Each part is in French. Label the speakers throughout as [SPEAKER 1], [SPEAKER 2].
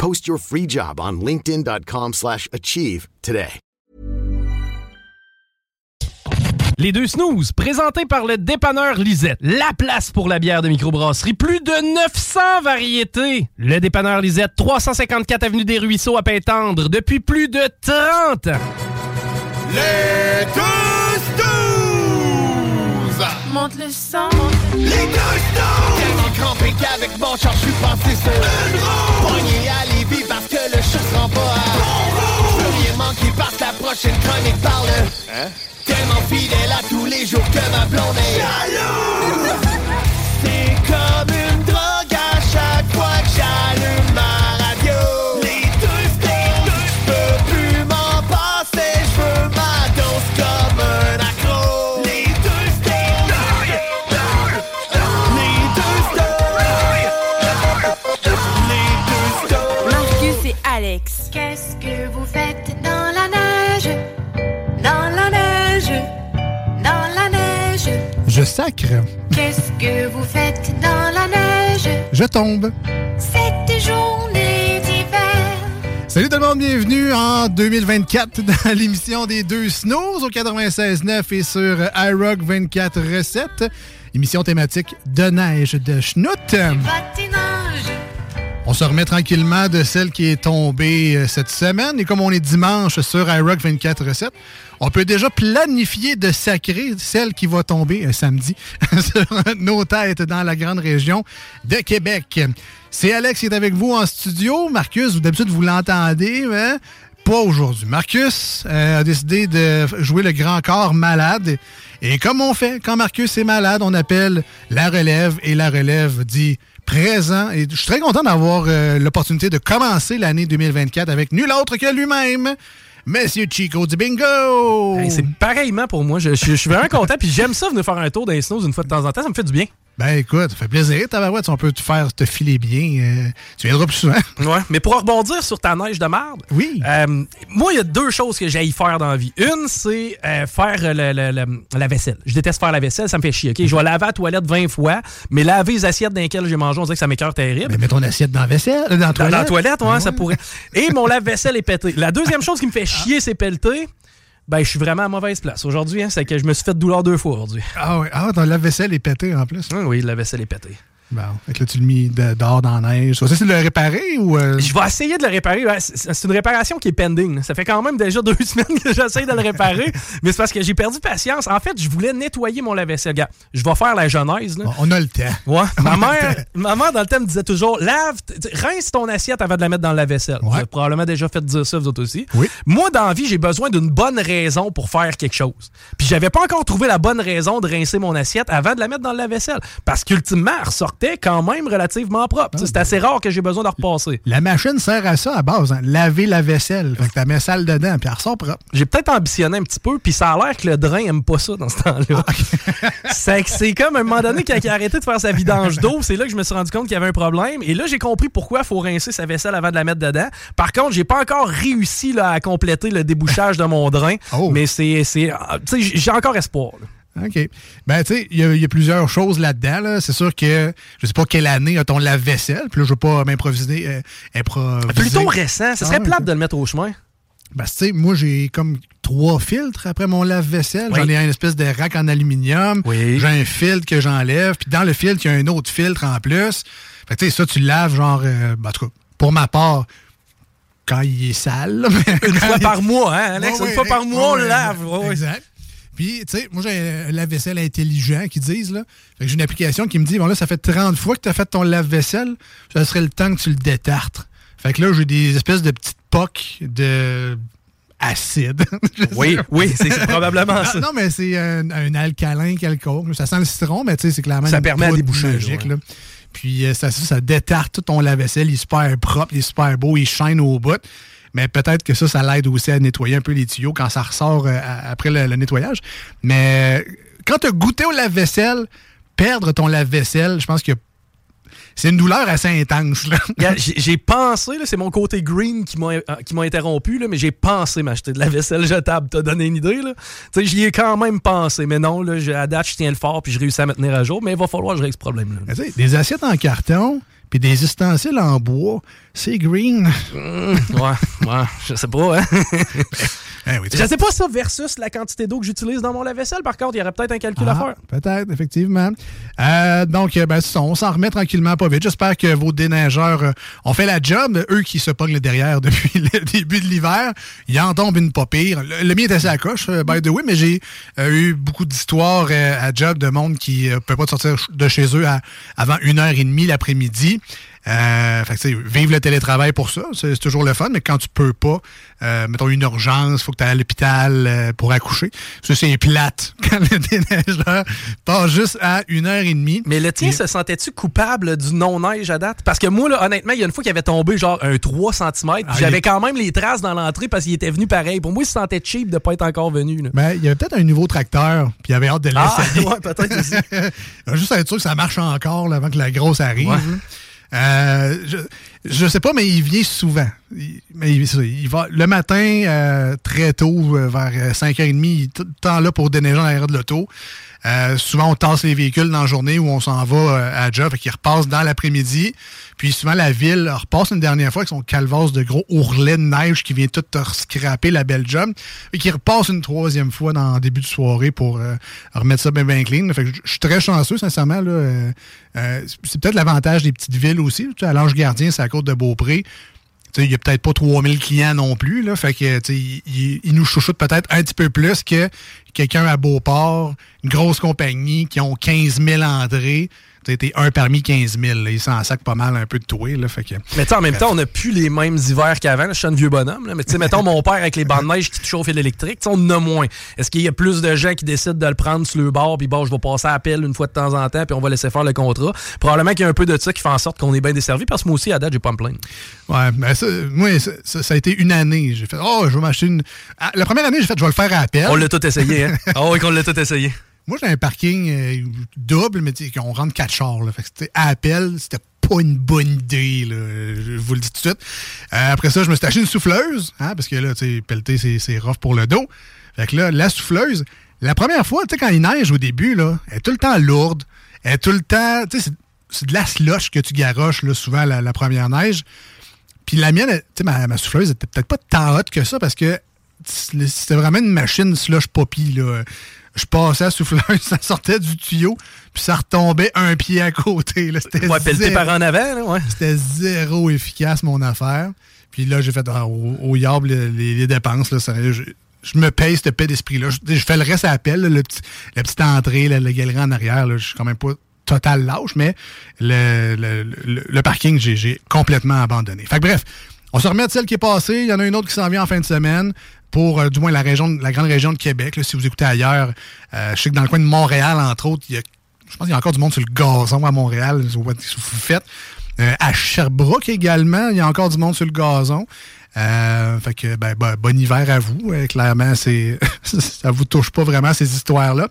[SPEAKER 1] Post your free job on linkedin.com/achieve slash achieve today.
[SPEAKER 2] Les deux snooze, présentés par le dépanneur Lisette. La place pour la bière de microbrasserie. Plus de 900 variétés. Le dépanneur Lisette, 354 Avenue des Ruisseaux à Pintendre, depuis plus de 30 ans.
[SPEAKER 3] Les deux snooze!
[SPEAKER 4] Monte le sang.
[SPEAKER 3] Les deux snooze! Tellement crampé qu'avec mon char, je suis passé sur une roue. Pogné à Lévis parce que le chat se rend pas à. Je rien manquer parce que la prochaine chronique parle. Hein? Tellement fidèle à tous les jours que ma blonde est. C'est comme une Je
[SPEAKER 5] sacre,
[SPEAKER 4] Qu'est-ce que vous faites dans la neige?
[SPEAKER 5] Je tombe.
[SPEAKER 4] Cette journée d'hiver
[SPEAKER 5] Salut tout le monde, bienvenue en 2024 dans l'émission des deux Snows au 96.9 et sur iRock 24 recettes. Émission thématique de neige de schnout. On se remet tranquillement de celle qui est tombée euh, cette semaine. Et comme on est dimanche sur iRock 24 recettes, on peut déjà planifier de sacrer celle qui va tomber euh, samedi sur nos têtes dans la grande région de Québec. C'est Alex qui est avec vous en studio. Marcus, d'habitude vous l'entendez, mais pas aujourd'hui. Marcus euh, a décidé de jouer le grand corps malade. Et comme on fait, quand Marcus est malade, on appelle la relève et la relève dit présent. Et je suis très content d'avoir euh, l'opportunité de commencer l'année 2024 avec nul autre que lui-même, Monsieur Chico du Bingo!
[SPEAKER 2] C'est pareillement pour moi. Je, suis vraiment content. Puis j'aime ça venir faire un tour dans snows une fois de temps en temps. Ça me fait du bien.
[SPEAKER 5] Ben écoute, ça fait plaisir, tabarouette, si on peut te faire te filer bien. euh, tu viendras plus souvent.
[SPEAKER 2] Ouais. Mais pour rebondir sur ta neige de marde,
[SPEAKER 5] Oui.
[SPEAKER 2] euh, moi, il y a deux choses que j'ai faire dans la vie. Une, c'est euh, faire le- le- le- la vaisselle. Je déteste faire la vaisselle, ça me fait chier. ok? Je vais laver la toilette 20 fois, mais laver les assiettes dans lesquelles j'ai mangé, on dirait que ça m'écœure terrible.
[SPEAKER 5] Ben, mets ton assiette dans la vaisselle, dans la toilette.
[SPEAKER 2] dans la toilette, ouais,
[SPEAKER 5] Ah
[SPEAKER 2] ça pourrait. Et mon lave-vaisselle est pété. La deuxième chose qui me fait chier, c'est pelleter. Ben, je suis vraiment à mauvaise place aujourd'hui. Hein, c'est que je me suis fait douleur deux fois aujourd'hui.
[SPEAKER 5] Ah oui, ah, ton lave-vaisselle est pété en plus.
[SPEAKER 2] Ah oui, la vaisselle est pétée.
[SPEAKER 5] Bon, fait que là, tu l'as mis de- dehors dans la neige. Ça, c'est de le réparer ou. euh,
[SPEAKER 2] Je vais essayer de le réparer. C'est une réparation qui est pending. Ça fait quand même déjà deux semaines que j'essaie de le réparer. mais c'est parce que j'ai perdu patience. En fait, je voulais nettoyer mon lave-vaisselle. Je vais faire la genèse. là.
[SPEAKER 5] On a le temps.
[SPEAKER 2] Ouais. Ma mère, ma mère, dans le thème, disait toujours lave, rince ton assiette avant de la mettre dans la vaisselle. Vous avez probablement déjà fait dire ça, vous autres aussi.
[SPEAKER 5] Oui.
[SPEAKER 2] Moi, dans la vie, j'ai besoin d'une bonne raison pour faire quelque chose. Puis j'avais pas encore trouvé la bonne raison de rincer mon assiette avant de la mettre dans la vaisselle. Parce qu'ultimement, elle quand même relativement propre. C'est assez rare que j'ai besoin de repasser.
[SPEAKER 5] La machine sert à ça à base, hein, laver la vaisselle. Fait que tu mets sale dedans, puis elle ressort propre.
[SPEAKER 2] J'ai peut-être ambitionné un petit peu, puis ça a l'air que le drain aime pas ça dans ce temps-là. c'est que c'est comme à un moment donné, quand il a arrêté de faire sa vidange d'eau, c'est là que je me suis rendu compte qu'il y avait un problème. Et là, j'ai compris pourquoi il faut rincer sa vaisselle avant de la mettre dedans. Par contre, j'ai pas encore réussi là, à compléter le débouchage de mon drain. Mais c'est. ah, tu sais, J'ai encore espoir. là.
[SPEAKER 5] OK. Ben, tu sais, il y, a- il y a plusieurs choses là-dedans. là. C'est sûr que je sais pas quelle année a ton lave-vaisselle. Puis là, je veux pas m'improviser. euh, improviser.
[SPEAKER 2] Plutôt récent. Ce serait
[SPEAKER 5] Ah,
[SPEAKER 2] plate de le mettre au chemin.
[SPEAKER 5] Que, tu sais, moi, j'ai comme trois filtres après mon lave-vaisselle. J'en
[SPEAKER 2] Oui.
[SPEAKER 5] ai un espèce de rack en aluminium. J'ai un filtre que j'enlève. Puis dans le filtre, il y a un autre filtre en plus. Fait tu sais, ça, tu le laves, genre, euh, ben, en tout cas, pour ma part, quand il est sale.
[SPEAKER 2] Une fois par mois, hein, Alex?
[SPEAKER 5] Ouais,
[SPEAKER 2] une fois par mois, on
[SPEAKER 5] ouais,
[SPEAKER 2] le lave.
[SPEAKER 5] Exact. Puis, tu sais, moi, j'ai un lave-vaisselle intelligent qui disent, là. Fait que j'ai une application qui me dit, bon, là, ça fait 30 fois que tu as fait ton lave-vaisselle, ça serait le temps que tu le détartres. Fait que là, j'ai des espèces de petites pocs de acide.
[SPEAKER 2] Oui, oui, c'est probablement
[SPEAKER 5] Non,
[SPEAKER 2] ça.
[SPEAKER 5] non, mais c'est un, un alcalin quelconque. Ça sent le citron, mais tu sais, c'est clairement
[SPEAKER 2] Ça
[SPEAKER 5] une
[SPEAKER 2] permet à déboucher, là.
[SPEAKER 5] Puis euh, ça, ça détarte tout ton lave-vaisselle. Il est super propre, il est super beau, il shine au bout. Mais peut-être que ça, ça l'aide aussi à nettoyer un peu les tuyaux quand ça ressort euh, après le, le nettoyage. Mais euh, quand tu as goûté au lave-vaisselle, perdre ton lave-vaisselle, je pense que c'est une douleur assez intense.
[SPEAKER 2] J'ai pensé, là, c'est mon côté green qui m'a euh, qui m'a interrompu, là, mais j'ai pensé m'acheter de la vaisselle jetable. T'as donné une idée, là? Tu sais, j'y ai quand même pensé, mais non, là, à date, je tiens le fort puis je réussis à me tenir à jour, mais il va falloir que je règle ce problème-là.
[SPEAKER 5] Des assiettes en carton, puis des ustensiles en bois, c'est green.
[SPEAKER 2] Ouais, ouais, je sais pas, hein?
[SPEAKER 5] Eh oui,
[SPEAKER 2] je sais pas ça versus la quantité d'eau que j'utilise dans mon lave-vaisselle, par contre, il y aurait peut-être un calcul à
[SPEAKER 5] Ah,
[SPEAKER 2] faire.
[SPEAKER 5] Peut-être, effectivement. Euh, donc, euh, ben, on s'en remet tranquillement pas vite. J'espère que vos déneigeurs euh, ont fait la job. Eux qui se pognent le derrière depuis le début de l'hiver, il en tombe une pas pire. Le, le mien est assez à coche, by the way, mais j'ai euh, eu beaucoup d'histoires à job de monde qui ne peut pas sortir de chez eux à- avant une heure et demie l'après-midi. Euh, fait que, vive le télétravail pour ça, c'est toujours le fun, mais quand tu peux pas, euh, mettons une urgence, faut que tu ailles à l'hôpital euh, pour accoucher. Ça, c'est plate quand le déneigeur passe juste à une heure et demie.
[SPEAKER 2] Mais le tien, se sentais-tu coupable du non-neige à date? Parce que moi, là, honnêtement, il y a une fois qu'il avait tombé genre un 3 cm,
[SPEAKER 5] Ah,
[SPEAKER 2] j'avais
[SPEAKER 5] est-
[SPEAKER 2] quand même les traces dans l'entrée parce qu'il était venu pareil. Pour moi, il se sentait cheap de pas être encore venu. là.
[SPEAKER 5] Ben, il y avait peut-être un nouveau tracteur, puis il avait hâte de
[SPEAKER 2] Ah,
[SPEAKER 5] l'essayer.
[SPEAKER 2] ouais, peut-être aussi.
[SPEAKER 5] Juste être sûr que ça marche encore là, avant que la grosse arrive.
[SPEAKER 2] Ouais.
[SPEAKER 5] Euh, je, je sais pas, mais il vient souvent. Va le matin, euh, très tôt, euh, vers euh, 5h30, il est tout le temps là pour déneiger l'arrière de l'auto. Euh, souvent, on tasse les véhicules dans la journée où on s'en va euh, à job qu'il repasse dans l'après-midi. Puis souvent, la ville repasse une dernière fois avec son calvasse de gros ourlets de neige qui vient tout scraper la belle job. Et qui repasse une troisième fois dans le début de soirée pour euh, remettre ça bien, bien clean. Fait je suis très chanceux, sincèrement. Euh, euh, c'est peut-être l'avantage des petites villes aussi. À l'Ange Gardien, c'est à côte de Beaupré. Il n'y a peut-être pas 3000 clients non plus. Là, fait que, il nous chouchoute peut-être un petit peu plus que quelqu'un à Beauport, une grosse compagnie qui ont 15 000 entrées. T'es un parmi 15 000. là. Ils s'en sacent pas mal un peu de toi. Là, fait que,
[SPEAKER 2] Mais tu sais, en même temps, on n'a plus les mêmes hivers qu'avant. Je suis un vieux bonhomme. là. Mais tu sais, mettons mon père avec les bandes de neige qui te chauffent l'électrique, on en a moins. Est-ce qu'il y a plus de gens qui décident de le prendre sur le bord, puis bon, je vais passer à appel une fois de temps en temps, puis on va laisser faire le contrat? Probablement qu'il y a un peu de ça qui fait en sorte qu'on est bien desservi, parce que moi aussi, à date, j'ai pas me plaindre.
[SPEAKER 5] Ouais, mais ça, moi, ça, ça- ça a été une année. J'ai fait, oh, je vais m'acheter une. Ah, la première année, j'ai fait, je vais le faire à appel.
[SPEAKER 2] On l'a tout essayé, hein? Oui, qu'on l'a tout essayé.
[SPEAKER 5] Moi, j'ai un parking euh, double, mais on rentre quatre chars. Fait que, à appel, c'était pas une bonne idée, je vous le dis tout de suite. Euh, après ça, je me suis acheté une souffleuse, hein, parce que là, tu sais, pelleter, c'est, rough pour le dos. Fait que là, la souffleuse, la première fois, tu sais, quand il neige au début, là, elle est tout le temps lourde. Elle est tout le temps, tu sais, c'est, de la slush que tu garoches, là, souvent, la, première neige. Puis la mienne, tu sais, ma, ma souffleuse était peut-être pas tant haute que ça parce que c'était vraiment une machine slush poppy, là. Je passais à souffleuse, ça sortait du tuyau, puis ça retombait un pied à côté. Là. C'était
[SPEAKER 2] Ouais,
[SPEAKER 5] zéro-
[SPEAKER 2] par en avant, là, ouais.
[SPEAKER 5] C'était zéro efficace, mon affaire. Puis là, j'ai fait ah, au, au diable les, dépenses. Là, je, je me paye cette paix d'esprit-là. Je, je fais le reste à appel, là, le petit- la petite entrée, la, la galerie en arrière. Là, je suis quand même pas total lâche, mais le, le, le- le parking, j'ai- j'ai complètement abandonné. Fait que bref, on se remet de celle qui est passée. Il y en a une autre qui s'en vient en fin de semaine pour, euh, du moins, la région, la grande région de Québec. si vous écoutez ailleurs, euh, je sais que dans le coin de Montréal, entre autres, il y a, je pense qu'il y a encore du monde sur le gazon à Montréal. Vous faites. Euh, à Sherbrooke également, il y a encore du monde sur le gazon. Fait que ben, bon hiver à vous. Clairement, c'est ça vous touche pas vraiment ces histoires-là.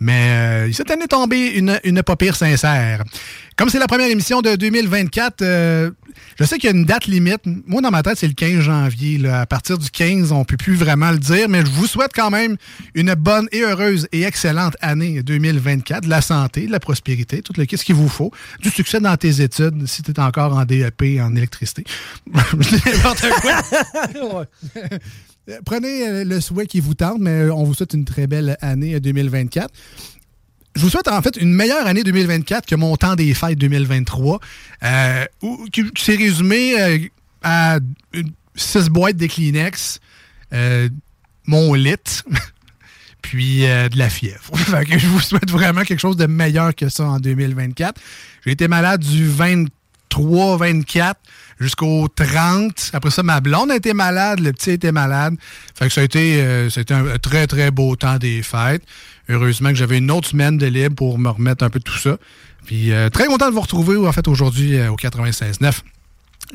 [SPEAKER 5] Mais cette année tombée une, une pas pire sincère. Comme c'est la première émission de 2024, euh, je sais qu'il y a une date limite. Moi, dans ma tête, c'est le 15 janvier. là. À partir du 15, on peut plus vraiment le dire, mais je vous souhaite quand même une bonne et heureuse et excellente année 2024. De la santé, de la prospérité, tout le qu'est-ce qu'il vous faut. Du succès dans tes études, si tu es encore en DEP, en électricité. N'importe quoi. Prenez euh, le souhait qui vous tente, mais euh, on vous souhaite une très belle année euh, 2024. Je vous souhaite en fait une meilleure année 2024 que mon temps des fêtes 2023, euh, qui, s'est résumé euh, à une six boîtes de Kleenex, euh, mon lit, puis de la fièvre. Fait que je vous souhaite vraiment quelque chose de meilleur que ça en 2024. J'ai été malade du 23, 24 jusqu'au 30. Après ça, ma blonde a été malade, le petit était malade. Fait que ça a été, ça a été un très, très beau temps des fêtes. Heureusement que j'avais une autre semaine de libre pour me remettre un peu de tout ça. Puis euh, très content de vous retrouver, en fait, aujourd'hui euh, au 96.9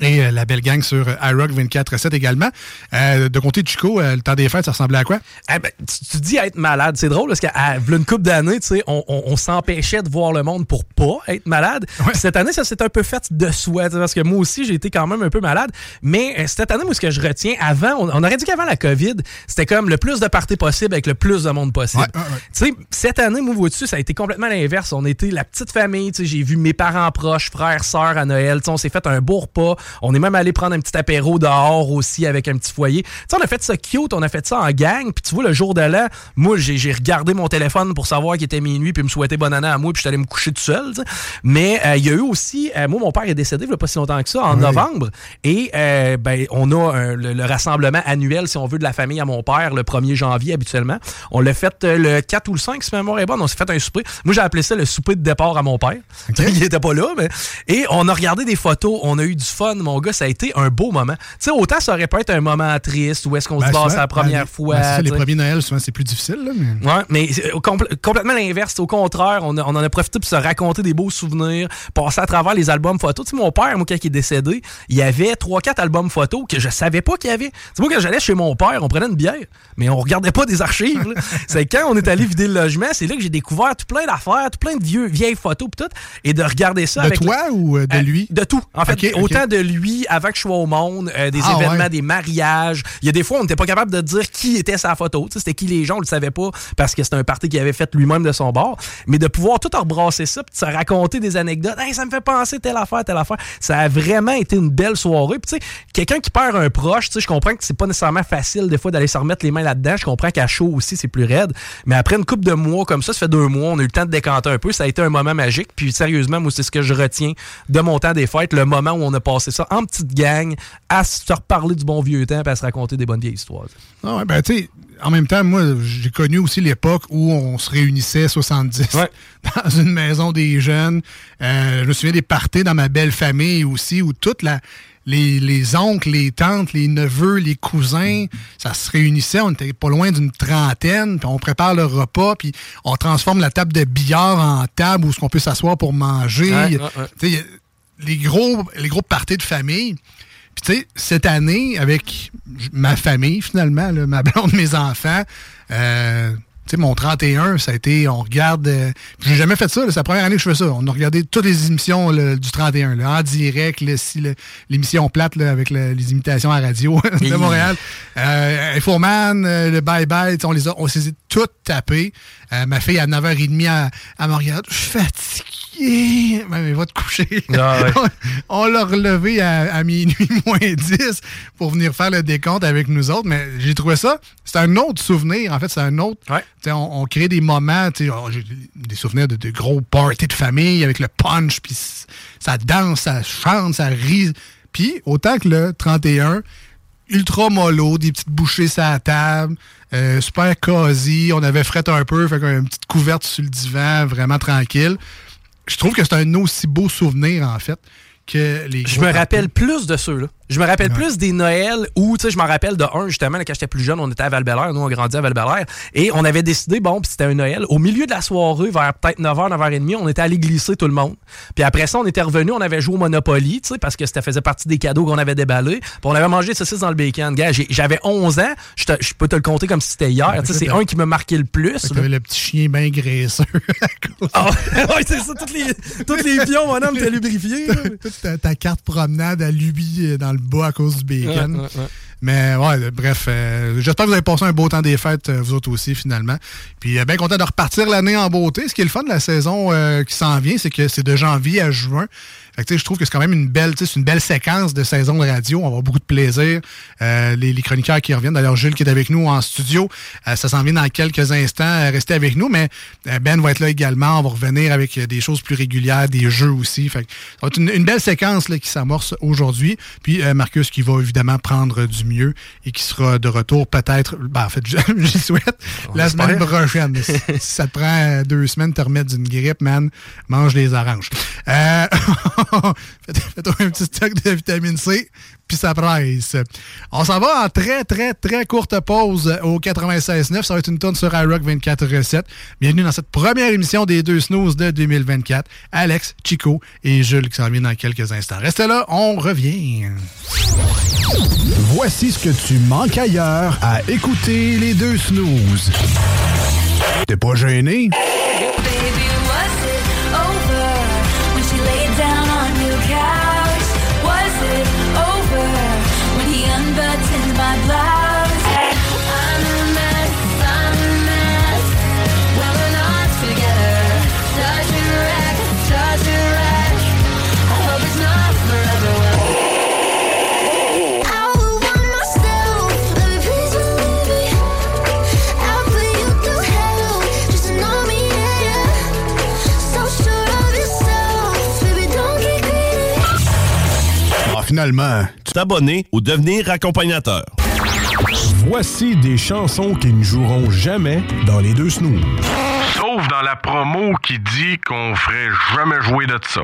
[SPEAKER 5] et euh, la belle gang sur euh, iRock 24.7 également. Euh, de côté de Chico, euh, le temps des fêtes, ça ressemblait à quoi?
[SPEAKER 2] Eh ben, tu, tu dis être malade. C'est drôle parce qu'à une couple d'années, tu sais, on, on- on s'empêchait de voir le monde pour pas être malade. Cette année, ça s'est un peu fait de soi. Parce que moi aussi, j'ai été quand même un peu malade. Mais euh, cette année, moi, ce que je retiens, avant, on, on aurait dit qu'avant la COVID, c'était comme le plus de parties possible avec le plus de monde possible.
[SPEAKER 5] Ouais, ouais, ouais.
[SPEAKER 2] Tu sais, cette année, moi, vois-tu, ça a été complètement l'inverse. On était la petite famille, tu sais, j'ai vu mes parents proches, frères, sœurs à Noël. On s'est fait un beau repas. On est même allé prendre un petit apéro dehors aussi avec un petit foyer. Tu sais, on a fait ça cute, on a fait ça en gang. Puis tu vois, le jour de l'an, moi, j'ai j'ai regardé mon téléphone pour savoir qu'il était minuit puis me souhaiter bonne année à moi puis je suis allé me coucher tout seul. Mais euh, il y a eu aussi, euh, moi, mon père est décédé il n'y a pas si longtemps que ça, en novembre. Et euh, ben, on a un- le, le rassemblement annuel, si on veut, de la famille à mon père le 1er janvier habituellement. On l'a fait euh, le 4 ou le 5, si ma mémoire est bonne. On s'est fait un souper. Moi, j'ai appelé ça le souper de départ à mon père. il était pas là, mais. Et on a regardé des photos, on a eu du fun, mon gars. Ça a été un beau moment. Tu sais, autant ça aurait pu être un moment triste où est-ce qu'on se
[SPEAKER 5] Ben,
[SPEAKER 2] bat,
[SPEAKER 5] souvent,
[SPEAKER 2] c'est la première
[SPEAKER 5] ben,
[SPEAKER 2] fois.
[SPEAKER 5] ben, les
[SPEAKER 2] tu sais.
[SPEAKER 5] premiers Noël, souvent, c'est plus difficile. Là, mais...
[SPEAKER 2] Ouais, mais compl- complètement l'inverse. Au contraire, on, a- on en a profité pour se raconter des beaux souvenirs, passer à travers les albums photos. Tu sais, mon père, moi, quand il est décédé, il y avait 3-4 albums photos que je savais pas qu'il y avait. C'est moi, quand j'allais chez mon père, on prenait une bière, mais on regardait pas des archives. c'est quand on est allé vider le logement, c'est là que j'ai découvert tout plein d'affaires, tout plein de vieux, vieilles photos pis tout, et de regarder ça
[SPEAKER 5] De
[SPEAKER 2] avec
[SPEAKER 5] toi ou euh, de
[SPEAKER 2] euh,
[SPEAKER 5] lui?
[SPEAKER 2] De tout. En fait, autant de lui avant que je sois au monde, euh, des
[SPEAKER 5] Ah,
[SPEAKER 2] événements,
[SPEAKER 5] ouais.
[SPEAKER 2] des mariages. Il y a des fois, on n'était pas capable de dire qui était sa photo. Tu sais, C'était qui les gens, on le savait pas parce que c'était un party qu'il avait fait lui-même de son bord. Mais de pouvoir tout rebrasser ça, puis de se raconter des anecdotes. Hey, ça me fait penser telle affaire, telle affaire. Ça a vraiment été une belle soirée. Puis tu sais, quelqu'un qui perd un proche, tu sais, je comprends que c'est pas nécessairement facile des fois d'aller se remettre les mains là-dedans. Je comprends qu'à chaud aussi, c'est plus raide. Mais après une couple de mois comme ça, ça fait deux mois, on a eu le temps de décanter un peu. Ça a été un moment magique. Puis sérieusement, moi, c'est ce que je retiens de mon temps des fêtes, le moment où on a passé ça en petite gang, à se reparler du bon vieux temps, puis à se raconter des bonnes vieilles histoires.
[SPEAKER 5] Ah ouais, ben, tu sais, en même temps, moi, j'ai connu aussi l'époque où on se réunissait 70
[SPEAKER 2] Ouais.
[SPEAKER 5] dans une maison des jeunes. Euh, je me souviens des parties dans ma belle famille aussi, où toute la. Les, les oncles, les tantes, les neveux, les cousins, ça se réunissait. On était pas loin d'une trentaine, puis on prépare le repas, puis on transforme la table de billard en table où ce qu'on peut s'asseoir pour manger.
[SPEAKER 2] Ouais, ouais, ouais.
[SPEAKER 5] Les gros, les gros parties de famille. Puis tu sais, cette année, avec ma famille, finalement, là, ma blonde, mes enfants, euh, tu sais, mon 31, ça a été, on regarde... euh, j'ai jamais fait ça, c'est la première année que je fais ça. On a regardé toutes les émissions là, du 31, là, en direct, si, l'émission plate là, avec le- les imitations à radio de. Montréal. Euh, Infoman, euh, le Bye Bye, on les a, on s'est toutes tapées. Euh, ma fille, à 9h30, elle, elle me regarde, je suis fatigué. Ben, mais va te coucher.
[SPEAKER 2] Ah ouais.
[SPEAKER 5] on l'a relevé à, à minuit moins 10 pour venir faire le décompte avec nous autres. Mais j'ai trouvé ça, c'est un autre souvenir. En fait, c'est un autre.
[SPEAKER 2] Ouais.
[SPEAKER 5] On, on crée des moments, on- j'ai des souvenirs de, de gros parties de famille avec le punch, puis ça danse, ça chante, ça rit. Puis autant que le 31, ultra mollo, des petites bouchées sur la table, euh, super cosy. On avait fret un peu, fait une petite couverte sur le divan, vraiment tranquille. Je trouve que c'est un aussi beau souvenir, en fait, que les
[SPEAKER 2] Je me rappelle plus de ceux-là. Je me rappelle plus des Noëls où, tu sais, je m'en rappelle de un, justement, là, quand j'étais plus jeune, on était à val nous, on grandit à val et on avait décidé, bon, puis c'était un Noël, au milieu de la soirée, vers peut-être 9h, 9h30, on était allé glisser tout le monde. Puis après ça, on était revenu, on avait joué au Monopoly, tu sais, parce que ça faisait partie des cadeaux qu'on avait déballés. Puis on avait mangé des saucisses dans le bacon. Gars, j'avais 11 ans, je, te- je peux te le compter comme si c'était hier. Tu sais, c'est un qui me marquait le plus.
[SPEAKER 5] T'avais le petit chien bien graisseux. à cause-
[SPEAKER 2] Ah, ouais, c'est ça, toutes les, toutes les pions, mon homme, étaient lubrifiés. là.
[SPEAKER 5] Toute ta, ta carte promenade à lui euh, dans le bas à cause du bacon.
[SPEAKER 2] Ouais, ouais, ouais.
[SPEAKER 5] Mais ouais, bref, euh, j'espère que vous avez passé un beau temps des fêtes, euh, vous autres aussi, finalement. Puis euh, bien content de repartir l'année en beauté. Ce qui est le fun de la saison qui s'en vient, c'est que c'est de janvier à juin. Fait que, je trouve que c'est quand même une belle, c'est une belle séquence de saison de radio. On va avoir beaucoup de plaisir. Euh, les, les chroniqueurs qui reviennent. D'ailleurs, Jules qui est avec nous en studio. euh, ça s'en vient dans quelques instants. Euh, Restez avec nous. Mais euh, Ben va être là également. On va revenir avec euh, des choses plus régulières, des jeux aussi. Fait que ça va être une, une belle séquence là, qui s'amorce aujourd'hui. Puis euh, Marcus qui va évidemment prendre du mieux et qui sera de retour peut-être, ben, en fait, j'y souhaite, la
[SPEAKER 2] espère.
[SPEAKER 5] semaine prochaine. si, ça te prend deux semaines de te remettre d'une grippe, man, mange des oranges. Euh, Fais-toi un petit stock de vitamine C, puis ça presse. On s'en va en très, très, très courte pause au 96.9. Ça va être une tonne sur iRock 24 recettes. Bienvenue dans cette première émission des deux snooze de 2024. Alex, Chico et Jules qui s'en viennent dans quelques instants. Restez là, on revient.
[SPEAKER 6] Voici ce que tu manques ailleurs à écouter les deux snooze. T'es pas gêné? Finalement,
[SPEAKER 7] Tu t'abonner ou devenir accompagnateur.
[SPEAKER 6] voici des chansons qui ne joueront jamais dans les deux snooze.
[SPEAKER 8] Sauf dans la promo qui dit qu'on ferait jamais jouer de ça.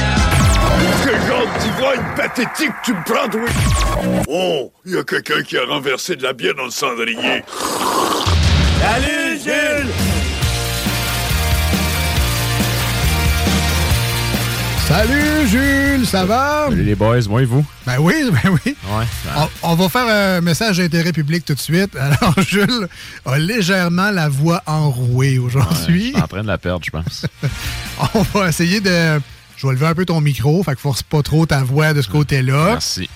[SPEAKER 9] Genre d'ivrogne pathétique tu me prends, toi? Oh, il y a quelqu'un qui a renversé de la bière dans le cendrier.
[SPEAKER 3] Salut Jules!
[SPEAKER 5] Salut Jules, ça va?
[SPEAKER 10] Salut les boys, moi et vous?
[SPEAKER 5] Ben oui, ben oui.
[SPEAKER 10] Ouais.
[SPEAKER 5] On, on va faire un message d'intérêt public tout de suite. Alors, Jules a légèrement la voix enrouée aujourd'hui.
[SPEAKER 10] Je suis en train de la perdre, je pense.
[SPEAKER 5] On va essayer de. Je vais lever un peu ton micro, fait que force pas trop ta voix de ce côté-là.
[SPEAKER 10] Merci.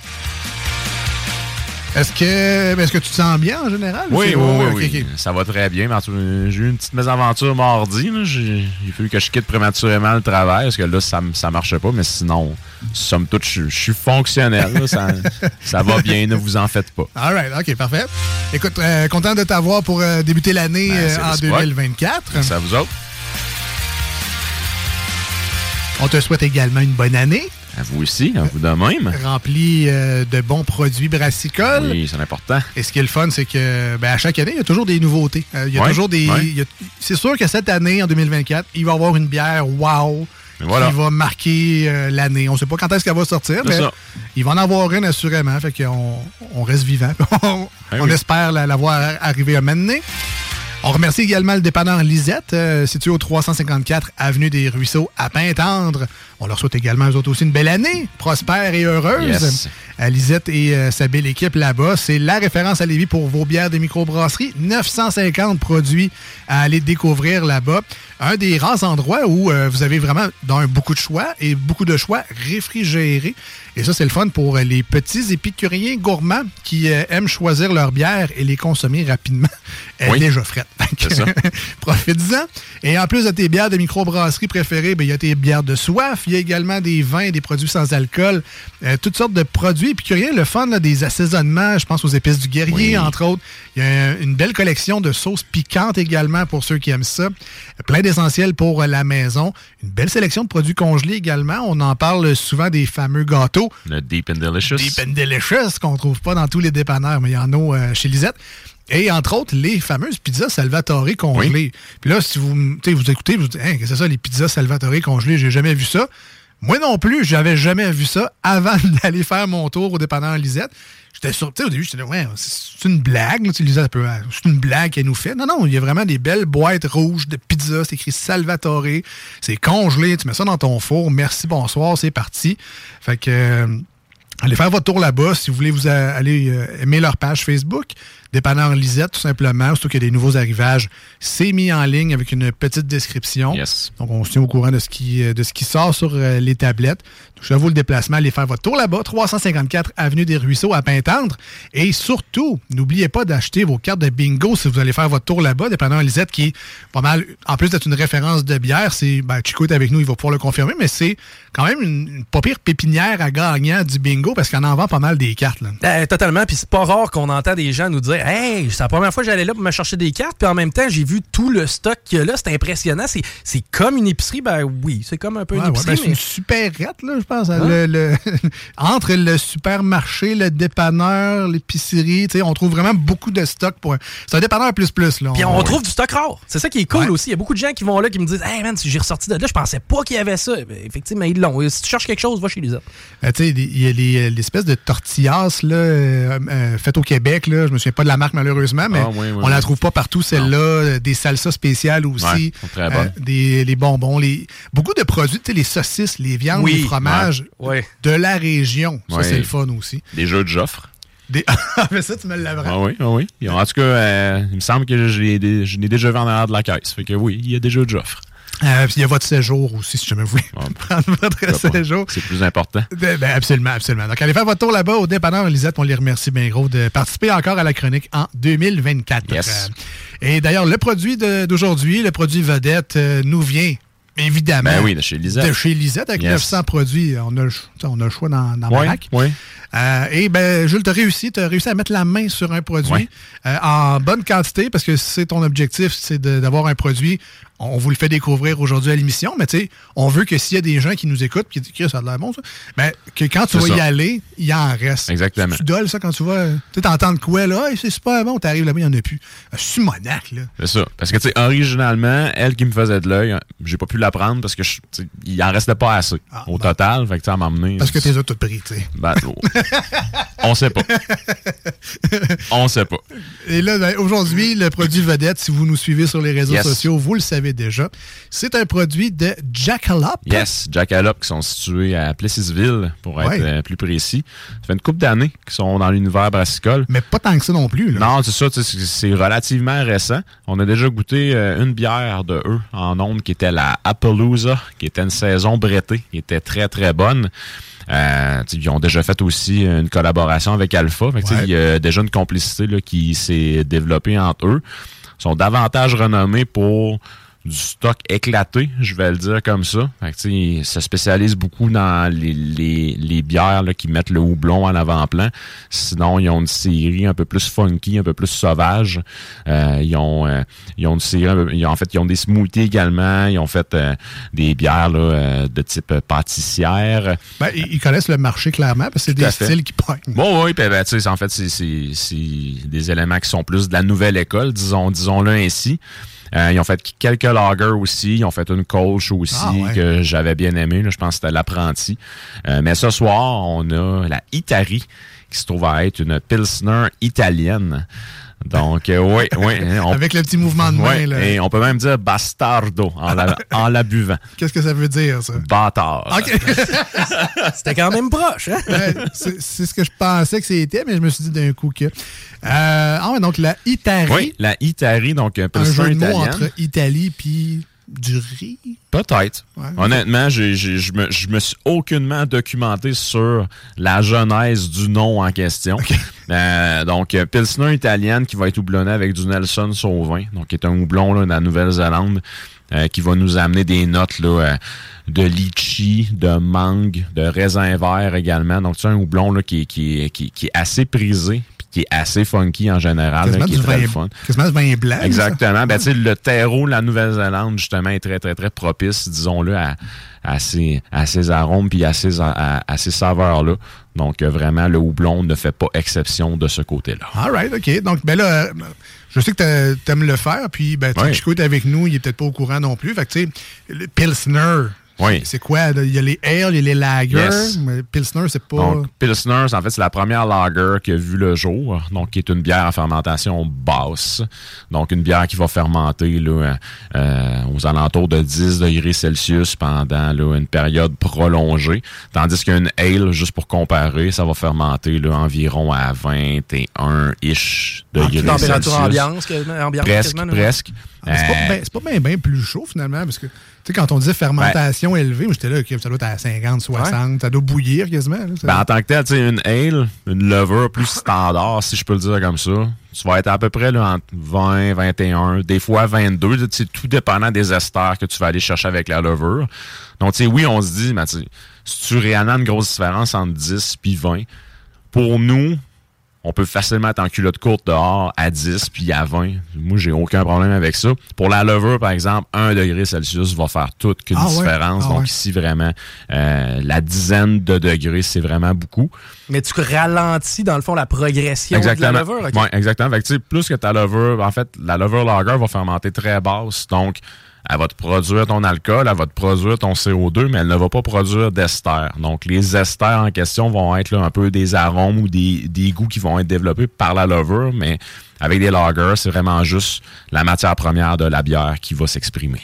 [SPEAKER 5] Est-ce que, est-ce que tu te sens bien en général?
[SPEAKER 10] Oui, oui, oui,
[SPEAKER 5] ok,
[SPEAKER 10] oui.
[SPEAKER 5] ok.
[SPEAKER 10] Ça va très bien. J'ai eu une petite mésaventure mardi. J'ai- fallu que je quitte prématurément le travail parce que là, ça, ça marchait pas. Mais sinon, somme toute, je, je suis fonctionnel. là. Ça, ça va bien, ne vous en faites pas.
[SPEAKER 5] All right, OK, parfait. Écoute, euh, content de t'avoir pour euh, débuter l'année
[SPEAKER 10] Ben,
[SPEAKER 5] euh, en
[SPEAKER 10] réciproque.
[SPEAKER 5] 2024.
[SPEAKER 10] Merci à vous autres.
[SPEAKER 5] On te souhaite également une bonne année,
[SPEAKER 10] À vous aussi, à vous de même.
[SPEAKER 5] remplie euh, de bons produits brassicoles.
[SPEAKER 10] Oui, c'est important.
[SPEAKER 5] Et ce qui est le fun, c'est que ben, à chaque année, il y a toujours des nouveautés. Euh, il y a
[SPEAKER 10] Ouais,
[SPEAKER 5] toujours des.
[SPEAKER 10] ouais.
[SPEAKER 5] C'est sûr que cette année, en 2024, il va y avoir une bière wow
[SPEAKER 10] voilà.
[SPEAKER 5] qui va marquer euh, l'année. On ne sait pas quand est-ce qu'elle va sortir, mais
[SPEAKER 10] ça.
[SPEAKER 5] il va en avoir une assurément. Fait qu'on on reste vivant. on
[SPEAKER 10] Ben
[SPEAKER 5] on
[SPEAKER 10] oui.
[SPEAKER 5] espère la, la voir arriver à mener. On remercie également le dépanneur Lisette, euh, situé au 354 Avenue des Ruisseaux à Pintendre. On leur souhaite également, eux autres aussi, une belle année, prospère et heureuse.
[SPEAKER 10] Yes.
[SPEAKER 5] À Lisette et euh, sa belle équipe là-bas. C'est la référence à Lévis pour vos bières de microbrasserie. 950 produits à aller découvrir là-bas. Un des rares endroits où euh, vous avez vraiment beaucoup de choix et beaucoup de choix réfrigérés. Et ça, c'est le fun pour les petits épicuriens gourmands qui euh, aiment choisir leur bière et les consommer rapidement. Elle
[SPEAKER 10] Oui.
[SPEAKER 5] est déjà frette. Profite-en. Et en plus de tes bières de microbrasserie préférées, ben, il y a tes bières de soif. Il y a également des vins, des produits sans alcool, euh, toutes sortes de produits épicuriens. Le fun, là, des assaisonnements, je pense aux épices du guerrier, entre autres. Il y a une belle collection de sauces piquantes également pour ceux qui aiment ça. Plein d'essentiels pour la maison. Une belle sélection de produits congelés également. On en parle souvent des fameux gâteaux.
[SPEAKER 10] Le Deep and Delicious.
[SPEAKER 5] Deep and Delicious qu'on trouve pas dans tous les dépanneurs, mais il y en a euh, chez Lisette. Et entre autres, les fameuses pizzas Salvatore congelées. Puis là, si vous, vous écoutez, vous dites, Hein, qu'est-ce que c'est ça, les pizzas Salvatore congelées? J'ai jamais vu ça. Moi non plus, j'avais jamais vu ça avant d'aller faire mon tour au dépanneur Lisette. Au début, j'étais là, ouais, c'est une blague, c'est une blague qu'elle nous fait. Non, non, il y a vraiment des belles boîtes rouges de pizza, c'est écrit Salvatore, c'est congelé, tu mets ça dans ton four, merci, bonsoir, c'est parti. Fait que, euh, Allez faire votre tour là-bas si vous voulez vous a- aller euh, aimer leur page Facebook. Dépanneur Lisette, tout simplement. Surtout qu'il y a des nouveaux arrivages. C'est mis en ligne avec une petite description. Donc, on se tient au courant de ce qui, euh, de ce qui sort sur euh, les tablettes. Donc, je vous le déplacement. Allez faire votre tour là-bas. 354 Avenue des Ruisseaux à Pintendre. Et surtout, n'oubliez pas d'acheter vos cartes de bingo si vous allez faire votre tour là-bas. Dépanneur Lisette, qui est pas mal, en plus d'être une référence de bière, c'est, ben, Chico est avec nous, il va pouvoir le confirmer, mais c'est quand même une, une pas pire pépinière à gagnant du bingo parce qu'on en vend pas mal des cartes. Là.
[SPEAKER 2] Euh, totalement. Puis c'est pas rare qu'on entend des gens nous dire Hey, c'est la première fois que j'allais là pour me chercher des cartes. Puis en même temps, j'ai vu tout le stock qu'il y a là. C'est impressionnant. C'est, c'est comme une épicerie. Ben oui, c'est comme un peu
[SPEAKER 5] Ouais,
[SPEAKER 2] une
[SPEAKER 5] ouais,
[SPEAKER 2] épicerie.
[SPEAKER 5] ben, c'est
[SPEAKER 2] mais-
[SPEAKER 5] une supérette, là, je pense.
[SPEAKER 2] Hein?
[SPEAKER 5] Le- le- entre le supermarché, le dépanneur, l'épicerie, tu sais, on trouve vraiment beaucoup de stock. pour. C'est un dépanneur plus plus. Là.
[SPEAKER 2] Puis on trouve du stock rare. C'est ça qui est cool aussi. Il y a beaucoup de gens qui vont là qui me disent Hey man, si j'ai ressorti de là, je pensais pas qu'il y avait ça. Ben, effectivement, ils l'ont. Si tu cherches quelque chose, va chez Lisa.
[SPEAKER 5] Euh, tu sais, il y a les- l'espèce de tortillas là, euh, euh, faites au Québec. Là. Je me souviens pas de la marque malheureusement, mais
[SPEAKER 10] Ah, oui, oui,
[SPEAKER 5] on la trouve pas partout, celle-là. Euh, Des salsas spéciales aussi.
[SPEAKER 10] Très bonnes.
[SPEAKER 5] des, les bonbons, les, beaucoup de produits, tu sais, les saucisses, les viandes, les fromages
[SPEAKER 2] Ouais.
[SPEAKER 5] de la région. Ça, c'est le fun aussi.
[SPEAKER 10] Des jeux de Joffre.
[SPEAKER 5] Des... Ah, mais ça, tu me l'apprends.
[SPEAKER 10] Ah oui, ah oui. En tout cas, euh, il me semble que je l'ai déjà vu en arrière de la caisse. Fait que oui, il y a des jeux de Joffre.
[SPEAKER 5] Euh, puis il y a votre séjour aussi, si jamais vous voulez prendre votre séjour.
[SPEAKER 10] C'est plus important.
[SPEAKER 5] Ben, ben, absolument, absolument. Donc, allez faire votre tour là-bas au dépanneur Lisette. On les remercie bien gros de participer encore à la chronique en 2024.
[SPEAKER 10] Yes.
[SPEAKER 5] Euh, et d'ailleurs, le produit d'aujourd'hui, le produit vedette, euh, nous vient évidemment
[SPEAKER 10] Ben oui, de chez Lisette.
[SPEAKER 5] de chez Lisette avec
[SPEAKER 10] Yes.
[SPEAKER 5] 900 produits. On a, on a le choix dans, dans
[SPEAKER 10] Oui, oui.
[SPEAKER 5] Euh, et ben, Jules, tu as réussi, t'as réussi à mettre la main sur un produit euh, en bonne quantité parce que c'est ton objectif, c'est d'avoir un produit. On vous le fait découvrir aujourd'hui à l'émission, mais tu sais, on veut que s'il y a des gens qui nous écoutent qui disent que ça a de l'air bon, ça, ben, que quand tu vas y aller, il y en reste.
[SPEAKER 10] Exactement.
[SPEAKER 5] Tu doles ça quand tu vas. Tu t'entends de quoi, là? Hey, c'est super bon, t'arrives là-bas, il n'y en a plus. Un sumonac, là.
[SPEAKER 10] C'est ça. Parce que, tu sais, originalement, elle qui me faisait de l'œil, j'ai pas pu la prendre parce que je- il en restait pas assez au total. Fait que.
[SPEAKER 5] Ah, Parce que t'es tout pris, tu sais.
[SPEAKER 10] Ben, oh. on sait pas. on sait pas.
[SPEAKER 5] Et là, ben, aujourd'hui, le produit vedette, si vous nous suivez sur les réseaux
[SPEAKER 10] Yes.
[SPEAKER 5] sociaux, vous le savez déjà, c'est un produit de Jackalope.
[SPEAKER 10] Yes, Jackalope qui sont situés à Plessisville, pour être
[SPEAKER 5] Ouais.
[SPEAKER 10] euh, plus précis. Ça fait une couple d'années qu'ils sont dans l'univers brassicole.
[SPEAKER 5] Mais pas tant que ça non plus. Là.
[SPEAKER 10] Non, c'est ça, c'est relativement récent. On a déjà goûté euh, une bière de eux en ondes qui était la Appaloosa, qui était une saison brettée, qui était très très bonne. Euh, ils ont déjà fait aussi une collaboration avec Alpha.
[SPEAKER 5] Ouais.
[SPEAKER 10] Il y a déjà une complicité là, qui s'est développée entre eux. Ils sont davantage renommés pour du stock éclaté, je vais le dire comme ça. Fait que, se spécialisent beaucoup dans les, les, les bières là, qui mettent le houblon en avant-plan. Sinon, ils ont une série un peu plus funky, un peu plus sauvage. Euh, ils, ont, euh, ils ont une série, un peu- ils ont- en fait, ils ont des smoothies également. Ils ont fait euh, des bières là, euh, de type pâtissière.
[SPEAKER 5] Ben, ils connaissent le marché clairement parce que c'est des styles qui pognent.
[SPEAKER 10] Bon, oui, ben, tu sais, en fait, c'est des éléments qui sont plus de la nouvelle école, disons, disons-le ainsi. Euh, ils ont fait quelques lagers aussi. Ils ont fait une colche aussi
[SPEAKER 5] Ah, ouais.
[SPEAKER 10] que j'avais bien aimé. là. je pense que c'était l'apprenti. Euh, mais ce soir, on a la Itari qui se trouve à être une Pilsner italienne. Donc, euh, oui, oui. on-
[SPEAKER 5] Avec le petit mouvement de main. là.
[SPEAKER 10] et on peut même dire bastardo en la, en la buvant.
[SPEAKER 5] Qu'est-ce que ça veut dire, ça?
[SPEAKER 10] Bâtard.
[SPEAKER 5] OK.
[SPEAKER 2] C'était quand même proche, hein?
[SPEAKER 5] Ouais, c'est ce que je pensais que c'était, mais je me suis dit d'un coup que. Euh, ah ouais, donc la Itari.
[SPEAKER 10] Oui, la Itari, donc un
[SPEAKER 5] un
[SPEAKER 10] Pilsner
[SPEAKER 5] jeu de mots entre Italie puis du riz?
[SPEAKER 10] Peut-être.
[SPEAKER 5] Ouais.
[SPEAKER 10] Honnêtement, je me, me suis aucunement documenté sur la genèse du nom en question. Euh, donc, euh, Pilsner italienne qui va être houblonnée avec du Nelson Sauvin, donc qui est un houblon là, de la Nouvelle-Zélande, euh, qui va nous amener des notes là, euh, de litchi, de mangue, de raisin vert également. Donc, c'est un houblon là, qui, est- qui, est- qui, qui est assez prisé, qui est assez funky en général, là,
[SPEAKER 5] Quasiment
[SPEAKER 10] qui est très
[SPEAKER 5] vin,
[SPEAKER 10] fun.
[SPEAKER 5] quasiment du vin blanc.
[SPEAKER 10] Exactement. Ben, tu sais, le terreau de la Nouvelle-Zélande, justement, est très, très, très propice, disons-le, à, à, ces, à ces arômes puis à ces, à, à ces saveurs-là. Donc, euh, vraiment, le houblon ne fait pas exception de ce côté-là.
[SPEAKER 5] All right, OK. Donc, ben là, euh, je sais que t'a- t'aimes le faire, puis ben, tu
[SPEAKER 10] Ouais.
[SPEAKER 5] Chico est avec nous, il est peut-être pas au courant non plus. Fait que, tu sais, le Pilsner,
[SPEAKER 10] Oui.
[SPEAKER 5] c'est quoi? Il y a les ale, il y a les lagers,
[SPEAKER 10] Yes.
[SPEAKER 5] mais Pilsner, c'est pas...
[SPEAKER 10] Donc, Pilsner, en fait, c'est la première lager qui a vu le jour, donc qui est une bière à fermentation basse. Donc, une bière qui va fermenter là, euh, aux alentours de 10 degrés Celsius pendant là, une période prolongée. Tandis qu'une ale, juste pour comparer, ça va fermenter là, environ à 21-ish degrés
[SPEAKER 2] Température
[SPEAKER 10] Celsius.
[SPEAKER 2] ambiance, quasiment, ambiance
[SPEAKER 10] Presque,
[SPEAKER 2] quasiment,
[SPEAKER 10] presque.
[SPEAKER 5] Ah, c'est pas
[SPEAKER 10] Euh,
[SPEAKER 5] ben- c'est pas bien ben plus chaud, finalement, parce que, tu sais, quand on disait fermentation élevée, j'étais là, OK, ça doit être à 50, 60, ça doit bouillir quasiment. là, ça.
[SPEAKER 10] Ben, en tant que tel, tu sais, une ale, une lever plus standard, si je peux le dire comme ça, tu vas être à peu près là, entre 20, 21, des fois 22, tu sais, tout dépendant des esters que tu vas aller chercher avec la levure. Donc, tu sais, oui, on se dit, mais sais, si tu réellement une grosse différence entre 10 puis 20, pour nous, on peut facilement être en culotte courte dehors à 10 puis à 20. Moi, j'ai aucun problème avec ça. Pour la levure, par exemple, 1 degré Celsius va faire toute qu'une
[SPEAKER 2] Ah ouais?
[SPEAKER 10] différence.
[SPEAKER 2] Ah
[SPEAKER 10] Donc,
[SPEAKER 2] ouais.
[SPEAKER 10] ici, vraiment, euh, la dizaine de degrés, c'est vraiment beaucoup.
[SPEAKER 2] Mais tu ralentis, dans le fond, la progression
[SPEAKER 10] Exactement.
[SPEAKER 2] de la levure. ok?
[SPEAKER 10] Ouais, exactement. Fait que, tu sais, plus que ta levure, en fait, la levure lager va fermenter très basse. Donc, elle va te produire ton alcool, elle va te produire ton CO2, mais elle ne va pas produire d'ester. Donc, les esters en question vont être un peu des arômes ou des, goûts qui vont être développés par la levure, mais avec des lagers, c'est vraiment juste la matière première de la bière qui va s'exprimer.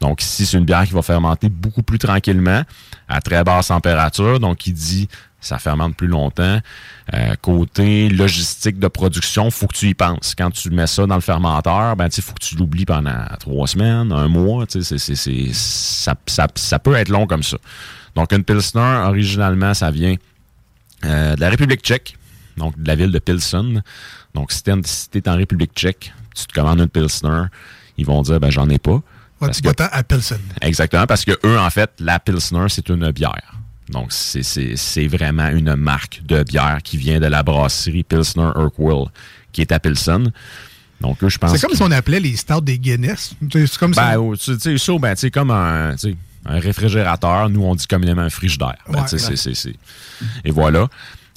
[SPEAKER 10] Donc, ici, c'est une bière qui va fermenter beaucoup plus tranquillement, à très basse température. Donc, il dit ça fermente plus longtemps. Euh, côté logistique de production, faut que tu y penses. Quand tu mets ça dans le fermenteur, ben il faut que tu l'oublies pendant trois semaines, un mois. tu sais, c'est- c'est- ça, ça, ça peut être long comme ça. Donc une Pilsner, originalement, ça vient euh, de la République tchèque, donc de la ville de Pilsen. Donc si t'es si t'es en République tchèque, tu te commandes une Pilsner, ils vont dire ben j'en ai pas.
[SPEAKER 5] Ouais,
[SPEAKER 10] Parce
[SPEAKER 5] tu
[SPEAKER 10] que-
[SPEAKER 5] à Pilsen.
[SPEAKER 10] Exactement, parce que eux, en fait, la Pilsner, c'est une bière. Donc, c'est- c'est c'est vraiment une marque de bière qui vient de la brasserie Pilsner Urquell, qui est à Pilsen. Donc, eux, je pense.
[SPEAKER 5] C'est comme si on appelait les stouts des Guinness. C'est comme
[SPEAKER 10] ben,
[SPEAKER 5] ça.
[SPEAKER 10] oh, tu sais, ça, ben, tu sais, comme un, un réfrigérateur. Nous, on dit communément un frigidaire. Ben,
[SPEAKER 5] Ouais, ouais.
[SPEAKER 10] c'est- c'est- c'est- Et voilà.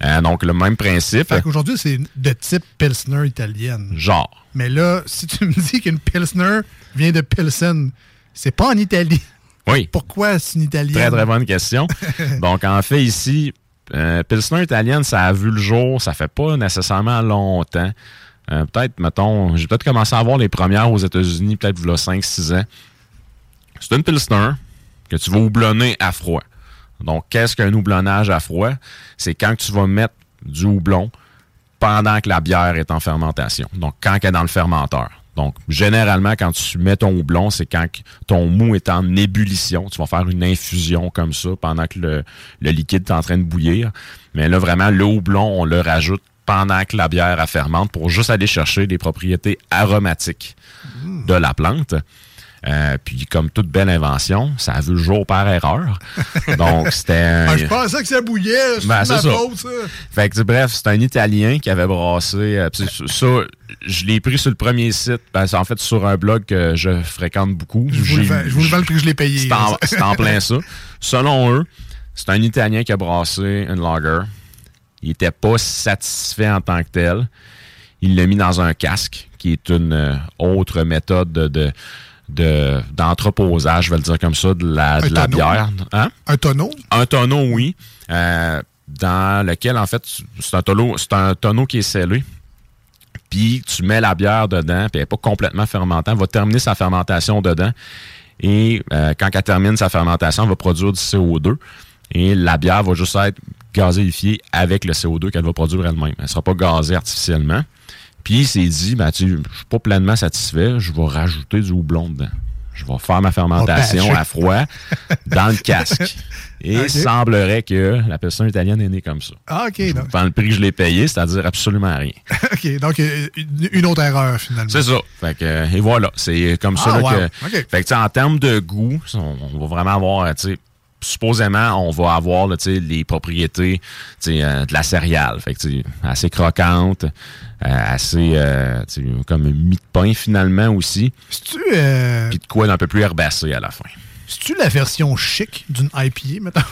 [SPEAKER 10] Euh, donc, le même principe.
[SPEAKER 5] Fait qu'aujourd'hui, c'est de type Pilsner italienne.
[SPEAKER 10] Genre.
[SPEAKER 5] Mais là, si tu me dis qu'une Pilsner vient de Pilsen, c'est pas en Italie.
[SPEAKER 10] Oui.
[SPEAKER 5] Pourquoi c'est une italienne?
[SPEAKER 10] Très, très bonne question. Donc, en fait, ici, euh, Pilsner italienne, ça a vu le jour, ça fait pas nécessairement longtemps. Euh, peut-être, mettons, j'ai peut-être commencé à voir les premières aux États-Unis, peut-être il y a 5-6 ans. C'est une Pilsner que tu vas houblonner à froid. Donc, qu'est-ce qu'un houblonnage à froid? C'est quand tu vas mettre du houblon pendant que la bière est en fermentation. Donc, quand elle est dans le fermenteur. Donc, généralement, quand tu mets ton houblon, c'est quand ton mou est en ébullition. Tu vas faire une infusion comme ça pendant que le, le liquide est en train de bouillir. Mais là, vraiment, le houblon, on le rajoute pendant que la bière elle fermente pour juste aller chercher les propriétés aromatiques de la plante. Euh, puis, comme toute belle invention, ça a vu le jour par erreur. Donc, c'était un...
[SPEAKER 5] Ah, je pensais que ça bouillait. C'est
[SPEAKER 10] Ben, ça.
[SPEAKER 5] ça.
[SPEAKER 10] Fait que, bref, c'est un Italien qui avait brassé. euh, ça, je l'ai pris sur le premier site. Ben, c'est en fait sur un blog que je fréquente beaucoup.
[SPEAKER 5] Je vous le je vous le vends le prix que je l'ai payé.
[SPEAKER 10] C'est en, plein ça. Selon eux, c'est un Italien qui a brassé une lager. Il était pas satisfait en tant que tel. Il l'a mis dans un casque, qui est une euh, autre méthode de, de- de- d'entreposage, je vais le dire comme ça, de la, de bière. Hein?
[SPEAKER 5] Un tonneau?
[SPEAKER 10] Un tonneau, oui. euh, dans lequel, en fait, c'est un tonneau, c'est un tonneau qui est scellé. Puis tu mets la bière dedans, puis elle n'est pas complètement fermentante. Elle va terminer sa fermentation dedans. Et euh, quand elle termine sa fermentation, elle va produire du CO2. Et la bière va juste être gazéifiée avec le CO2 qu'elle va produire elle-même. Elle ne sera pas gazée artificiellement. Puis il s'est dit, ben, tu je suis pas pleinement satisfait, je vais rajouter du houblon dedans. je vais faire ma fermentation
[SPEAKER 5] patcher.
[SPEAKER 10] à froid dans le casque. Et il semblerait que la personne italienne est née comme ça.
[SPEAKER 5] Ah, OK. Donc,
[SPEAKER 10] Dans le prix que je l'ai payé, c'est-à-dire absolument rien.
[SPEAKER 5] OK, donc euh, une, autre erreur, finalement.
[SPEAKER 10] C'est ça. Fait que, euh, et voilà, c'est comme ça
[SPEAKER 5] Ah,
[SPEAKER 10] là,
[SPEAKER 5] wow.
[SPEAKER 10] que. Fait que, en termes de goût, on, on va vraiment avoir, tu sais, supposément, on va avoir là, les propriétés euh, de la céréale. Fait que, assez croquante, euh, assez euh, comme mi de pain finalement aussi.
[SPEAKER 5] Euh,
[SPEAKER 10] Puis de quoi d'un peu plus herbacé à la fin.
[SPEAKER 5] c'est-tu la version chic d'une IPA, maintenant?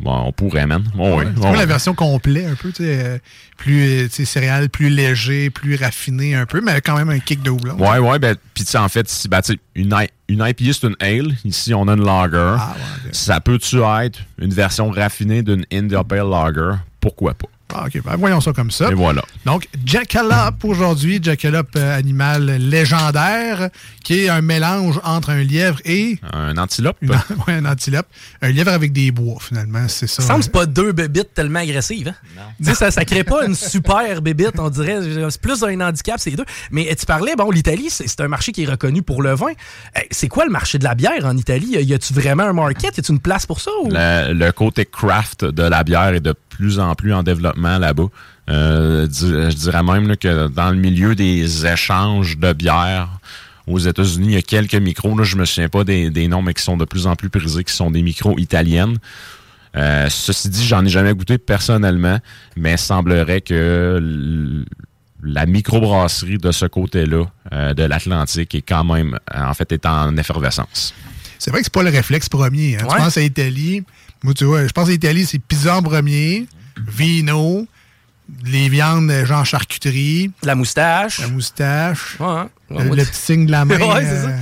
[SPEAKER 10] Bon, on pourrait, man. Bon, oui,
[SPEAKER 5] C'est la version complète, un peu, tu sais, euh, plus euh, tu sais, céréales, plus léger, plus raffiné un peu, mais quand même un kick de houblon.
[SPEAKER 10] Ouais, ouais, ben, puis tu sais, en fait, si, ben, une, une IPA, c'est une ale. Ici, on a une lager.
[SPEAKER 5] Ah,
[SPEAKER 10] Ça peut-tu être une version raffinée d'une India Pale Lager? Pourquoi pas?
[SPEAKER 5] Ah, OK, ben, voyons ça comme ça.
[SPEAKER 10] Et voilà.
[SPEAKER 5] Donc, Jackalope aujourd'hui, Jackalope, euh, animal légendaire, qui est un mélange entre un lièvre et...
[SPEAKER 10] Un antilope?
[SPEAKER 5] Une- ouais, un antilope. Un lièvre avec des bois, finalement, c'est ça.
[SPEAKER 2] Ça semble que c'est pas deux bébites tellement agressives. Hein? Tu sais, ça, ça crée pas une super bébite, on dirait. C'est plus un handicap, c'est les deux. Mais tu parlais, bon, l'Italie, c'est c'est un marché qui est reconnu pour le vin. Euh, C'est quoi le marché de la bière en Italie? Y a-tu vraiment un market? Y a-tu une place pour ça? Ou...
[SPEAKER 10] Le, le côté craft de la bière est de plus en plus en développement là-bas. Euh, je dirais même là, que dans le milieu des échanges de bière aux États-Unis, il y a quelques micros, là, je me souviens pas des, des noms, mais qui sont de plus en plus prisés, qui sont des micros italiennes. Euh, ceci dit, j'en ai jamais goûté personnellement, mais il semblerait que la microbrasserie de ce côté-là euh, de l'Atlantique est quand même, en fait, est en effervescence.
[SPEAKER 5] C'est vrai que c'est pas le réflexe premier. hein.
[SPEAKER 10] Ouais.
[SPEAKER 5] Tu penses à l'Italie. Moi, tu vois, je pense à l'Italie, c'est pizza en premier, vino, les viandes euh, genre charcuterie.
[SPEAKER 2] La moustache.
[SPEAKER 5] La moustache.
[SPEAKER 2] Ouais,
[SPEAKER 5] le, le petit signe de la main.
[SPEAKER 2] Ouais, c'est ça.
[SPEAKER 5] euh,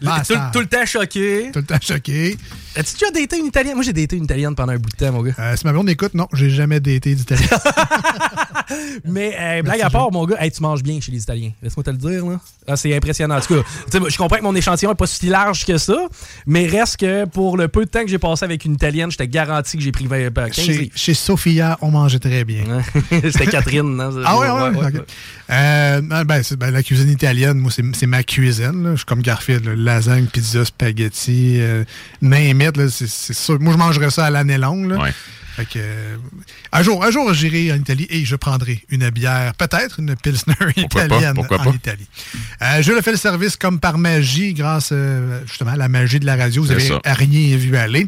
[SPEAKER 2] Le-
[SPEAKER 5] ah,
[SPEAKER 2] tout le temps choqué.
[SPEAKER 5] Tout le temps choqué.
[SPEAKER 2] As-tu déjà daté une italienne? Moi, j'ai daté une italienne pendant un bout de temps, mon gars.
[SPEAKER 5] Euh, si ma blonde écoute, non, j'ai jamais daté d'Italie.
[SPEAKER 2] Mais euh, blague à part, mon gars, hey, tu manges bien chez les Italiens. Laisse-moi te le dire. Là. Ah, c'est impressionnant. En tout cas, tu sais, je comprends que mon échantillon n'est pas si large que ça, mais reste que pour le peu de temps que j'ai passé avec une Italienne, j'étais garanti que j'ai pris 20, ben, 15
[SPEAKER 5] chez,
[SPEAKER 2] livres.
[SPEAKER 5] chez Sophia, on mangeait très bien.
[SPEAKER 2] C'était Catherine. non?
[SPEAKER 5] Ah ouais, ouais,
[SPEAKER 2] Ouais,
[SPEAKER 5] ok.
[SPEAKER 2] ouais.
[SPEAKER 5] Euh, ben, la cuisine italienne, moi, c'est ma cuisine. là. Je suis comme Garfield. là. Lasagne, pizza, spaghetti, euh, c'est sûr. Moi, je mangerais ça à l'année longue. Fait que, euh, un jour, un jour, j'irai en Italie et je prendrai une bière, peut-être une Pilsner
[SPEAKER 10] pas,
[SPEAKER 5] italienne
[SPEAKER 10] pourquoi
[SPEAKER 5] en
[SPEAKER 10] pas?
[SPEAKER 5] Italie. Euh, je le fais le service comme par magie, grâce euh, justement à la magie de la radio. Vous avez rien vu aller.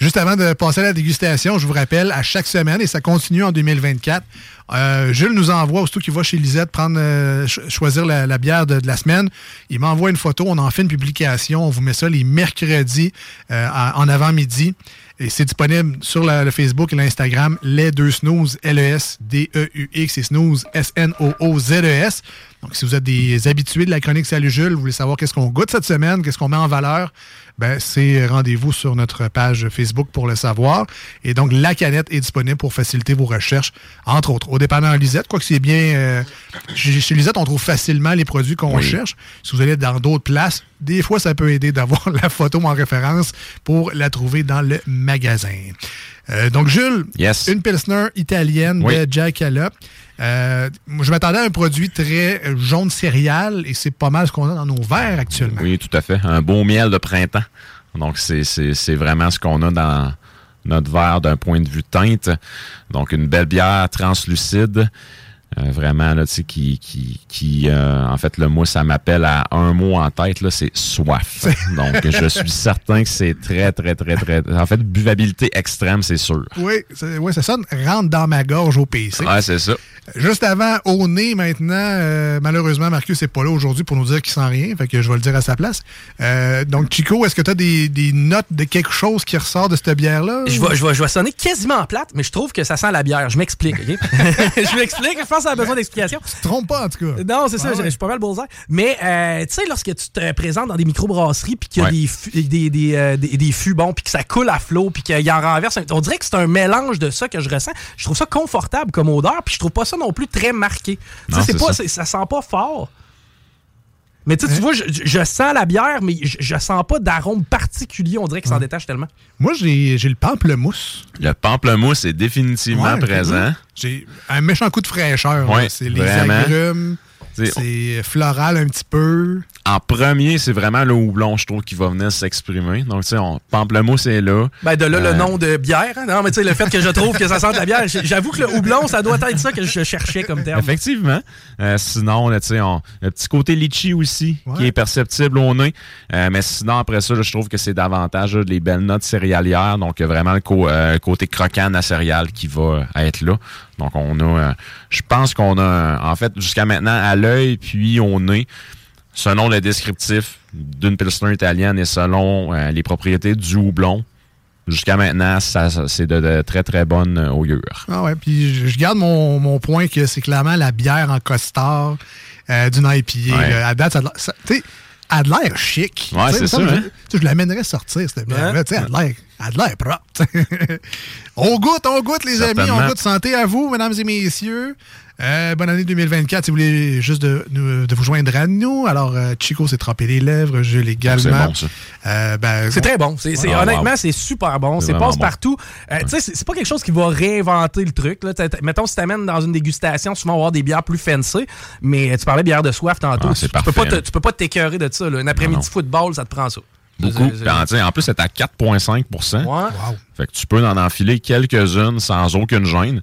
[SPEAKER 5] Juste avant de passer à la dégustation, je vous rappelle, à chaque semaine, et ça continue en 2024, euh, Jules nous envoie, aussitôt qu'il va chez Lisette prendre, euh, ch- choisir la, la bière de, de la semaine, il m'envoie une photo, on en fait une publication, on vous met ça les mercredis euh, en avant-midi. Et c'est disponible sur le Facebook et l'Instagram, les deux snooze, L-E-S-D-E-U-X et snooze, S-N-O-O-Z-E-S. Donc, si vous êtes des habitués de la chronique Salut Jules, vous voulez savoir qu'est-ce qu'on goûte cette semaine, qu'est-ce qu'on met en valeur, ben, c'est rendez-vous sur notre page Facebook pour le savoir. Et donc, la canette est disponible pour faciliter vos recherches, entre autres. Au dépanneur Lisette, quoi que c'est bien, euh, chez, Lisette, on trouve facilement les produits qu'on
[SPEAKER 10] Oui.
[SPEAKER 5] cherche. Si vous allez dans d'autres places, des fois, ça peut aider d'avoir la photo en référence pour la trouver dans le magasin. Euh, donc, Jules, une Pilsner italienne
[SPEAKER 10] Oui.
[SPEAKER 5] de Jackalope. Euh, je m'attendais à un produit très euh, jaune céréal et c'est pas mal ce qu'on a dans nos verres actuellement.
[SPEAKER 10] Oui, tout à fait. Un beau miel de printemps. Donc, c'est vraiment ce qu'on a dans notre verre d'un point de vue teinte. Donc, une belle bière translucide. Euh, vraiment, là, tu sais, qui, qui, qui euh, en fait, le mot, ça m'appelle à un mot en tête, là, c'est soif. Donc, je suis certain que c'est très, très, très, très, en fait, buvabilité extrême, c'est sûr.
[SPEAKER 5] Oui, ouais, ça sonne rentre dans ma gorge au PC.
[SPEAKER 10] Ouais, c'est ça.
[SPEAKER 5] Juste avant, au nez maintenant, euh, malheureusement, Marcus n'est pas là aujourd'hui pour nous dire qu'il sent rien, fait que je vais le dire à sa place. Euh, donc, Chico, est-ce que tu as des, des notes de quelque chose qui ressort de cette bière-là?
[SPEAKER 2] Je vais, je, vais, je vais sonner quasiment plate, mais je trouve que ça sent la bière. Je m'explique, OK? je m'explique. Je pense que ça a besoin d'explication.
[SPEAKER 5] Tu te trompes pas, en tout cas.
[SPEAKER 2] Non, c'est ça,
[SPEAKER 5] Ah
[SPEAKER 2] je-
[SPEAKER 5] ouais.
[SPEAKER 2] je suis pas mal bullseye. Mais, euh, tu sais, lorsque tu te présentes dans des microbrasseries, puis qu'il y a
[SPEAKER 10] Ouais.
[SPEAKER 2] des, fûts- des, des, euh, des, des fûts bons, puis que ça coule à flot, puis qu'il en renverse, un- on dirait que c'est un mélange de ça que je ressens. Je trouve ça confortable comme odeur, puis je trouve pas ça non plus très marqué. Tu
[SPEAKER 10] Non,
[SPEAKER 2] sais, c'est pas,
[SPEAKER 10] ça.
[SPEAKER 2] ça sent pas fort. Mais tu sais, tu vois, je, sens la bière, mais je, je sens pas d'arôme particulier. On dirait qu'il s'en détache tellement.
[SPEAKER 5] Moi, j'ai j'ai le pamplemousse.
[SPEAKER 10] Le pamplemousse est définitivement
[SPEAKER 5] Ouais,
[SPEAKER 10] présent.
[SPEAKER 5] J'ai un méchant coup de fraîcheur.
[SPEAKER 10] Ouais,
[SPEAKER 5] c'est les agrumes. C'est floral un petit peu.
[SPEAKER 10] En premier, c'est vraiment le houblon, je trouve, qui va venir s'exprimer. Donc, tu sais, on- pamplemousse est là.
[SPEAKER 2] Ben, de là, le
[SPEAKER 10] Euh,
[SPEAKER 2] nom de bière. hein. Non, mais tu sais, le fait que je trouve que ça sent la bière, j'avoue que le houblon, ça doit être ça que je cherchais comme terme.
[SPEAKER 10] Effectivement. Euh, sinon, tu sais, on- le petit côté litchi aussi,
[SPEAKER 2] Ouais.
[SPEAKER 10] qui est perceptible au nez. Euh, mais sinon, après ça, là, je trouve que c'est davantage là, les belles notes céréalières. Donc, vraiment le co- côté croquant de la céréale qui va être là. Donc, on a, je pense qu'on a, en fait, jusqu'à maintenant, à l'œil, puis au nez, selon le descriptif d'une Pilsner italienne et selon euh, les propriétés du houblon, jusqu'à maintenant, ça, ça- c'est de, de très, très bonne augure.
[SPEAKER 5] Ah ouais, puis je, je garde mon, mon point que c'est clairement la bière en costard euh, d'une IPA.
[SPEAKER 10] Ouais.
[SPEAKER 5] À date, ça ça- a de l'air chic.
[SPEAKER 10] Ouais, c'est ça,
[SPEAKER 5] Je,
[SPEAKER 10] hein?
[SPEAKER 5] tu sais, je l'amènerais sortir, cette bière-là. Tu sais, Elle a de l'air- propre. on goûte, on goûte, les amis. On goûte santé à vous, mesdames et messieurs. Euh, bonne année 2024. Si vous voulez juste de, nous- de vous joindre à nous, alors euh, Chico s'est trempé les lèvres, Jules également.
[SPEAKER 10] C'est bon, ça.
[SPEAKER 5] Euh, ben,
[SPEAKER 2] C'est très bon.
[SPEAKER 10] Ah,
[SPEAKER 2] honnêtement,
[SPEAKER 10] wow.
[SPEAKER 2] c'est super bon.
[SPEAKER 10] C'est
[SPEAKER 2] passe-partout. Euh, tu sais, c'est, pas quelque chose qui va réinventer le truc. Là. Mettons, si t'amènes dans une dégustation, souvent on va avoir des bières plus fancy. Mais tu parlais de bière de soif tantôt.
[SPEAKER 10] Ah,
[SPEAKER 2] tu, tu peux pas te- tu peux pas t'écœurer de ça. là. Un après-midi football, ça te prend ça.
[SPEAKER 10] Beaucoup. En, tu en plus, c'est à 4,5
[SPEAKER 2] Ouais.
[SPEAKER 10] Fait que tu peux en enfiler quelques-unes sans aucune gêne.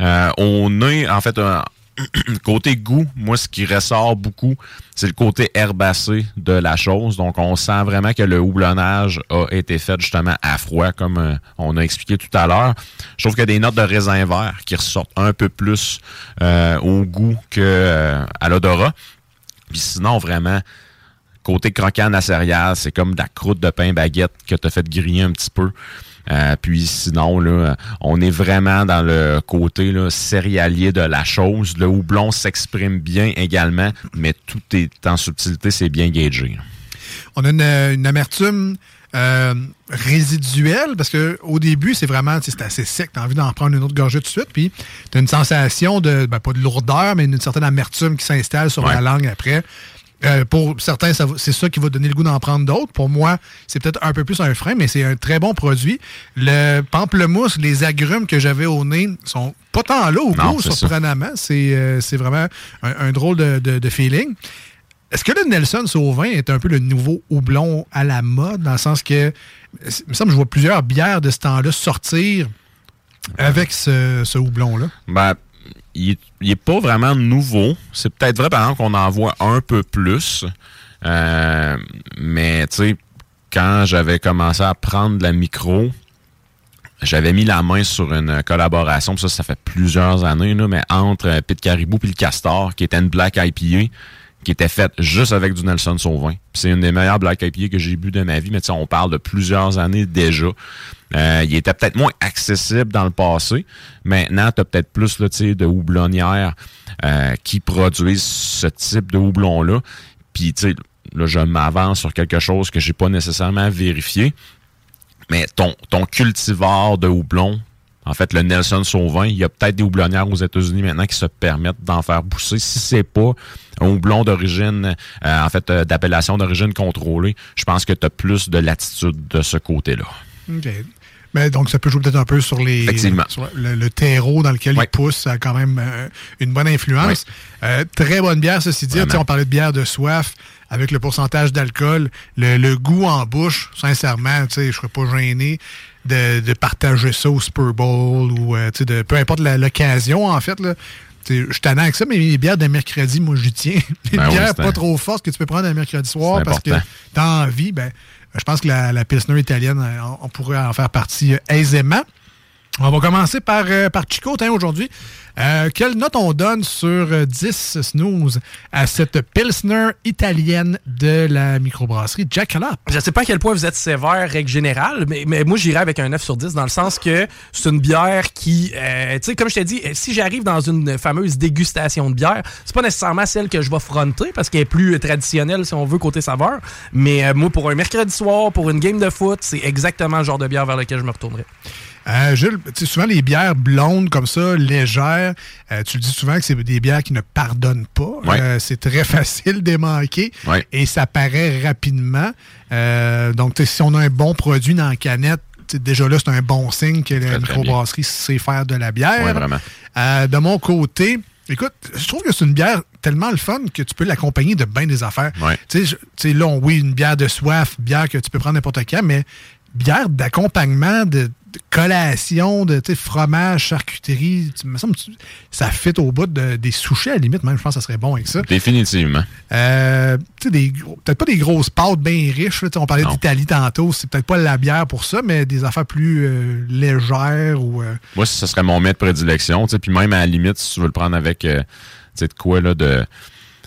[SPEAKER 10] Euh, on est, en fait, un- côté goût, moi, ce qui ressort beaucoup, c'est le côté herbacé de la chose. Donc, on sent vraiment que le houblonnage a été fait justement à froid, comme euh, on a expliqué tout à l'heure. Je trouve qu'il y a des notes de raisin vert qui ressortent un peu plus euh, au goût que euh, à l'odorat. Puis sinon, vraiment, côté croquant de la céréale, c'est comme de la croûte de pain baguette que tu as fait griller un petit peu. Euh, puis sinon, là, on est vraiment dans le côté là, céréalier de la chose. Le houblon s'exprime bien également, mais tout est en subtilité, c'est bien gagé.
[SPEAKER 5] On a une, une amertume euh, résiduelle parce que au début, c'est vraiment c'est assez sec. Tu as envie d'en prendre une autre gorgée tout de suite. Puis tu as une sensation de, ben, pas de lourdeur, mais une certaine amertume qui s'installe sur
[SPEAKER 10] Ouais.
[SPEAKER 5] la langue après. Euh, pour certains, c'est ça qui va donner le goût d'en prendre d'autres. Pour moi, c'est peut-être un peu plus un frein, mais c'est un très bon produit. Le pamplemousse, les agrumes que j'avais au nez sont pas tant là au goût, surprenamment. C'est euh, c'est vraiment un, un drôle de, de- de feeling. Est-ce que le Nelson Sauvin est un peu le nouveau houblon à la mode, dans le sens que, il me semble que je vois plusieurs bières de ce temps-là sortir avec ce, ce houblon-là?
[SPEAKER 10] Ben, il, est- il est pas vraiment nouveau. C'est peut-être vrai, par exemple, qu'on en voit un peu plus. Euh, mais, tu sais, quand j'avais commencé à prendre la micro, j'avais mis la main sur une collaboration, ça, ça fait plusieurs années, là, mais entre euh, Pit Caribou et le Castor, qui était une Black IPA, qui était faite juste avec du Nelson Sauvin. C'est une des meilleures Black IPA que j'ai bu de ma vie, mais on parle de plusieurs années déjà. Euh, il était peut-être moins accessible dans le passé. Maintenant, tu as peut-être plus là, de houblonnières euh, qui produisent ce type de houblon-là. Puis, tu sais, là, je m'avance sur quelque chose que j'ai pas nécessairement vérifié. Mais ton, ton cultivar de houblon, en fait, le Nelson Sauvin, il y a peut-être des houblonnières aux États-Unis maintenant qui se permettent d'en faire pousser. Si c'est pas un houblon d'origine, euh, en fait, euh, d'appellation d'origine contrôlée, je pense que tu as plus de latitude de ce côté-là.
[SPEAKER 5] OK. Mais donc, ça peut jouer peut-être un peu sur les
[SPEAKER 10] Effectivement.
[SPEAKER 5] sur le, le terreau dans lequel il pousse. Ça a quand même euh, une bonne influence. Euh, très bonne bière, ceci dit. On parlait de bière de soif avec le pourcentage d'alcool. Le, le goût en bouche, sincèrement, tu sais, je ne serais pas gêné de, de partager ça au Super Bowl ou euh, tu sais, de, peu importe l'occasion, en fait. Là. Je suis tannant avec ça, mais les bières de mercredi, moi, j'y tiens. Les
[SPEAKER 10] Ben
[SPEAKER 5] bières pas trop fortes que tu peux prendre un mercredi soir parce que tu as envie, ben, je pense que la, la Pilsner italienne, euh, on, on pourrait en faire partie euh, aisément. On va commencer par, euh, par Chico aujourd'hui. Euh, quelle note on donne sur euh, 10 snooze à cette Pilsner italienne de la microbrasserie Jackalope?
[SPEAKER 2] Je ne sais pas à quel point vous êtes sévère, règle générale, mais, mais moi, j'irais avec un 9 sur 10 dans le sens que c'est une bière qui, euh, tu sais, comme je t'ai dit, euh, si j'arrive dans une fameuse dégustation de bière, c'est pas nécessairement celle que je vais fronter parce qu'elle est plus euh, traditionnelle, si on veut, côté saveur. Mais euh, moi, pour un mercredi soir, pour une game de foot, c'est exactement le genre de bière vers lequel je me retournerai.
[SPEAKER 5] Euh, Jules, tu sais, souvent les bières blondes comme ça, légères, euh, tu le dis souvent que c'est des bières qui ne pardonnent pas.
[SPEAKER 10] Ouais.
[SPEAKER 5] Euh, c'est très facile de manquer
[SPEAKER 10] Ouais.
[SPEAKER 5] et ça paraît rapidement. Euh, donc, si on a un bon produit dans la canette, déjà là, c'est un bon signe que la microbrasserie sait faire de la bière.
[SPEAKER 10] Ouais, vraiment.
[SPEAKER 5] Euh, de mon côté, Écoute, je trouve que c'est une bière tellement le fun que tu peux l'accompagner de bien des affaires.
[SPEAKER 10] Ouais.
[SPEAKER 5] Tu sais, là, on- oui, une bière de soif, bière que tu peux prendre n'importe quand, mais bière d'accompagnement, de collation, de fromage, charcuterie, tu- me semble que tu- ça fit au bout de- des sushis à la limite, même, je pense que ça serait bon avec ça.
[SPEAKER 10] Définitivement.
[SPEAKER 5] Euh, peut-être pas des grosses pâtes bien riches. là, on parlait d'Italie tantôt, c'est peut-être pas la bière pour ça, mais des affaires plus euh, légères ou. euh,
[SPEAKER 10] Moi, ce serait mon mets de prédilection. Puis même à la limite, si tu veux le prendre avec euh, de quoi là, de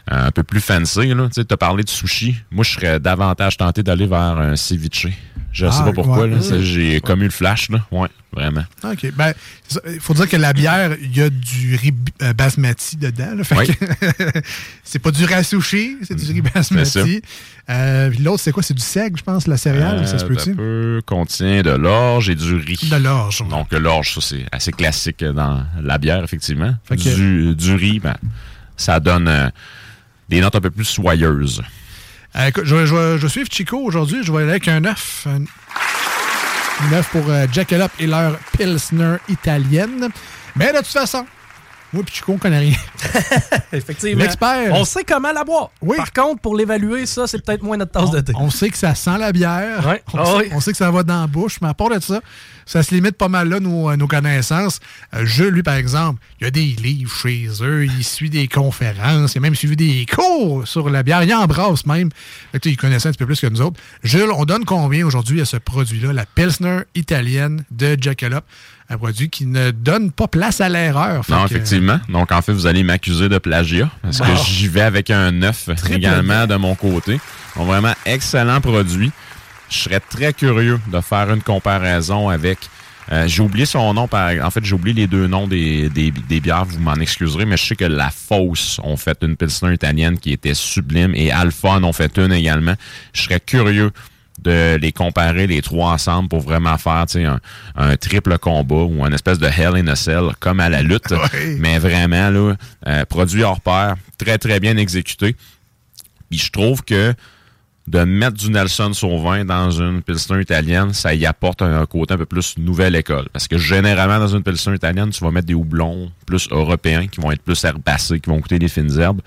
[SPEAKER 10] un peu plus fancy, tu as parlé de sushi. Moi, je serais davantage tenté d'aller vers un ceviche. Je sais
[SPEAKER 5] Ah,
[SPEAKER 10] pas pourquoi.
[SPEAKER 5] ouais.
[SPEAKER 10] là, c'est- J'ai comme eu le flash. Là. Ouais, vraiment.
[SPEAKER 5] OK. Ben, il faut dire que la bière, il y a du riz euh, basmati dedans.
[SPEAKER 10] Oui.
[SPEAKER 5] c'est pas du riz à sushi, c'est du riz
[SPEAKER 10] ça.
[SPEAKER 5] basmati. Euh, L'autre, c'est quoi? C'est du seigle, je pense, la céréale, ça se
[SPEAKER 10] Euh,
[SPEAKER 5] peut-tu?
[SPEAKER 10] un peu, contient de l'orge et du riz.
[SPEAKER 5] De l'orge. ouais.
[SPEAKER 10] Donc, l'orge, ça, c'est assez classique dans la bière, effectivement. Du, du riz, ben, ça donne euh, des notes un peu plus soyeuses.
[SPEAKER 5] Euh, écoute, je, vais- je, je suivre Chico aujourd'hui. Je vais aller avec un 9. Un 9 pour euh, Jack Up et leur Pilsner italienne. Mais de toute façon, moi et Chico, on connaît rien.
[SPEAKER 2] Effectivement.
[SPEAKER 5] L'expert.
[SPEAKER 2] On sait comment la boire.
[SPEAKER 5] Oui.
[SPEAKER 2] Par contre, pour l'évaluer, ça, c'est peut-être moins notre tasse de thé.
[SPEAKER 5] On sait que ça sent la bière.
[SPEAKER 2] Ouais.
[SPEAKER 5] On,
[SPEAKER 2] Ah
[SPEAKER 5] sait,
[SPEAKER 2] oui.
[SPEAKER 5] on sait que ça va dans la bouche, mais à part de ça, ça se limite pas mal là, nos, euh, nos connaissances. Euh, Jules, lui, par exemple, il y a des livres chez eux, il suit des conférences, il a même suivi des cours sur la bière, il embrasse même. Fait que, il connaissait un petit peu plus que nous autres. Jules, on donne combien aujourd'hui à ce produit-là, la Pilsner italienne de Jackalope? Un produit qui ne donne pas place à l'erreur.
[SPEAKER 10] Non,
[SPEAKER 5] que,
[SPEAKER 10] effectivement. Donc, en fait, vous allez m'accuser de plagiat parce
[SPEAKER 5] Bon.
[SPEAKER 10] que j'y vais avec un 9 également de mon côté. Donc, vraiment excellent produit. Je serais très curieux de faire une comparaison avec. euh, j'ai oublié son nom, par, en fait, j'ai oublié les deux noms des, des, des bières, vous m'en excuserez, mais je sais que La Fosse ont fait une Pilsner italienne qui était sublime et Alpha en ont fait une également. Je serais curieux de les comparer les trois ensemble pour vraiment faire un, un triple combat ou un espèce de Hell in a Cell comme à la lutte. Mais vraiment, là, euh, produit hors pair, très très bien exécuté. Puis je trouve que de mettre du Nelson Sauvin dans une Pilsner italienne, ça y apporte un, côté un peu plus nouvelle école. Parce que généralement, dans une Pilsner italienne, tu vas mettre des houblons plus européens qui vont être plus herbacés, qui vont goûter des fines herbes.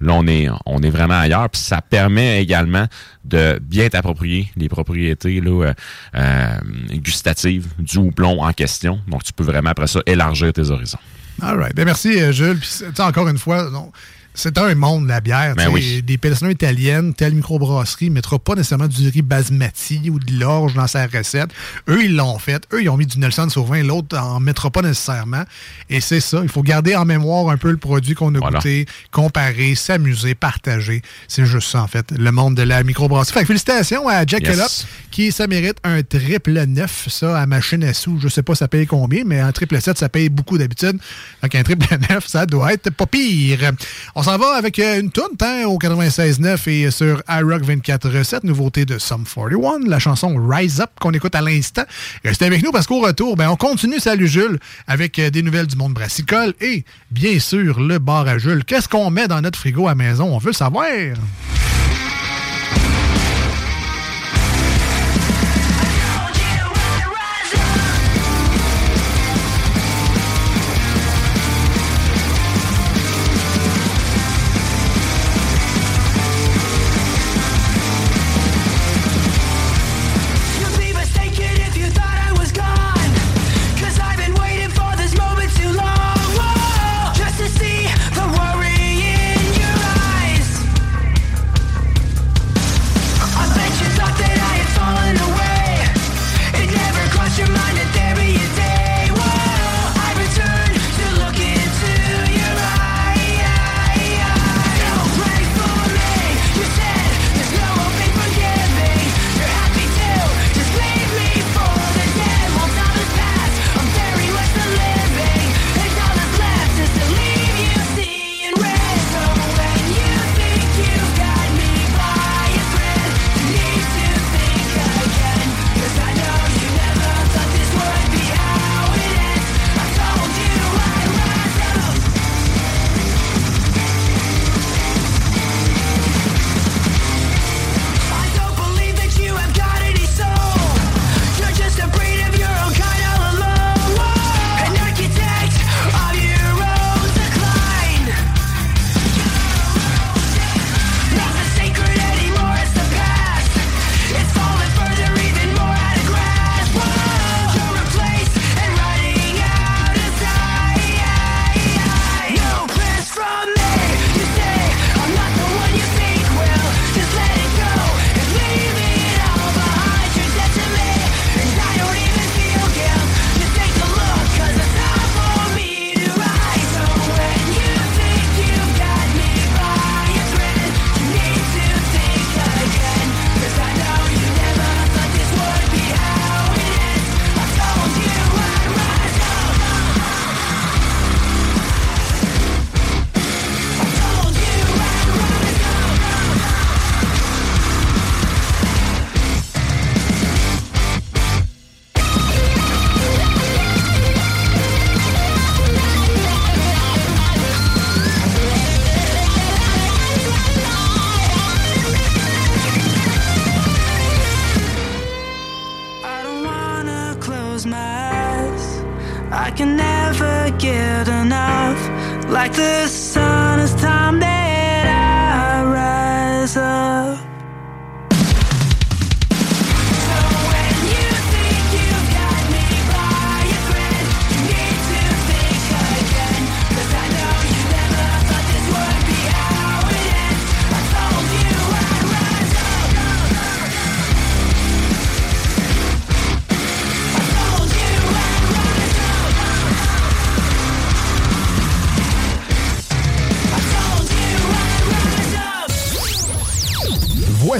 [SPEAKER 10] Là, on est, on est vraiment ailleurs. Puis ça permet également de bien t'approprier les propriétés euh, euh, gustatives du houblon en question. Donc, tu peux vraiment, après ça, élargir tes horizons.
[SPEAKER 5] All right. Ben, merci, euh, Jules. Puis, encore une fois, non, c'est un monde, la bière.
[SPEAKER 10] Ben oui.
[SPEAKER 5] Des pilsners italiennes, telle microbrasserie ne mettra pas nécessairement du riz basmati ou de l'orge dans sa recette. Eux, ils l'ont fait. Eux, ils ont mis du Nelson Sauvin. L'autre en mettra pas nécessairement. Et c'est ça. Il faut garder en mémoire un peu le produit qu'on a
[SPEAKER 10] Voilà.
[SPEAKER 5] goûté, comparer, s'amuser, partager. C'est juste ça, en fait, le monde de la microbrasserie. Fait que félicitations à Jack
[SPEAKER 10] Yes.
[SPEAKER 5] Kellogg, qui, ça mérite un triple 9, ça, à machine à sous. Je sais pas ça paye combien, mais un triple 7, ça paye beaucoup d'habitude. Donc, un triple 9, ça doit être pas pire. On s'en va avec euh, une toune, hein, au 96.9 et sur iRock 24.7, nouveauté de Sum 41, la chanson Rise Up qu'on écoute à l'instant. Restez avec nous parce qu'au retour, ben, on continue, salut Jules, avec euh, des nouvelles du monde brassicole et, bien sûr, le bar à Jules. Qu'est-ce qu'on met dans notre frigo à maison? On veut savoir.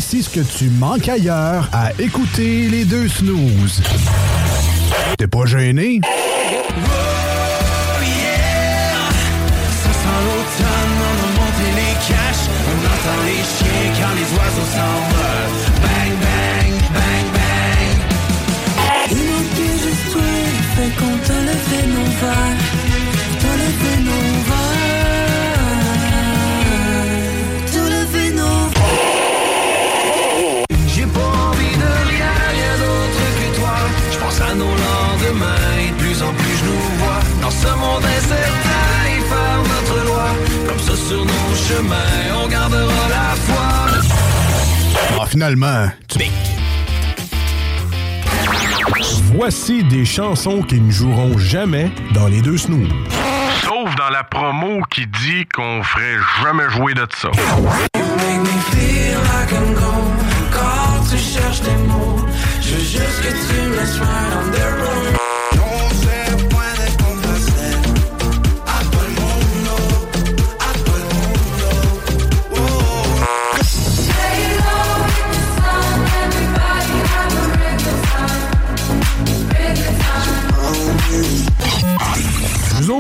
[SPEAKER 6] Voici ce que tu manques ailleurs à écouter les deux snooze. T'es pas gêné?
[SPEAKER 11] Ça sent l'automne, on a monté les caches. On entend les chiens quand les oiseaux s'envolent. Bang, bang, bang, bang. Il manquait juste toi, fait qu'on t'a levé nos verres. T'as incertain, et faire notre loi. Comme ça sur nos chemins, on gardera la foi.
[SPEAKER 6] Ah, finalement, tu... Voici des chansons qui ne joueront jamais dans les deux snooze.
[SPEAKER 8] Sauf dans la promo qui dit qu'on ferait jamais jouer de ça.
[SPEAKER 11] Make me feel like I'm gone. Quand tu cherches tes mots, je veux juste que tu me laisses right on the road.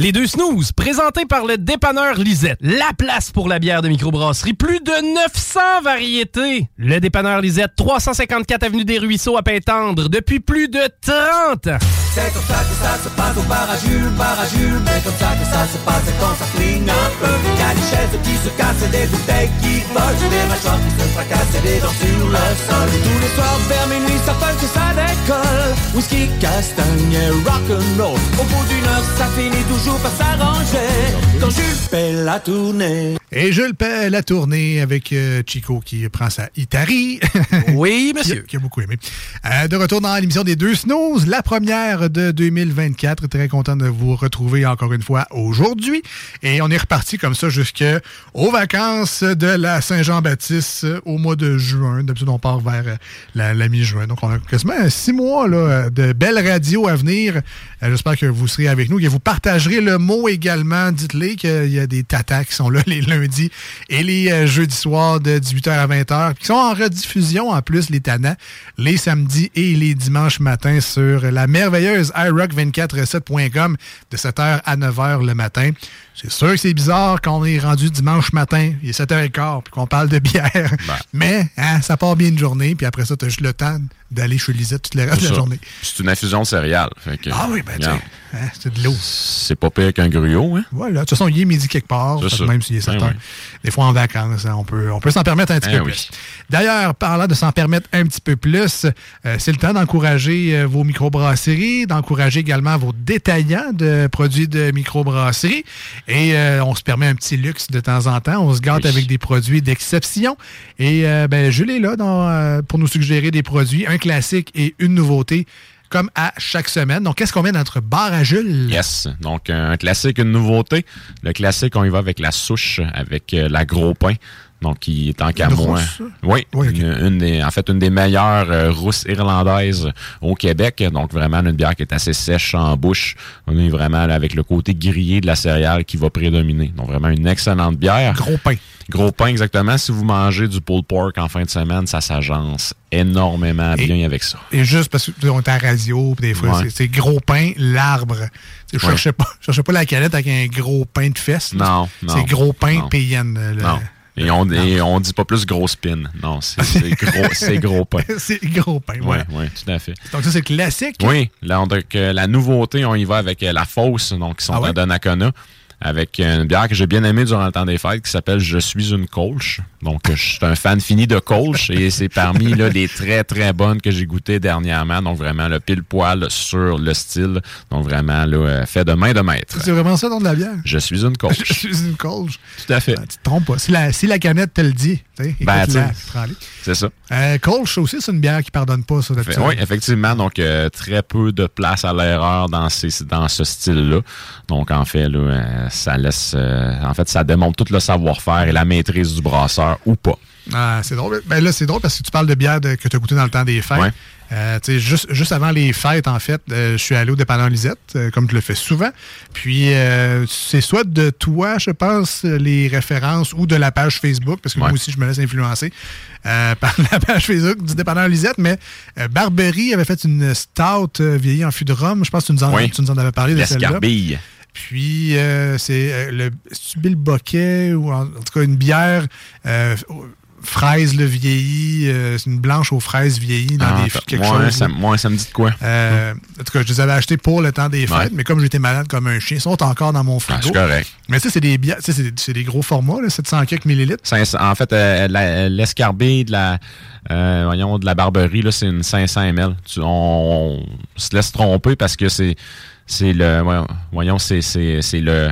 [SPEAKER 2] Les deux snooze, présentés par le dépanneur Lisette. La place pour la bière de microbrasserie. Plus de 900 variétés. Le dépanneur Lisette, 354 Avenue des Ruisseaux à Pintendre, depuis plus de 30 ans.
[SPEAKER 11] C'est comme ça que ça se passe au bar à Jules, bar à Jules. C'est comme ça que ça se passe quand ça flingue un peu. Y a des chaises qui se cassent des bouteilles qui volent. Des mâchoires qui se fracassent et des dents sur le sol. Tous les soirs vers minuit, ça fait que ça décolle. Whisky, castagne et rock'n'roll. Au bout d'une heure, ça finit toujours par s'arranger. Quand Jules fait la tournée.
[SPEAKER 5] Et Jules paie la tournée avec euh, Chico qui prend sa Itari.
[SPEAKER 2] Oui, monsieur.
[SPEAKER 5] qui, a beaucoup aimé. Euh, de retour dans l'émission des deux snooze, la première de 2024. Très content de vous retrouver encore une fois aujourd'hui. Et on est reparti comme ça jusqu'aux vacances de la Saint-Jean-Baptiste euh, au mois de juin. D'habitude, on part vers la, la mi-juin. Donc, on a quasiment six mois là, de belles radios à venir. J'espère que vous serez avec nous, que vous partagerez le mot également. Dites-les qu'il y a des tatas qui sont là les lundis et les euh, jeudis soirs de 18h à 20h, qui sont en rediffusion en plus, les tanas, les samedis et les dimanches matins sur la merveilleuse iRock247.com de 7h à 9h le matin. C'est sûr que c'est bizarre quand on est rendu dimanche matin, il est 7h15, puis qu'on parle de bière. Mais hein, ça part bien une journée, puis après ça, tu as juste le temps d'aller chez Lisette toute le reste de la
[SPEAKER 10] ça.
[SPEAKER 5] journée.
[SPEAKER 10] C'est une infusion de céréales. fait que,
[SPEAKER 5] Ah oui, ben tu hein, c'est de l'eau.
[SPEAKER 10] C'est pas pire qu'un gruau, hein?
[SPEAKER 5] Voilà, de toute façon, il est midi quelque part, fait même s'il est 7
[SPEAKER 10] Ben oui.
[SPEAKER 5] Des fois en vacances, hein, on peut, on peut s'en permettre un petit
[SPEAKER 10] Ben
[SPEAKER 5] peu
[SPEAKER 10] oui.
[SPEAKER 5] plus. D'ailleurs, parlant de s'en permettre un petit peu plus, euh, c'est le temps d'encourager euh, vos microbrasseries, d'encourager également vos détaillants de produits de microbrasserie. Et euh, on se permet un petit luxe de temps en temps. On se gâte avec des produits d'exception. Et euh, ben, Jules est là dans, pour nous suggérer des produits, un classique et une nouveauté, comme à chaque semaine. Donc, qu'est-ce qu'on met dans notre bar à Jules?
[SPEAKER 10] Yes. Donc, un classique, une nouveauté. Le classique, on y va avec la souche, avec euh, la gros pain. Donc, qui est en qu'à moi.
[SPEAKER 5] rousse, ça?
[SPEAKER 10] Oui. une, une des, en fait, une des meilleures euh, rousses irlandaises au Québec. Donc, vraiment, une bière qui est assez sèche en bouche. On est vraiment là, avec le côté grillé de la céréale qui va prédominer. Donc, vraiment une excellente bière.
[SPEAKER 5] Gros pain.
[SPEAKER 10] Gros pain, exactement. Si vous mangez du pulled pork en fin de semaine, ça s'agence énormément bien avec ça.
[SPEAKER 5] Et juste parce qu'on est à la radio, puis des fois,
[SPEAKER 10] Ouais.
[SPEAKER 5] c'est- gros pain, l'arbre. Je
[SPEAKER 10] Ouais.
[SPEAKER 5] cherchais pas, je cherchais pas la canette avec un gros pain de fesses. là.
[SPEAKER 10] Non, non.
[SPEAKER 5] C'est gros pain. PN. le-
[SPEAKER 10] Non. Et on, et on dit pas plus gros spin. Non, c'est gros, c'est gros pain.
[SPEAKER 5] c'est gros pain,
[SPEAKER 10] Oui, oui, tout à fait.
[SPEAKER 5] Donc ça, c'est classique.
[SPEAKER 10] Oui, là, on- donc, euh, la nouveauté, on y va avec euh, la fausse, donc qui sont
[SPEAKER 5] Ah ouais?
[SPEAKER 10] à Donnacona. Avec une bière que j'ai bien aimée durant le temps des fêtes qui s'appelle Je suis une Colch. Donc, je suis un fan fini de Colch et c'est parmi là, les très, très bonnes que j'ai goûtées dernièrement. Donc, vraiment, le pile poil sur le style. Donc, vraiment, là, euh, fait de main de maître.
[SPEAKER 5] C'est vraiment ça, nom de la bière?
[SPEAKER 10] Je suis une Colch.
[SPEAKER 5] Je suis une colge.
[SPEAKER 10] Tout à fait.
[SPEAKER 5] Tu te trompes pas. Si la, si la canette te le dit,
[SPEAKER 10] Ben. C'est ça.
[SPEAKER 5] Euh, Kolsch aussi, c'est une bière qui pardonne pas, ça,
[SPEAKER 10] Fait- oui, effectivement. Donc, euh, très peu de place à l'erreur dans, ces, dans ce style-là. Donc, en fait, là, euh, ça laisse. euh, en fait, ça démontre tout le savoir-faire et la maîtrise du brasseur ou pas.
[SPEAKER 5] Ah, c'est drôle. Ben là, c'est drôle parce que tu parles de bière de- que tu as goûté dans le temps des fêtes.
[SPEAKER 10] Ouais.
[SPEAKER 5] Euh, juste, juste avant les fêtes, en fait, euh, je suis allé au dépanneur Lisette, euh, comme je le fais souvent. Puis, c'est soit de toi, je pense, les références ou de la page Facebook, parce que moi aussi, je me laisse influencer par la page Facebook du dépanneur Lisette. Mais Barbery avait fait une stout vieillie en fût de rhum. Je pense que tu nous en,
[SPEAKER 10] Oui.
[SPEAKER 5] tu nous en avais parlé de celle-là. Puis, euh, c'est euh, le Bill Boquet, ou en, en tout cas une bière euh, fraise le vieilli. euh, c'est une blanche aux fraises vieillies dans
[SPEAKER 10] Ah,
[SPEAKER 5] des quelque chose.
[SPEAKER 10] ça, ouais, ça me dit de quoi?
[SPEAKER 5] Euh, En tout cas, je les avais achetés pour le temps des fêtes,
[SPEAKER 10] Ouais.
[SPEAKER 5] mais comme j'étais malade comme un chien, ils sont encore dans mon
[SPEAKER 10] Ah,
[SPEAKER 5] frigo.
[SPEAKER 10] c'est correct.
[SPEAKER 5] mais ça, c'est des bières, c'est des gros formats, là, 700 quelques millilitres.
[SPEAKER 10] 500 en fait, euh, l'escarbille de la, voyons, de la barberie, c'est une 500 ml. Tu- on, on se laisse tromper parce que c'est, c'est le, voyons, voyons, c'est, c'est, c'est le,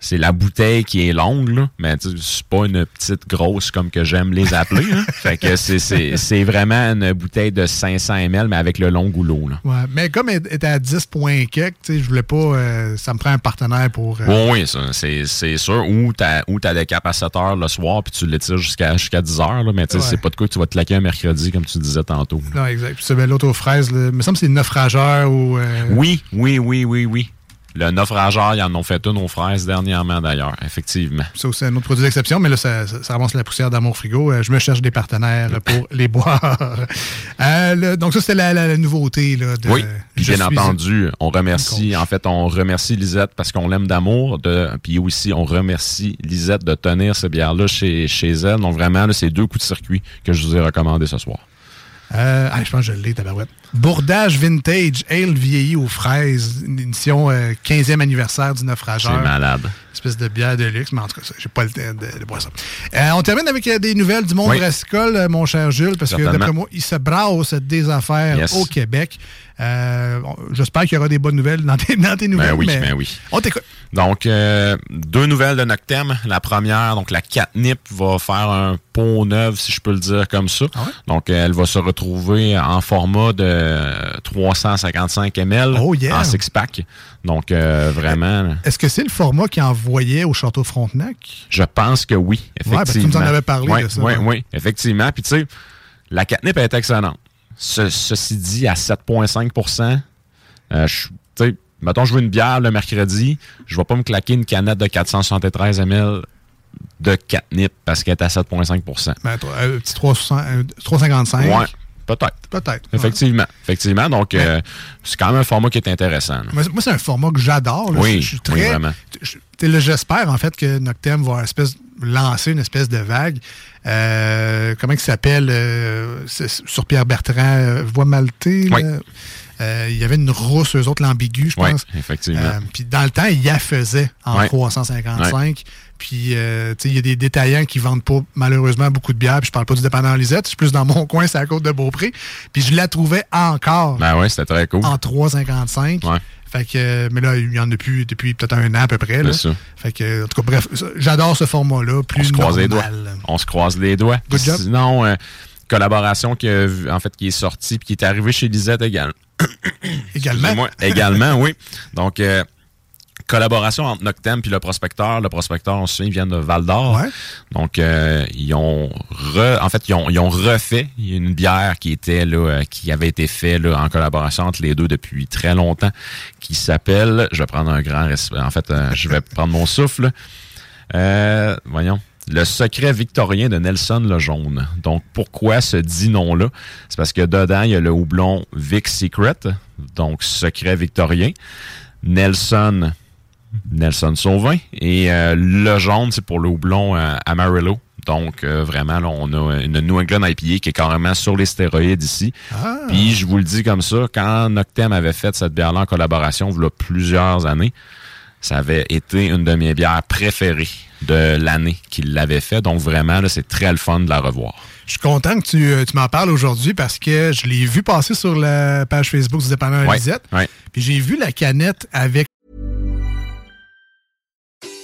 [SPEAKER 10] c'est la bouteille qui est longue, là, mais tu sais, c'est pas une petite grosse comme que j'aime les appeler. hein. fait que c'est, c'est, c'est vraiment une bouteille de 500 ml, mais avec le long goulot. Là.
[SPEAKER 5] Ouais, mais comme elle était à 10 points quelques, tu sais, je voulais pas. euh, ça me prend un partenaire pour. euh,
[SPEAKER 10] Oui, oui, ça, c'est, c'est sûr. Ou t'as, ou t'as des cap à 7 heures le soir, puis tu l'étires jusqu'à, jusqu'à 10 heures, là, mais tu sais,
[SPEAKER 5] Ouais.
[SPEAKER 10] c'est pas de quoi que tu vas te claquer un mercredi, comme tu disais tantôt.
[SPEAKER 5] Non, exact. Puis ben, l'autre aux fraises, là, il me semble que c'est naufrageur ou. euh,
[SPEAKER 10] Oui, oui, oui, oui, oui. Le naufrageur, ils en ont fait une aux fraises dernièrement, d'ailleurs, effectivement.
[SPEAKER 5] Ça aussi, un autre produit d'exception, mais là, ça, ramasse la poussière dans mon frigo. Euh, je me cherche des partenaires pour les boire. Euh, le- donc, ça, c'était la, la- la nouveauté. Là, de,
[SPEAKER 10] Oui, bien
[SPEAKER 5] suis-
[SPEAKER 10] entendu, on remercie, en fait, on remercie Lisette parce qu'on l'aime d'amour, puis aussi, on remercie Lisette de tenir ces bières-là chez, chez elle. Donc, vraiment, c'est deux coups de circuit que je vous ai recommandés ce soir.
[SPEAKER 5] Euh, ah, je pense que je l'ai, tabarouette. Bourdage Vintage, Ale vieilli aux fraises, une édition euh, 15e anniversaire du naufrageur.
[SPEAKER 10] C'est malade.
[SPEAKER 5] espèce de bière de luxe, mais en tout cas, j'ai pas le temps de, de boire ça. Euh, on termine avec euh, des nouvelles du monde
[SPEAKER 10] Oui.
[SPEAKER 5] brassicole, euh, mon cher Jules, parce que d'après moi, il se brasse des affaires
[SPEAKER 10] Yes.
[SPEAKER 5] au Québec. Euh, J'espère qu'il y aura des bonnes nouvelles dans tes, dans tes nouvelles.
[SPEAKER 10] Ben oui,
[SPEAKER 5] mais
[SPEAKER 10] ben oui.
[SPEAKER 5] On t'écoute.
[SPEAKER 10] Donc, euh, deux nouvelles de Noctem. La première, donc la catnip va faire un pot neuf, si je peux le dire comme ça.
[SPEAKER 5] Ah
[SPEAKER 10] Donc, elle va se retrouver en format de 355 ml
[SPEAKER 5] Oh, yeah.
[SPEAKER 10] en six-pack. Donc, euh, vraiment,
[SPEAKER 5] Est-ce que c'est le format qu'il envoyait au Château Frontenac?
[SPEAKER 10] je pense que oui,
[SPEAKER 5] Ouais, parce que tu nous en avais parlé
[SPEAKER 10] Oui,
[SPEAKER 5] de ça.
[SPEAKER 10] oui, oui, effectivement. Puis, tu sais, la catnip est excellente. Ce- ceci dit, à 7,5 euh, je- mettons, je veux une bière le mercredi, je vais pas me claquer une canette de 473 ml de catnip parce qu'elle est à 7,5
[SPEAKER 5] Ben, un petit 300 euh, 355.
[SPEAKER 10] Ouais, peut-être.
[SPEAKER 5] Peut-être.
[SPEAKER 10] Effectivement. Effectivement. Donc, euh, c'est quand même un format qui est intéressant.
[SPEAKER 5] Moi, moi, c'est un format que j'adore.
[SPEAKER 10] Oui,
[SPEAKER 5] Je- je suis très-
[SPEAKER 10] oui, vraiment.
[SPEAKER 5] J'espère en fait que Noctem va espèce, lancer une espèce de vague. Euh, comment il s'appelle euh, sur Pierre Bertrand, euh, Voix Maltais.
[SPEAKER 10] Oui.
[SPEAKER 5] Il y avait une rousse, eux autres, l'ambigu, je
[SPEAKER 10] Oui,
[SPEAKER 5] pense.
[SPEAKER 10] effectivement.
[SPEAKER 5] Euh, Puis dans le temps, il y a faisait en
[SPEAKER 10] Ouais.
[SPEAKER 5] 355. Puis, euh, tu sais, il y a des détaillants qui vendent pas, malheureusement, beaucoup de bière. Puis je parle pas du dépanneur Lisette. Je suis plus dans mon coin, c'est à côte de Beaupré. Puis je la trouvais encore
[SPEAKER 10] Ben ouais, c'était très cool.
[SPEAKER 5] en 3,55.
[SPEAKER 10] Ouais.
[SPEAKER 5] Fait que, mais là, il y en a plus depuis peut-être un an à peu près. Là.
[SPEAKER 10] Ça.
[SPEAKER 5] Fait que, en tout cas, bref, j'adore ce format-là. Plus
[SPEAKER 10] On se croise les doigts. On se croise les doigts.
[SPEAKER 5] Good job.
[SPEAKER 10] Sinon, euh, collaboration qui, a en fait, qui est sortie puis qui est arrivée chez Lisette également.
[SPEAKER 5] Également.
[SPEAKER 10] Également, oui. Donc, euh, collaboration entre Noctem puis le prospecteur. Le prospecteur, on se souvient, vient de Val d'Or.
[SPEAKER 5] Ouais.
[SPEAKER 10] Donc, euh, ils ont re- en fait, ils ont, ils ont refait une bière qui était là, euh, qui avait été faite là, en collaboration entre les deux depuis très longtemps, qui s'appelle, je vais prendre un grand respect, en fait, euh, je vais prendre mon souffle. Euh, voyons. Le secret victorien de Nelson le Jaune. Donc, pourquoi ce dit nom-là? C'est parce que dedans, il y a le houblon Vic Secret, donc secret victorien. Nelson, Nelson Sauvin. Et euh, le jaune, c'est pour le houblon euh, Amarillo. Donc, euh, vraiment, là, on a une New England IPA qui est carrément sur les stéroïdes ici.
[SPEAKER 5] Ah.
[SPEAKER 10] Puis, je vous le dis comme ça, quand Noctem avait fait cette bière-là en collaboration, il y a plusieurs années, ça avait été une de mes bières préférées de l'année qu'il l'avait fait. Donc vraiment, c'est très le fun de la revoir.
[SPEAKER 5] Je suis content que tu, tu m'en parles aujourd'hui parce que je l'ai vu passer sur la page Facebook du dépanneur
[SPEAKER 10] Ouais,
[SPEAKER 5] Lisette.
[SPEAKER 10] ouais.
[SPEAKER 5] Puis j'ai vu la canette avec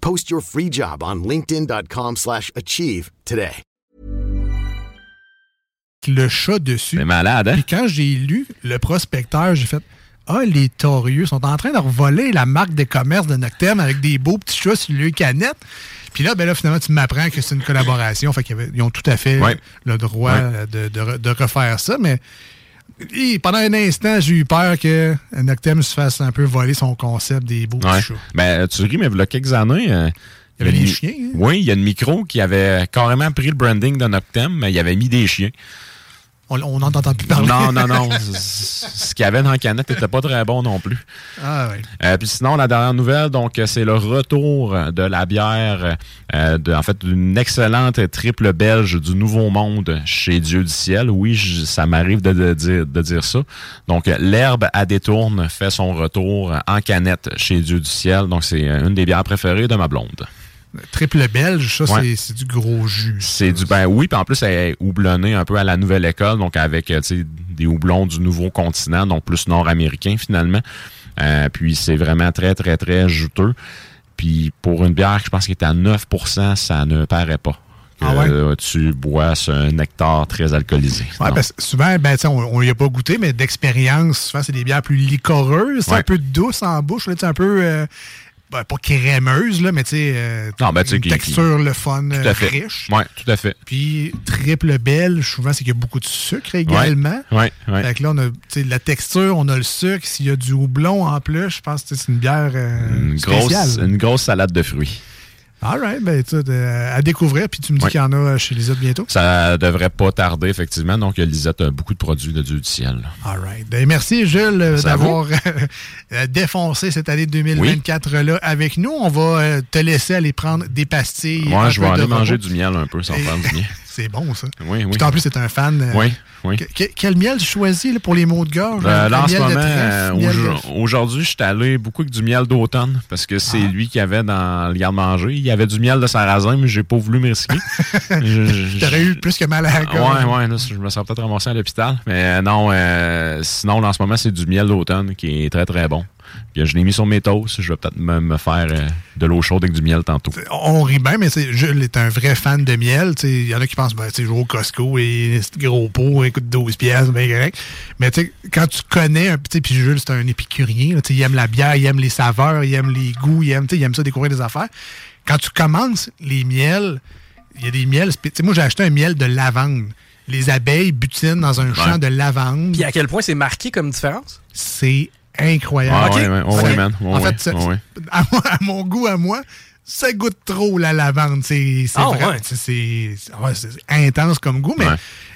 [SPEAKER 1] Post your free job on linkedin.com/achieve slash achieve today.
[SPEAKER 5] le chat dessus.
[SPEAKER 10] C'est malade, hein?
[SPEAKER 5] Puis quand j'ai lu le prospecteur, j'ai fait Ah, les torieux sont en train de revoler la marque de commerce de Noctem avec des beaux petits chats sur le canette. Puis là, ben là, finalement, tu m'apprends que c'est une collaboration. Fait qu'ils ont tout à fait
[SPEAKER 10] Ouais.
[SPEAKER 5] le droit
[SPEAKER 10] Ouais.
[SPEAKER 5] de, de re- de refaire ça. Mais pendant un instant, j'ai eu peur que Noctem se fasse un peu voler son concept des beaux
[SPEAKER 10] Ouais.
[SPEAKER 5] chats.
[SPEAKER 10] Ben, tu ris, mais il y a quelques années. euh,
[SPEAKER 5] Il y avait des chiens, hein?
[SPEAKER 10] Oui, il y a une micro qui avait carrément pris le branding de Noctem, mais il avait mis des chiens.
[SPEAKER 5] On n'en entend plus parler.
[SPEAKER 10] Non, non, non. Ce qu'il y avait dans la canette n'était pas très bon non plus.
[SPEAKER 5] Ah, ouais.
[SPEAKER 10] Euh, puis sinon, la dernière nouvelle, donc c'est le retour de la bière, euh, de, en fait, d'une excellente triple belge du Nouveau Monde chez Dieu du ciel. Oui, je- ça m'arrive de, de dire, de dire ça. Donc, l'herbe à détourne fait son retour en canette chez Dieu du ciel. Donc, c'est une des bières préférées de ma blonde.
[SPEAKER 5] Triple belge, ça,
[SPEAKER 10] Ouais.
[SPEAKER 5] c'est- c'est du gros jus.
[SPEAKER 10] C'est du ben oui, puis en plus elle est houblonnée un peu à la nouvelle école, donc avec euh, des houblons du nouveau continent, donc plus nord-américain finalement. Euh, puis c'est vraiment très très très juteux. Puis pour une bière, je pense qu'elle est à 9%, ça ne paraît pas. Que,
[SPEAKER 5] Ah ouais?
[SPEAKER 10] euh, tu bois ce nectar très alcoolisé.
[SPEAKER 5] Ouais, souvent, ben, on n'y a pas goûté, mais d'expérience, souvent, c'est des bières plus liquoreuses, c'est
[SPEAKER 10] Ouais.
[SPEAKER 5] un peu douce en bouche, là, un peu, euh, ben, pas crémeuse, là, mais tu sais, euh,
[SPEAKER 10] Non, ben, qui-
[SPEAKER 5] texture, le fun,
[SPEAKER 10] Tout
[SPEAKER 5] euh,
[SPEAKER 10] à fait.
[SPEAKER 5] riche.
[SPEAKER 10] Ouais, tout à fait.
[SPEAKER 5] Puis, triple belle, souvent, c'est qu'il y a beaucoup de sucre également.
[SPEAKER 10] Ouais, ouais.
[SPEAKER 5] Fait que là, on a tu sais, la texture, on a le sucre, s'il y a du houblon en plus, je pense que c'est une bière euh,
[SPEAKER 10] Une grosse,
[SPEAKER 5] spéciale.
[SPEAKER 10] une grosse salade de fruits.
[SPEAKER 5] All right, ben, tu sais, euh, à découvrir, puis tu me dis qu'il y en a chez Lisette bientôt.
[SPEAKER 10] Ça devrait pas tarder, effectivement. Donc, Lisette a beaucoup de produits de Dieu du ciel.
[SPEAKER 5] All right. Ben, merci, Jules, euh, d'avoir euh, défoncé cette année 2024-là avec nous. On va euh, te laisser aller prendre des pastilles.
[SPEAKER 10] Moi, je vais aller manger du miel un peu sans faire du miel.
[SPEAKER 5] C'est bon, ça.
[SPEAKER 10] Oui, oui.
[SPEAKER 5] Puis en plus, c'est un fan. euh,
[SPEAKER 10] Oui, oui.
[SPEAKER 5] que- que- quel miel tu choisis là, pour les mots de gorge?
[SPEAKER 10] Euh, là, en ce moment, euh,
[SPEAKER 5] de-
[SPEAKER 10] aujourd'hui, je suis allé beaucoup avec du miel d'automne parce que c'est
[SPEAKER 5] Ah.
[SPEAKER 10] lui qui avait dans le garde-manger. Il y avait du miel de sarrasin, mais j'ai pas voulu me risquer.
[SPEAKER 5] T'aurais eu plus que mal à la gorge.
[SPEAKER 10] Ouais, ouais, là, je me serais peut-être ramassé à l'hôpital. Mais euh, non, euh, sinon, là, en ce moment, c'est du miel d'automne qui est très, très bon. Puis, je l'ai mis sur mes toasts. Je vais peut-être me, me faire euh, de l'eau chaude avec du miel tantôt.
[SPEAKER 5] On rit bien, mais c'est- Jules est un vrai fan de miel. Tu sais, Il y en a qui pensent, ben, je vais au Costco et gros pot, il coûte 12 piastres, ben correct. Mais quand tu connais, un petit puis Jules, c'est un épicurien. là, tu sais, il aime la bière, il aime les saveurs, il aime les goûts, il aime, tu sais, il aime ça découvrir des affaires. Quand tu commences les miels, il y a des miels. spé- tu sais, moi, j'ai acheté un miel de lavande. Les abeilles butinent dans un champ de lavande.
[SPEAKER 2] Puis à quel point c'est marqué comme différence?
[SPEAKER 5] C'est incroyable.
[SPEAKER 10] Ah,
[SPEAKER 5] Ok?
[SPEAKER 10] ouais, ouais, ouais,
[SPEAKER 5] Ok?
[SPEAKER 10] ouais, man. Ouais,
[SPEAKER 5] en fait, ça-
[SPEAKER 10] ouais, ouais.
[SPEAKER 5] à, mon goût, à moi, ça goûte trop la lavande. C'est
[SPEAKER 2] Ah,
[SPEAKER 5] vrai,
[SPEAKER 2] ouais.
[SPEAKER 5] intense comme goût, mais
[SPEAKER 10] Ouais.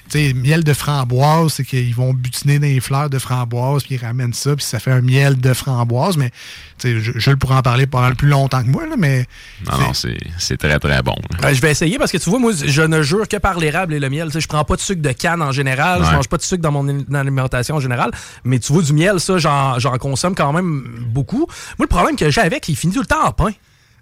[SPEAKER 5] Tu sais, miel de framboise, c'est qu'ils vont butiner dans les fleurs de framboise, puis ils ramènent ça, puis ça fait un miel de framboise. Mais tu sais, je, je pourrais en parler pendant le plus longtemps que moi, là, mais
[SPEAKER 10] Non, non, c'est très, très bon.
[SPEAKER 2] Euh, je vais essayer parce que tu vois, moi, je ne jure que par l'érable et le miel. Tu sais, je prends pas de sucre de canne en général, je
[SPEAKER 10] Ouais.
[SPEAKER 2] mange pas de sucre dans mon alimentation en général. Mais tu vois, du miel, ça, j'en j'en consomme quand même beaucoup. Moi, le problème que j'ai avec, il finit tout le temps en pain.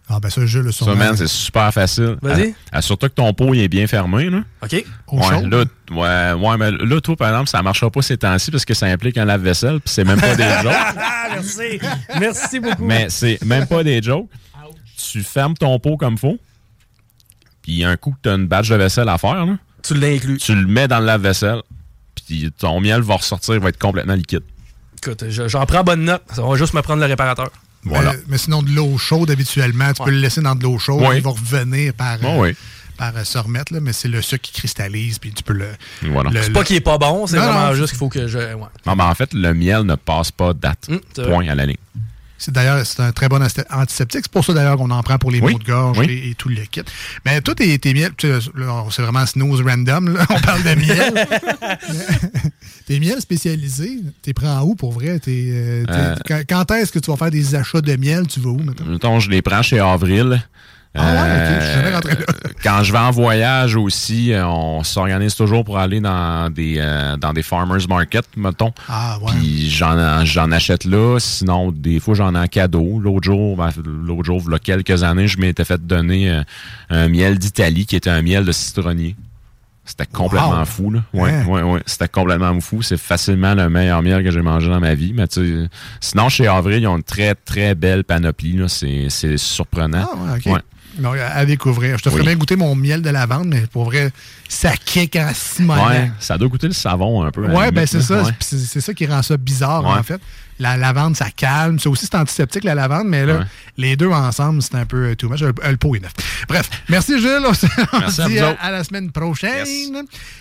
[SPEAKER 5] Ah ben ça, je le
[SPEAKER 10] Ça, man, c'est super facile.
[SPEAKER 2] Vas-y.
[SPEAKER 10] Ah, ah, surtout que ton pot il est bien fermé. Là.
[SPEAKER 2] OK?
[SPEAKER 5] Au
[SPEAKER 10] Ouais,
[SPEAKER 5] chaud.
[SPEAKER 10] là, t- ouais, ouais, mais là, toi, par exemple, ça marchera pas ces temps-ci parce que ça implique un lave-vaisselle, puis c'est même pas des jokes.
[SPEAKER 2] Ah, merci. merci beaucoup.
[SPEAKER 10] Mais c'est même pas des jokes. Tu fermes ton pot comme faut, Puis un coup que tu as une badge de vaisselle à faire, là,
[SPEAKER 2] tu l'inclus.
[SPEAKER 10] Tu le mets dans le lave-vaisselle, puis ton miel va ressortir, il va être complètement liquide.
[SPEAKER 2] Écoute, je- j'en prends bonne note. Ça va juste me prendre le réparateur.
[SPEAKER 10] Voilà.
[SPEAKER 5] Mais, mais sinon, de l'eau chaude, habituellement, tu peux le laisser dans de l'eau chaude.
[SPEAKER 10] Oui.
[SPEAKER 5] Il va revenir par, euh,
[SPEAKER 10] oui.
[SPEAKER 5] par euh, se remettre, là, mais c'est le sucre qui cristallise, puis tu peux le.
[SPEAKER 10] Voilà.
[SPEAKER 5] le-
[SPEAKER 2] C'est
[SPEAKER 5] le-
[SPEAKER 2] pas qu'il est pas bon, c'est vraiment
[SPEAKER 5] non,
[SPEAKER 2] juste qu'il faut que je. ouais.
[SPEAKER 10] Non, mais en fait, le miel ne passe pas date.
[SPEAKER 2] Hum,
[SPEAKER 10] Point à la ligne.
[SPEAKER 5] C'est d'ailleurs c'est un très bon antiseptique. C'est pour ça d'ailleurs qu'on en prend pour les
[SPEAKER 10] Oui.
[SPEAKER 5] maux de gorge
[SPEAKER 10] Oui.
[SPEAKER 5] et, et tout le kit. Mais tu sais, là, c'est vraiment snooze random. là. On parle de miel. tes miels spécialisés, t'es prends où pour vrai? T'es, euh,
[SPEAKER 10] Euh.
[SPEAKER 5] quand, quand est-ce que tu vas faire des achats de miel? Tu vas où, mettons?
[SPEAKER 10] Mettons, je les prends chez Avril.
[SPEAKER 5] Ah ouais, ok, je suis jamais rentré là.
[SPEAKER 10] Quand je vais en voyage aussi, euh, on s'organise toujours pour aller dans des euh, dans des farmers market, mettons.
[SPEAKER 5] Ah ouais.
[SPEAKER 10] Puis j'en j'en achète là. Sinon, des fois, j'en ai en cadeau. L'autre jour, ben, l'autre jour, il y a quelques années, je m'étais fait donner euh, un miel d'Italie qui était un miel de citronnier. C'était complètement
[SPEAKER 5] Wow.
[SPEAKER 10] fou, là. Ouais,
[SPEAKER 5] Hein?
[SPEAKER 10] ouais, ouais. C'était complètement fou. C'est facilement le meilleur miel que j'ai mangé dans ma vie. Mais tu sinon, chez Avril, ils ont une très, très belle panoplie, là. C'est c'est surprenant.
[SPEAKER 5] Ah ouais, ok.
[SPEAKER 10] Ouais.
[SPEAKER 5] À découvrir. Je te ferais
[SPEAKER 10] Oui.
[SPEAKER 5] bien goûter mon miel de lavande, mais pour vrai, ça kick en simonet.
[SPEAKER 10] Ouais, ça doit goûter le savon un peu. la
[SPEAKER 5] Ouais, ben c'est ça. C'est c'est ça qui rend ça bizarre,
[SPEAKER 10] Ouais.
[SPEAKER 5] en fait. La lavande, ça calme. C'est aussi c'est antiseptique, la lavande, mais là,
[SPEAKER 10] Ouais.
[SPEAKER 5] les deux ensemble, c'est un peu euh, too much. Euh, Le pot est neuf. Bref, merci Gilles. On se dit
[SPEAKER 10] vous
[SPEAKER 5] à, la semaine prochaine.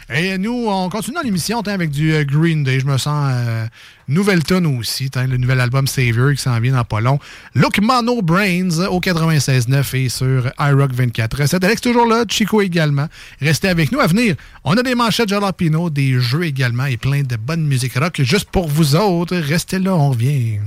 [SPEAKER 5] Et nous, on continue dans l'émission avec du euh, Green Day. Je me sens euh, nouvelle tonne aussi. le nouvel album Savior qui s'en vient dans pas long. Look Mono Brains au 96.9 et sur iRock 24. C'est Alex toujours là, Chico également. Restez avec nous. À venir, on a des manchettes Jalapino, des jeux également et plein de bonne musique rock juste pour vous autres. Restez là, on revient.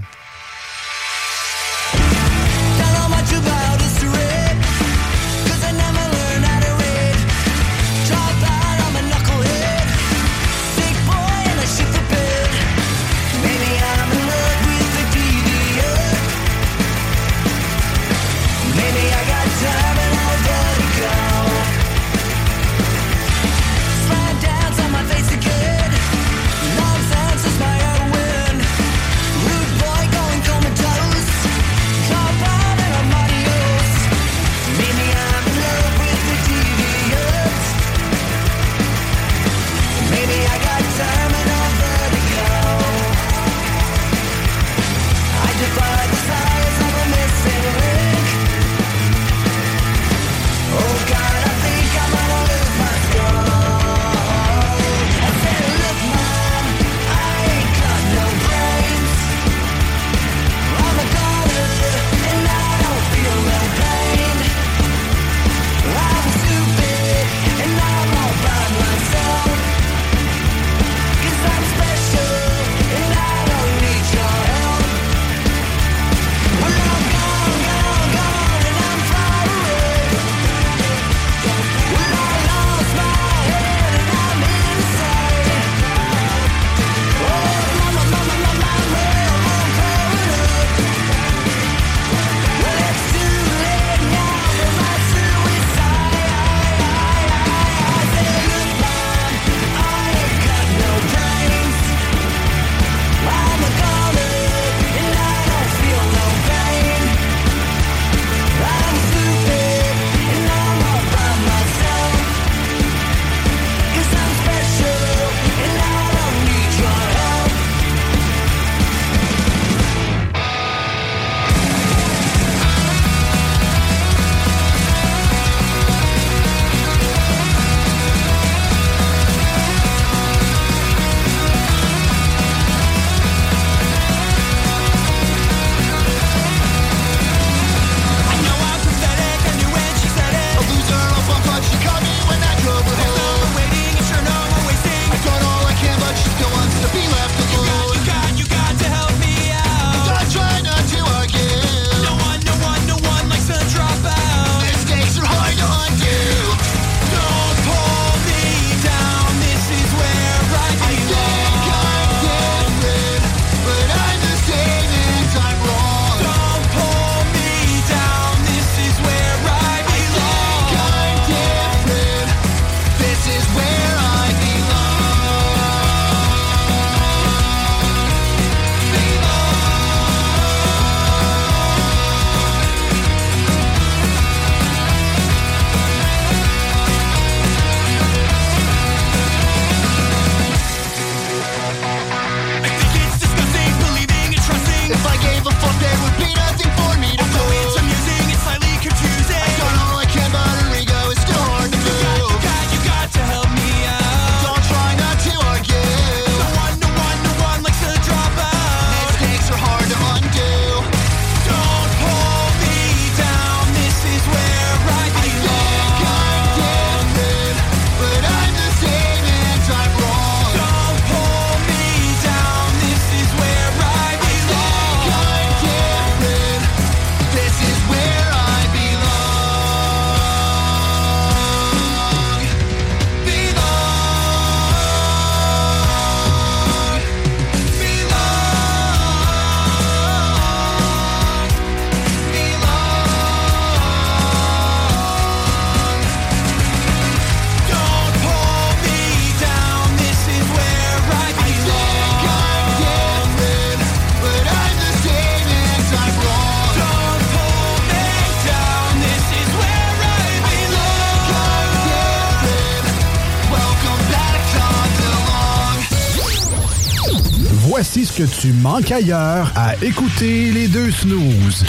[SPEAKER 5] voici ce que tu manques ailleurs à écouter les deux snooze.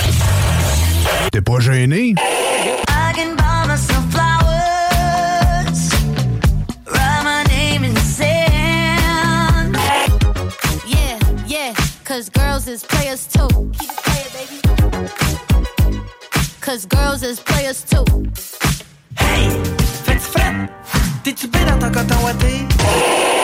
[SPEAKER 5] T'es pas gêné?
[SPEAKER 12] Cause girls is players too. Keep it playing, baby. Cause girls is players too.
[SPEAKER 6] Hey, fais-tu fret? T'es-tu bien dans ton coton ouaté?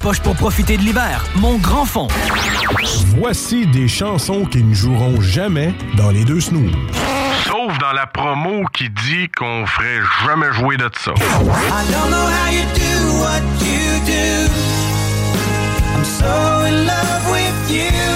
[SPEAKER 11] Poche pour profiter de l'hiver, mon grand fond.
[SPEAKER 13] Voici des chansons qui ne joueront jamais dans les deux snooze.
[SPEAKER 8] Sauf dans la promo qui dit qu'on ferait jamais jouer de ça.
[SPEAKER 6] So in love with you.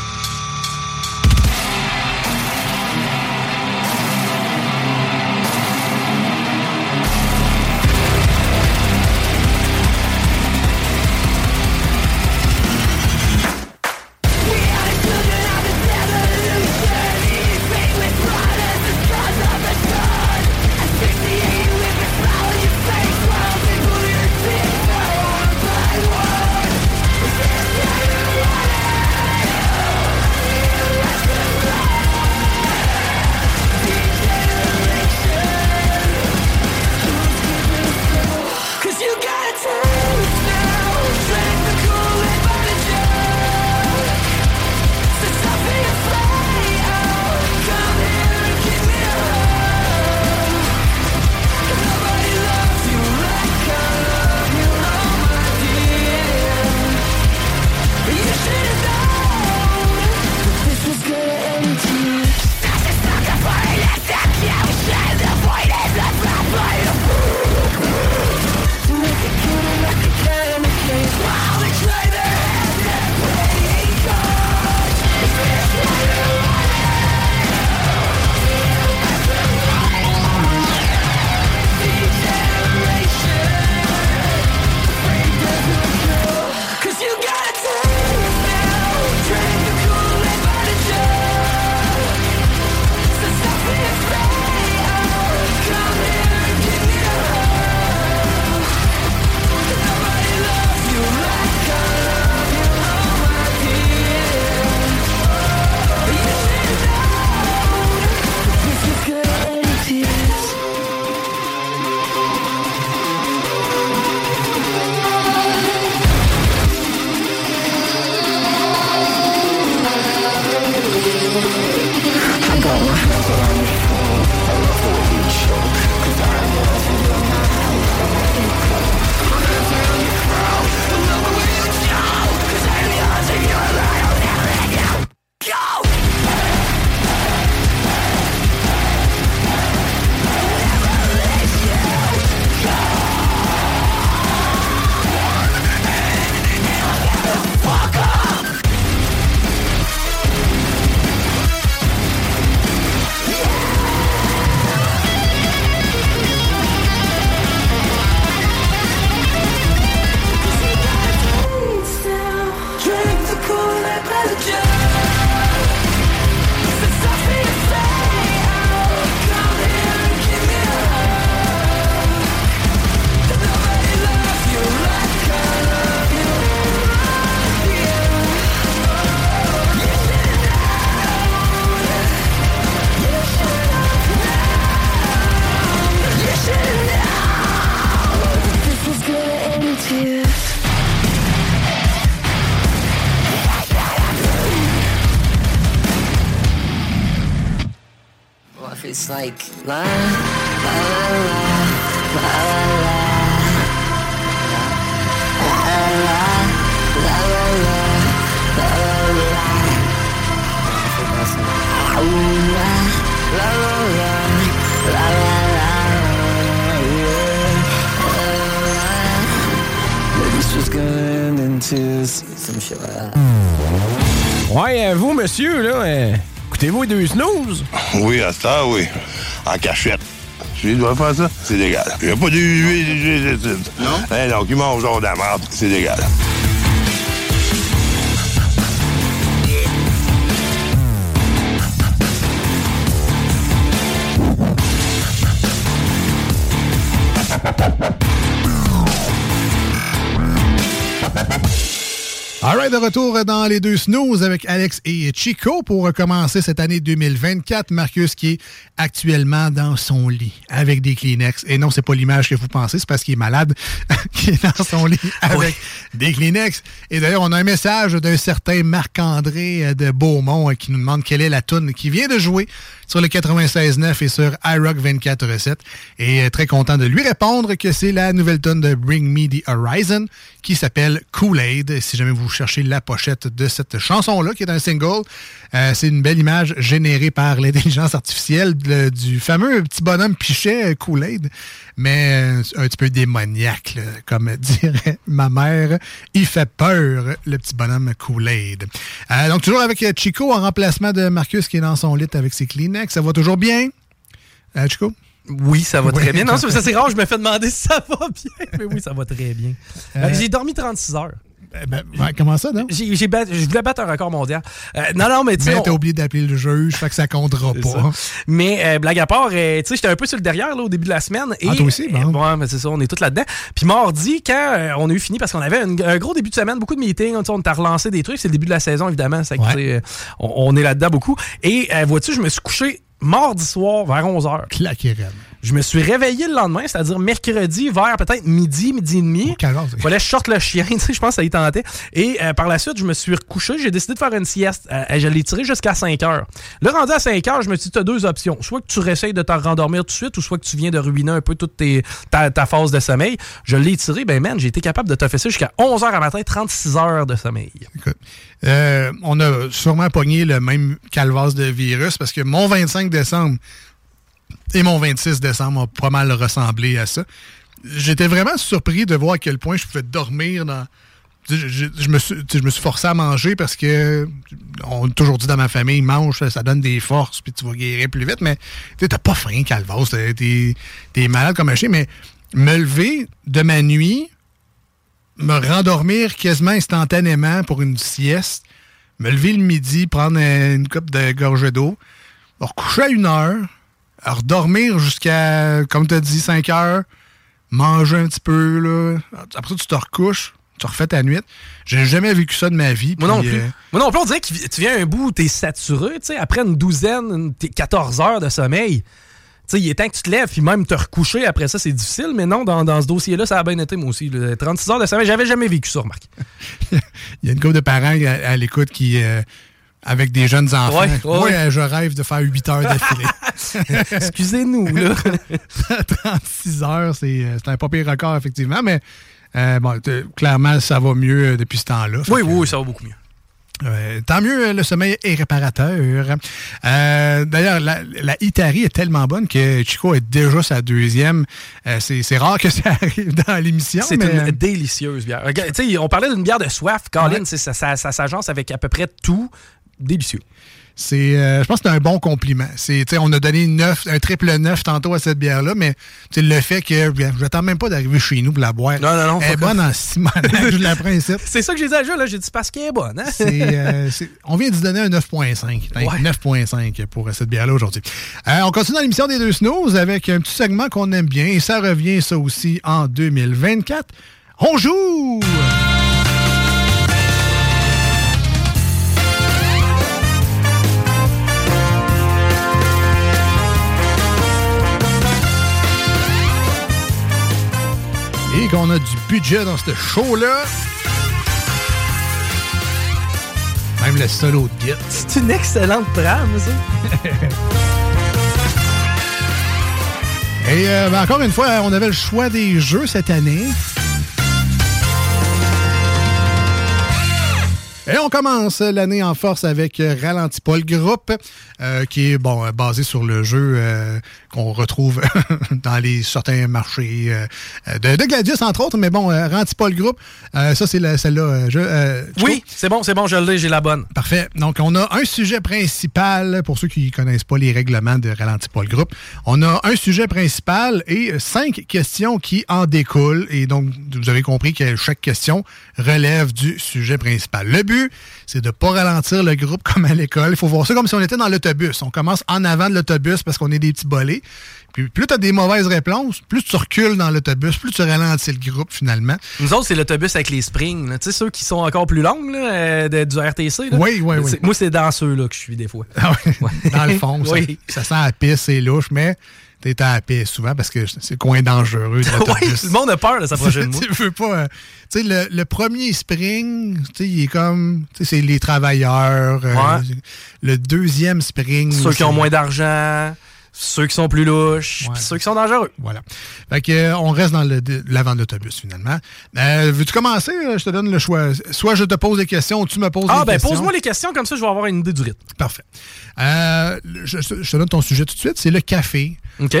[SPEAKER 14] deux snooze?
[SPEAKER 9] Oui, à ça, oui. En cachette. Tu dois faire ça? C'est légal. Il n'y a pas de... Non? Eh non, qui mange genre de la merde, c'est légal.
[SPEAKER 5] All right, de retour dans les deux snooze avec Alex et Chico pour commencer cette année 2024. Marcus qui est actuellement dans son lit avec des Kleenex. Et non, c'est pas l'image que vous pensez, c'est parce qu'il est malade qui est dans son lit avec des Kleenex. Et d'ailleurs, on a un message d'un certain Marc-André de Beaumont euh, qui nous demande quelle est la tune qui vient de jouer sur le 96.9 et sur iRock 24.7. Et euh, très content de lui répondre que c'est la nouvelle tune de Bring Me the Horizon qui s'appelle Kool-Aid. Si jamais vous cherchez la pochette de cette chanson-là, qui est un single, euh, c'est une belle image générée par l'intelligence artificielle de- du fameux petit bonhomme pichet euh, Kool-Aid, mais euh, un petit peu démoniaque, là, comme dirait ma mère. Il fait peur, le petit bonhomme Kool-Aid. Euh, donc, toujours avec Chico en remplacement de Marcus qui est dans son lit avec ses Kleenex. Ça va toujours bien? Euh, Chico?
[SPEAKER 2] Oui, ça va très bien. Non, ça, c'est rare, je me fais demander si ça va bien. Mais oui, ça va très bien. Euh, J'ai dormi 36 heures.
[SPEAKER 5] Ben, ouais, comment ça, non?
[SPEAKER 2] Bat- je voulais battre un record mondial. Euh, non, non, mais tu sais.
[SPEAKER 5] Mais
[SPEAKER 2] on-
[SPEAKER 5] t'as oublié d'appeler le juge, fait que ça comptera pas.
[SPEAKER 2] ça. Mais euh, blague à part, euh, tu sais, j'étais un peu sur le derrière là, au début de la semaine. Et,
[SPEAKER 5] Ah, toi aussi, bon.
[SPEAKER 2] ouais, mais c'est ça, on est tous là-dedans. Puis mardi, quand on a eu fini, parce qu'on avait un, un gros début de semaine, beaucoup de meetings, on t'a relancé des trucs. C'est le début de la saison, évidemment.
[SPEAKER 5] Ouais.
[SPEAKER 2] euh, on, on est là-dedans beaucoup. Et vois-tu, je me suis couché mardi soir vers 11h.
[SPEAKER 5] Claqué.
[SPEAKER 2] Je me suis réveillé le lendemain, c'est-à-dire mercredi vers peut-être midi, midi et demi.
[SPEAKER 5] Il
[SPEAKER 2] fallait que je sorte le chien, tu sais, je pense que ça y tentait. Et euh, par la suite, je me suis recouché, j'ai décidé de faire une sieste. Euh, je l'ai tiré jusqu'à 5 heures. Là, rendu à 5 heures, je me suis dit, tu as deux options. Soit que tu réessayes de t'en rendormir tout de suite, ou soit que tu viens de ruiner un peu toute tes- ta, ta phase de sommeil. Je l'ai tiré, ben man, j'ai été capable de te faire ça jusqu'à 11 heures à matin, 36 heures de sommeil.
[SPEAKER 5] Euh, on a sûrement pogné le même calvasse de virus parce que mon 25 décembre et mon 26 décembre ont pas mal ressemblé à ça. J'étais vraiment surpris de voir à quel point je pouvais dormir dans. Je, je me suis, je me suis forcé à manger parce que on a toujours dit dans ma famille, mange, ça- donne des forces, puis tu vas guérir plus vite, mais t'as pas faim, calvasse, t'es- t'es malade comme un chien, mais me lever de ma nuit, me rendormir quasiment instantanément pour une sieste, me lever le midi, prendre une coupe de gorge d'eau, me recoucher à une heure, à redormir jusqu'à, comme tu as dit, 5 heures, manger un petit peu, là. Après ça, tu te recouches, tu refais ta nuit. J'ai jamais vécu ça de ma vie.
[SPEAKER 2] Moi non plus.
[SPEAKER 5] euh,
[SPEAKER 2] Moi non plus, on dirait que tu viens à un bout où t'es saturé, tu sais, après une douzaine, une- t'es 14 heures de sommeil. Tu sais, il est temps que tu te lèves, puis même te recoucher après ça, c'est difficile, mais non, dans, dans ce dossier-là, ça a bien été, moi aussi. là. 36 heures de sommeil, j'avais jamais vécu ça, remarque.
[SPEAKER 5] Il y a une couple de parents à, à l'écoute qui, euh, avec des jeunes enfants,
[SPEAKER 2] Ouais, ouais,
[SPEAKER 5] moi, je rêve de faire 8 heures d'affilée.
[SPEAKER 2] Excusez-nous, là.
[SPEAKER 5] 36 heures, c'est euh, c'est un pas pire record, effectivement, mais euh, bon, clairement, ça va mieux euh, depuis ce temps-là.
[SPEAKER 2] Oui,
[SPEAKER 5] que,
[SPEAKER 2] oui, ça va beaucoup mieux.
[SPEAKER 5] euh, tant mieux, le sommeil est réparateur. Euh, D'ailleurs, la, la Itari est tellement bonne que Chico est déjà sa deuxième. Euh, c'est rare que ça arrive dans l'émission.
[SPEAKER 2] C'est
[SPEAKER 5] mais-
[SPEAKER 2] une délicieuse bière. Regarde, on parlait d'une bière de soif. Colin,
[SPEAKER 5] Ouais.
[SPEAKER 2] ça, ça s'agence avec à peu près tout. Délicieux.
[SPEAKER 5] C'est, euh, je pense que c'est un bon compliment. C'est, on a donné neuf, un triple neuf tantôt à cette bière-là, mais le fait que je n'attends même pas d'arriver chez nous pour la boire.
[SPEAKER 2] Non, non, non,
[SPEAKER 5] Elle est bonne en je la prends.
[SPEAKER 2] C'est ça que j'ai dit à Jules, là. J'ai dit parce qu'elle est bonne. Hein?
[SPEAKER 5] C'est, euh, on vient d'y donner un 9.5. Un
[SPEAKER 2] Ouais.
[SPEAKER 5] 9.5 pour cette bière-là aujourd'hui. Euh, on continue dans l'émission des deux snooze avec un petit segment qu'on aime bien et ça revient ça aussi en 2024. On joue! Qu'on a du budget dans ce show-là. Même le solo de guitare.
[SPEAKER 2] C'est une excellente trame, ça.
[SPEAKER 5] Et euh, ben, encore une fois, on avait le choix des jeux cette année. Et on commence l'année en force avec Ralenti pas le groupe, euh, qui est bon euh, basé sur le jeu euh, qu'on retrouve dans les certains marchés euh, de, de Gladius, entre autres. Mais bon, Ralentis pas le groupe, euh, ça c'est celle-là.
[SPEAKER 2] Oui, c'est bon, c'est bon, je l'ai, j'ai la bonne.
[SPEAKER 5] Parfait. Donc, on a un sujet principal, pour ceux qui ne connaissent pas les règlements de le groupe. On a un sujet principal et cinq questions qui en découlent. Et donc, vous avez compris que chaque question relève du sujet principal. Le but, c'est de ne pas ralentir le groupe comme à l'école. Il faut voir ça comme si on était dans l'autobus. On commence en avant de l'autobus parce qu'on est des petits bolets. Puis plus tu as des mauvaises réponses, plus tu recules dans l'autobus, plus tu ralentis le groupe finalement.
[SPEAKER 2] Nous autres, c'est l'autobus avec les springs. Tu sais, ceux qui sont encore plus longues là, euh, de- du RTC. là.
[SPEAKER 5] Oui, oui, oui.
[SPEAKER 2] Moi, c'est dans ceux-là que je suis des fois.
[SPEAKER 5] Ah oui, dans le fond, ça,
[SPEAKER 2] Oui.
[SPEAKER 5] ça sent la pisse, c'est louche, mais t'es à la pisse souvent parce que c'est le coin dangereux de
[SPEAKER 2] oui, le monde a peur de s'approcher de moi.
[SPEAKER 5] tu veux pas. euh, tu sais, le, le premier spring, tu sais, il est comme. Tu sais, c'est les travailleurs. euh. Le deuxième spring.
[SPEAKER 2] Ceux qui ont moins d'argent, ceux qui sont plus louches, puis ceux qui sont dangereux.
[SPEAKER 5] Voilà. Fait que, euh, on reste dans l'avant de l'autobus, finalement. Euh, Veux-tu commencer? Je te donne le choix. Soit je te pose des questions ou tu me poses
[SPEAKER 2] Ah,
[SPEAKER 5] des
[SPEAKER 2] ben,
[SPEAKER 5] questions.
[SPEAKER 2] pose-moi les questions, comme ça, je vais avoir une idée du rythme.
[SPEAKER 5] Parfait. Euh, je, je te donne ton sujet tout de suite. C'est le café.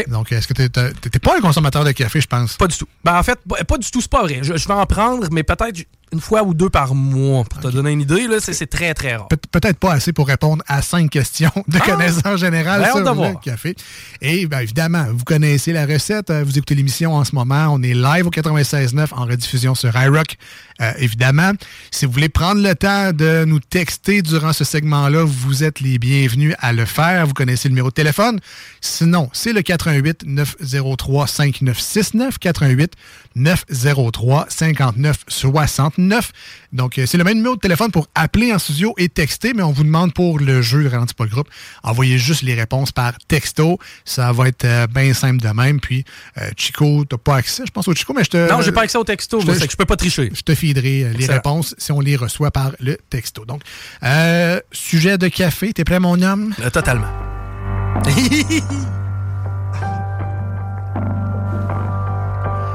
[SPEAKER 5] Donc, est-ce que tu n'es pas un consommateur de café, je pense?
[SPEAKER 2] Pas du tout. Ben, en fait, pas pas du tout, c'est pas vrai. Je, je vais en prendre, mais peut-être une fois ou deux par mois. Pour te donner une idée, là, c'est très, très rare.
[SPEAKER 5] Pe- Peut-être pas assez pour répondre à cinq questions de
[SPEAKER 2] Ah!
[SPEAKER 5] connaissance générale
[SPEAKER 2] Ben,
[SPEAKER 5] sur le café. Et bien évidemment, vous connaissez la recette. euh, Vous écoutez l'émission en ce moment. On est live au 96.9 en rediffusion sur iRock. Euh, évidemment, si vous voulez prendre le temps de nous texter durant ce segment-là, vous êtes les bienvenus à le faire. Vous connaissez le numéro de téléphone. Sinon, c'est le 88 903 5969 88 903 59 69. Donc, euh, c'est le même numéro de téléphone pour appeler en studio et texter, mais on vous demande pour le jeu Ralentis pas le groupe, envoyez juste les réponses par texto. Ça va être euh, bien simple de même. Puis, euh, Chico, t'as pas accès, je pense au Chico, mais je te...
[SPEAKER 2] Non, j'ai pas accès au texto,
[SPEAKER 5] je
[SPEAKER 2] moi,
[SPEAKER 5] te-
[SPEAKER 2] c'est que je peux pas tricher.
[SPEAKER 5] Je te feederai euh, les réponses si on les reçoit par le texto. Donc, euh, sujet de café, t'es prêt, mon homme?
[SPEAKER 2] Euh, totalement.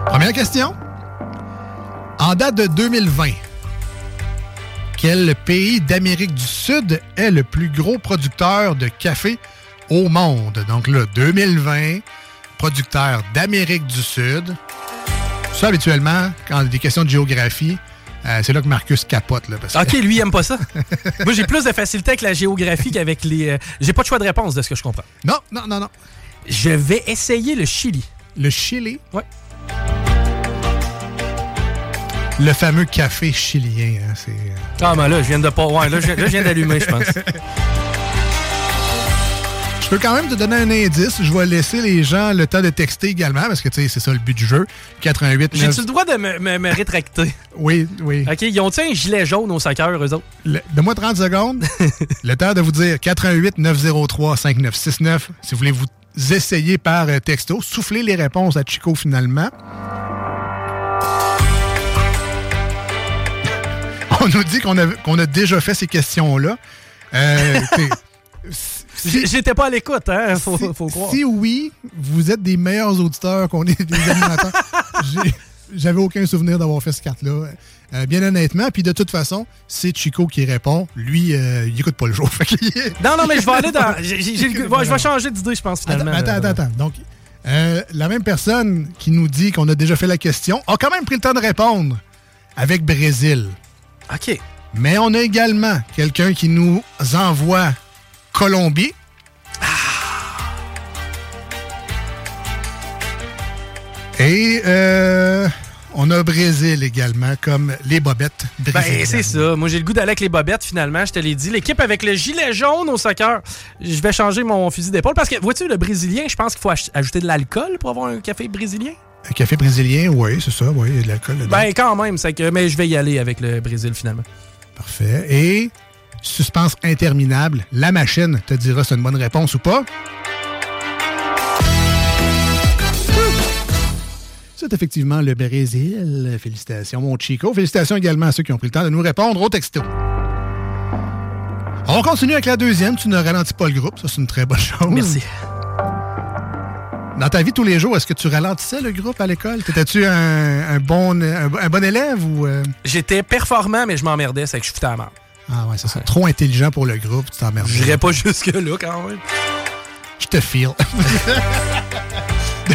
[SPEAKER 5] Première question. En date de 2020, quel pays d'Amérique du Sud est le plus gros producteur de café au monde? Donc là, 2020, producteur d'Amérique du Sud. Ça, habituellement, quand il y a des questions de géographie, euh, c'est là que Marcus capote. Là, parce que-
[SPEAKER 2] OK, lui, il aime pas ça. Moi, j'ai plus de facilité avec la géographie qu'avec les. euh, J'ai pas de choix de réponse de ce que je comprends.
[SPEAKER 5] Non, non, non, non.
[SPEAKER 2] Je vais essayer le Chili.
[SPEAKER 5] Le Chili?
[SPEAKER 2] Ouais.
[SPEAKER 5] Le fameux café chilien. hein, c'est... euh,
[SPEAKER 2] Ah, ben là, je viens de pas. Ouais, là, je, là, je viens d'allumer, je pense.
[SPEAKER 5] Je peux quand même te donner un indice. Je vais laisser les gens le temps de texter également, parce que tu sais, c'est ça le but du jeu. 88 9...
[SPEAKER 2] J'ai-tu le droit de me, me- me rétracter?
[SPEAKER 5] Oui, oui.
[SPEAKER 2] OK, ils ont-tu un gilet jaune au soccer, eux autres?
[SPEAKER 5] Le- Donne-moi 30 secondes. le temps de vous dire 88 903 5969. Si vous voulez vous essayer par euh, texto, soufflez les réponses à Chico finalement. On nous dit qu'on a, déjà fait ces questions-là. Euh,
[SPEAKER 2] J'étais pas à l'écoute, hein? Faut,
[SPEAKER 5] si,
[SPEAKER 2] faut croire.
[SPEAKER 5] si oui, vous êtes des meilleurs auditeurs qu'on est des animateurs. J'avais aucun souvenir d'avoir fait cette carte-là. Euh, bien honnêtement, puis de toute façon, c'est Chico qui répond. Lui, euh, il écoute pas le jour.
[SPEAKER 2] Non, non, mais je vais aller dans. je vais changer d'idée, je pense,
[SPEAKER 5] Attends,
[SPEAKER 2] finalement.
[SPEAKER 5] attends, attends, attends. Donc, euh, la même personne qui nous dit qu'on a déjà fait la question a quand même pris le temps de répondre avec Brésil.
[SPEAKER 2] OK.
[SPEAKER 5] Mais on a également quelqu'un qui nous envoie Colombie. Et euh, on a Brésil également, comme les bobettes brésiliennes.
[SPEAKER 2] Ben, c'est ça. Moi, j'ai le goût d'aller avec les bobettes, finalement. Je te l'ai dit. L'équipe avec le gilet jaune au soccer. Je vais changer mon fusil d'épaule parce que, vois-tu, le brésilien, je pense qu'il faut ajouter de l'alcool pour avoir un café brésilien?
[SPEAKER 5] Un café brésilien, oui, c'est ça, oui, il y a de l'alcool dedans.
[SPEAKER 2] Ben, quand même. c'est que, mais je vais y aller avec le Brésil, finalement.
[SPEAKER 5] Parfait. Et suspense interminable, la machine te dira si c'est une bonne réponse ou pas. C'est effectivement le Brésil. Félicitations, mon Chico. Félicitations également à ceux qui ont pris le temps de nous répondre au texto. On continue avec la deuxième. Tu ne ralentis pas le groupe. Ça, c'est une très bonne chose.
[SPEAKER 2] Merci.
[SPEAKER 5] Dans ta vie tous les jours, est-ce que tu ralentissais le groupe à l'école? T'étais-tu un, un bon, un, un bon élève ou... euh,
[SPEAKER 2] J'étais performant, mais je m'emmerdais, c'est que je foutais à la merde.
[SPEAKER 5] Ah ouais, ça, c'est trop intelligent pour le groupe, tu t'emmerdes.
[SPEAKER 2] J'irais pas jusque-là quand même.
[SPEAKER 5] Je te file.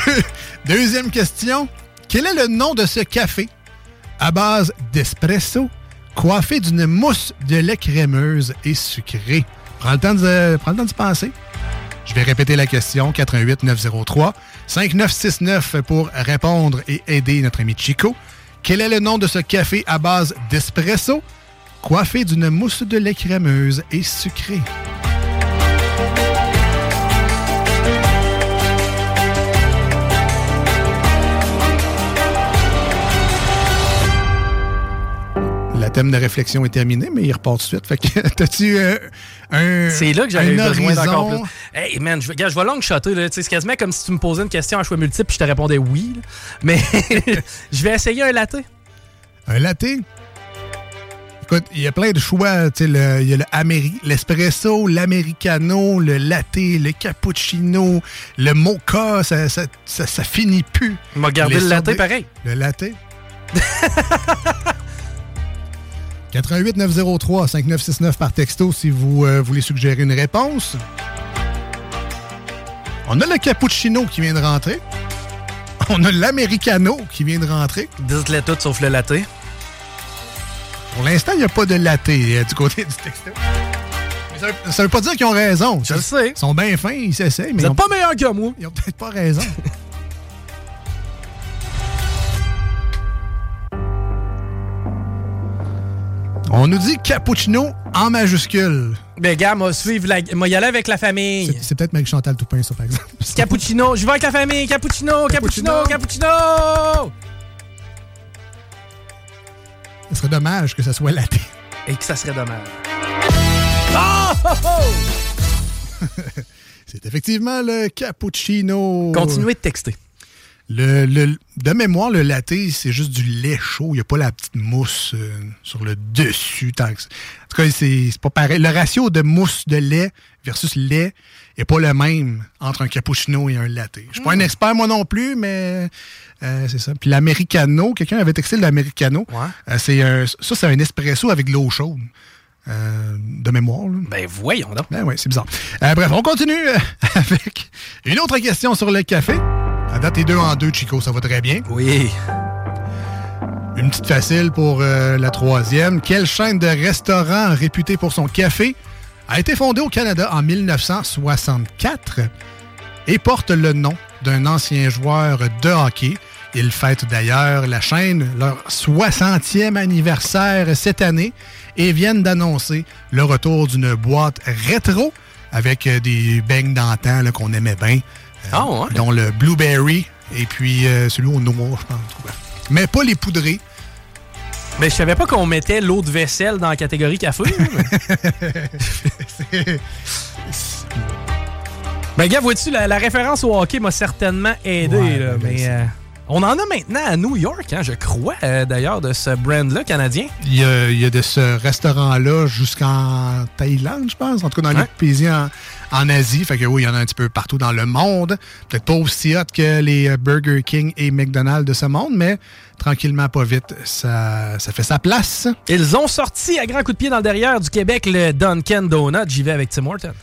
[SPEAKER 5] Deux- Deuxième question. Quel est le nom de ce café? À base d'espresso coiffé d'une mousse de lait crémeuse et sucrée? Prends le temps de, prends le temps d'y penser. Je vais répéter la question. 88 903 5969 pour répondre et aider notre ami Chico. Quel est le nom de ce café à base d'espresso coiffé d'une mousse de lait crémeuse et sucrée? Thème de réflexion est terminé, mais il repart tout de suite. Fait que t'as-tu euh, un.
[SPEAKER 2] C'est là que j'avais besoin d'encore plus. Hey man, je, vais- regarde, je vais long shotter. là. C'est quasiment comme si tu me posais une question à choix multiple puis je te répondais oui. là. Mais je vais essayer un latte.
[SPEAKER 5] Un latte? Écoute, il y a plein de choix. Tu sais, le- Il y a le l'espresso, l'americano, le latte, le cappuccino, le mocha. Ça, ça, ça, ça finit plus.
[SPEAKER 2] Va garder
[SPEAKER 5] Les
[SPEAKER 2] le latte pareil.
[SPEAKER 5] Le latte? 88 903 5969 par texto si vous euh, voulez suggérer une réponse. On a le cappuccino qui vient de rentrer. On a l'americano qui vient de rentrer.
[SPEAKER 2] Dites-les toutes sauf le latte.
[SPEAKER 5] Pour l'instant, il n'y a pas de latte euh, du côté du texto. Mais ça, veut, ça veut pas dire qu'ils ont raison.
[SPEAKER 2] Je le sais.
[SPEAKER 5] Ils sont bien fins, ils s'essayent,
[SPEAKER 2] Vous
[SPEAKER 5] ils ont,
[SPEAKER 2] êtes pas meilleur que moi.
[SPEAKER 5] ils ont peut-être pas raison. On nous dit cappuccino en majuscule.
[SPEAKER 2] Ben gars, moi suivre la... moi y aller avec la famille.
[SPEAKER 5] C'est- peut-être Marie-Chantal Toupin, ça, par exemple.
[SPEAKER 2] Cappuccino, je vais avec la famille. Cappuccino, cappuccino, cappuccino.
[SPEAKER 5] Ce serait dommage que ça soit latte.
[SPEAKER 2] Et que ça serait dommage. Oh, oh, oh!
[SPEAKER 5] C'est effectivement le cappuccino.
[SPEAKER 2] Continuez de texter.
[SPEAKER 5] Le, le- de mémoire, le latte, c'est juste du lait chaud. Il n'y a pas la petite mousse euh, sur le dessus. tant que ça. En tout cas, c'est pas pareil. Le ratio de mousse de lait versus lait n'est pas le même entre un cappuccino et un latte. Je suis pas un expert, moi non plus, mais euh, c'est ça. Puis l'americano, quelqu'un avait texté l'americano. Euh, c'est un- ça, c'est un espresso avec de l'eau chaude. Euh, de mémoire. là.
[SPEAKER 2] Ben voyons donc.
[SPEAKER 5] Ben oui, c'est bizarre. Euh, bref, on continue avec une autre question sur le café. À date, t'es deux en deux, Chico, ça va très bien.
[SPEAKER 2] Oui.
[SPEAKER 5] Une petite facile pour euh, la troisième. Quelle chaîne de restaurants réputée pour son café a été fondée au Canada en 1964 et porte le nom d'un ancien joueur de hockey? Ils fêtent d'ailleurs la chaîne leur 60e anniversaire cette année et viennent d'annoncer le retour d'une boîte rétro avec euh, des beignes d'antan qu'on aimait bien.
[SPEAKER 2] Ah ouais?
[SPEAKER 5] dont le blueberry et puis euh, celui au noir, je pense. Ouais. Mais pas les poudrés.
[SPEAKER 2] Mais je savais pas qu'on mettait l'eau de vaisselle dans la catégorie café. mais- ben, gars, vois-tu, la, la référence au hockey m'a certainement aidé.
[SPEAKER 5] Ouais,
[SPEAKER 2] là,
[SPEAKER 5] ben,
[SPEAKER 2] mais euh, on en a maintenant à New York, hein, je crois, euh, d'ailleurs, de ce brand-là canadien.
[SPEAKER 5] Il y a, il y a de ce restaurant-là jusqu'en Thaïlande, je pense. En tout cas, dans les pays en, en Asie. Fait que oui, il y en a un petit peu partout dans le monde. Peut-être pas aussi hot que les euh, Burger King et McDonald's de ce monde, mais tranquillement, pas vite, ça, ça fait sa place.
[SPEAKER 2] Ils ont sorti à grand coup de pied dans le derrière du Québec le Dunkin' Donut. J'y vais avec Tim Horton.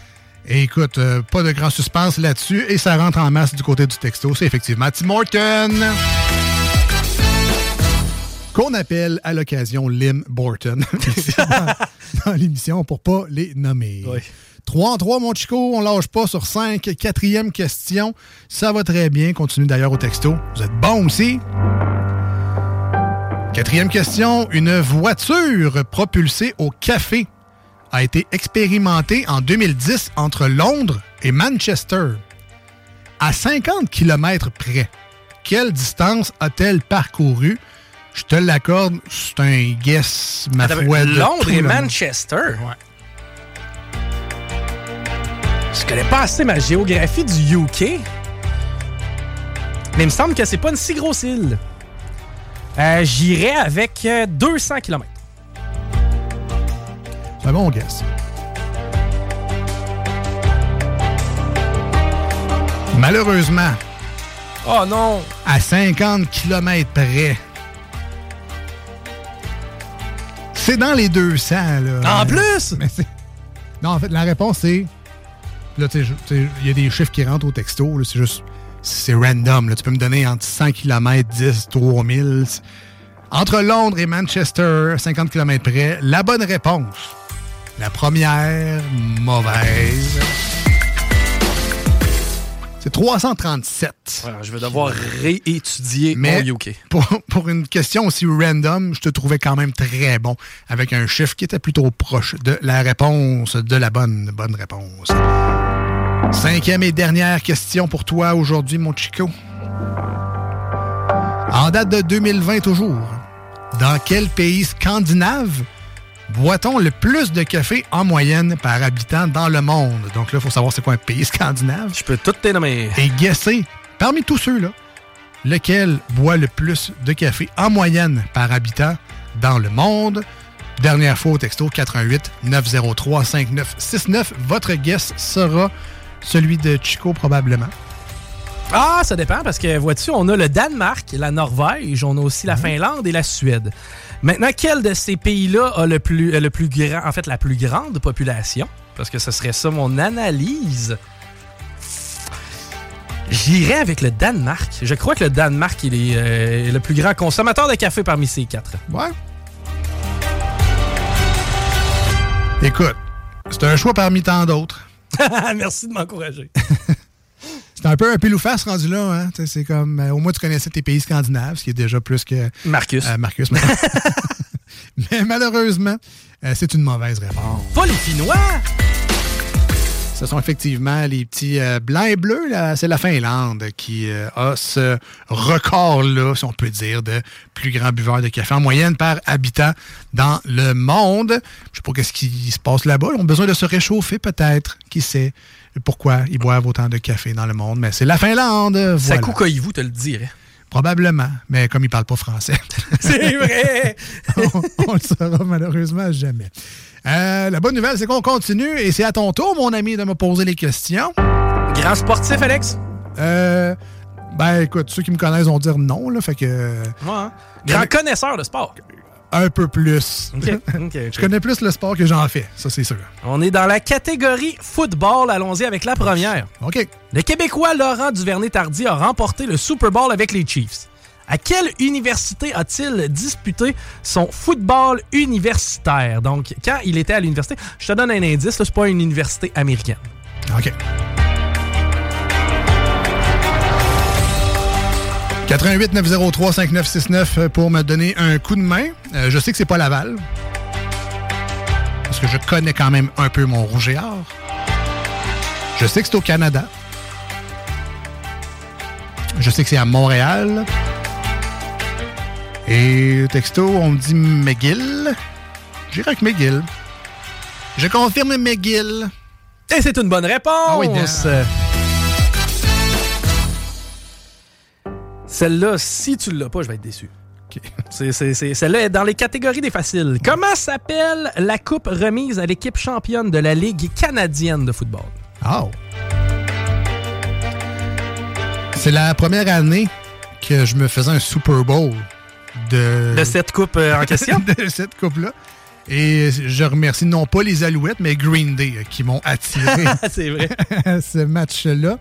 [SPEAKER 5] Et écoute, euh, pas de grand suspense là-dessus. Et ça rentre en masse du côté du texto. C'est effectivement Tim Horton. Qu'on appelle à l'occasion Lim Borton. Dans, dans l'émission pour pas les nommer. 3 en 3, mon Chico, on lâche pas sur 5. Quatrième question. Ça va très bien. Continue d'ailleurs au texto. Vous êtes bon aussi. Quatrième question. Une voiture propulsée au café a été expérimentée en 2010 entre Londres et Manchester. À 50 km près, quelle distance a-t-elle parcouru? Je te l'accorde, c'est un guess, ma foi.
[SPEAKER 2] Londres et
[SPEAKER 5] monde.
[SPEAKER 2] Je connais pas assez ma géographie du UK. Mais il me semble que c'est pas une si grosse île. Euh, J'irais avec euh, 200 km.
[SPEAKER 5] C'est un bon guess. Malheureusement,
[SPEAKER 2] Oh non!
[SPEAKER 5] à 50 km près, C'est dans les 200, là.
[SPEAKER 2] En plus?
[SPEAKER 5] Mais c'est- non, en fait, la réponse, c'est... Là, tu il y a des chiffres qui rentrent au texto, c'est juste... C'est random, là. Tu peux me donner entre 100 km, 10, 3000... c'est- Entre Londres et Manchester, 50 km près, la bonne réponse. La première, mauvaise. C'est 337.
[SPEAKER 2] Alors, je vais devoir réétudier
[SPEAKER 5] Mais
[SPEAKER 2] mon UK.
[SPEAKER 5] Pour, pour une question aussi random, je te trouvais quand même très bon avec un chiffre qui était plutôt proche de la réponse, de la bonne, bonne réponse. Cinquième et dernière question pour toi aujourd'hui, mon Chico. En date de 2020 toujours, dans quel pays scandinave boit-on le plus de café en moyenne par habitant dans le monde? Donc là, il faut savoir c'est quoi un pays scandinave.
[SPEAKER 2] Je peux tout te nommer.
[SPEAKER 5] Et guesser, parmi tous ceux-là, lequel boit le plus de café en moyenne par habitant dans le monde? Dernière fois au texto 88 903 5969. Votre guess sera celui de Chico probablement.
[SPEAKER 2] Ah, ça dépend parce que, vois-tu, on a le Danemark, la Norvège, on a aussi la Finlande et la Suède. Maintenant, quel de ces pays-là a le plus, euh, le plus grand, en fait, la plus grande population? Parce que ce serait ça mon analyse. J'irais avec le Danemark. Je crois que le Danemark il est euh, le plus grand consommateur de café parmi ces quatre.
[SPEAKER 5] Ouais. Écoute, c'est un choix parmi tant d'autres.
[SPEAKER 2] Merci de m'encourager.
[SPEAKER 5] C'est un peu un pile ou face rendu là. Hein? C'est comme, euh, au moins tu connaissais tes pays scandinaves, ce qui est déjà plus que...
[SPEAKER 2] Marcus.
[SPEAKER 5] Euh, Marcus. mais- Mais malheureusement, euh, c'est une mauvaise réponse.
[SPEAKER 2] Pas les Finnois!
[SPEAKER 5] Ce sont effectivement les petits euh, blancs et bleus. C'est la Finlande qui euh, a ce record-là, si on peut dire, de plus grand buveur de café en moyenne par habitant dans le monde. Je sais pas qu'est-ce qui se passe là-bas. Ils ont besoin de se réchauffer peut-être. Qui sait pourquoi ils boivent autant de café dans le monde. Mais c'est la Finlande. Voilà.
[SPEAKER 2] Sakukoivu, te le dirais.
[SPEAKER 5] Probablement, mais comme ils parlent pas français.
[SPEAKER 2] C'est vrai!
[SPEAKER 5] on, on le saura malheureusement jamais. Euh, la bonne nouvelle, c'est qu'on continue et c'est à ton tour, mon ami, de me poser les questions.
[SPEAKER 2] Grand sportif, Alex?
[SPEAKER 5] Euh, ben, écoute, ceux qui me connaissent vont dire non, là, fait que...
[SPEAKER 2] Moi, hein? Grand connaisseur de sport.
[SPEAKER 5] Un peu plus. Je connais plus le sport que j'en fais, ça c'est sûr.
[SPEAKER 2] On est dans la catégorie football. Allons-y avec la première.
[SPEAKER 5] OK.
[SPEAKER 2] Le Québécois Laurent Duvernay-Tardy a remporté le Super Bowl avec les Chiefs. À quelle université a-t-il disputé son football universitaire? Donc, quand il était à l'université, je te donne un indice, c'est pas une université américaine.
[SPEAKER 5] OK. 88 903 5969 euh, pour me donner un coup de main. Euh, je sais que c'est pas Laval. Parce que je connais quand même un peu mon rouge et or. Je sais que c'est au Canada. Je sais que c'est à Montréal. Et texto, on me dit McGill. J'irai avec McGill. Je confirme McGill.
[SPEAKER 2] Et c'est une bonne réponse!
[SPEAKER 5] Ah oui,
[SPEAKER 2] Celle-là, si tu l'as pas, je vais être déçu. C'est- Celle-là est dans les catégories des faciles. Comment s'appelle la coupe remise à l'équipe championne de la Ligue canadienne de football?
[SPEAKER 5] Oh. C'est la première année que je me faisais un Super Bowl de,
[SPEAKER 2] De cette coupe euh, en question?
[SPEAKER 5] de cette coupe-là. Et je remercie non pas les Alouettes, mais Green Day euh, qui m'ont attiré
[SPEAKER 2] c'est vrai.
[SPEAKER 5] à ce match-là,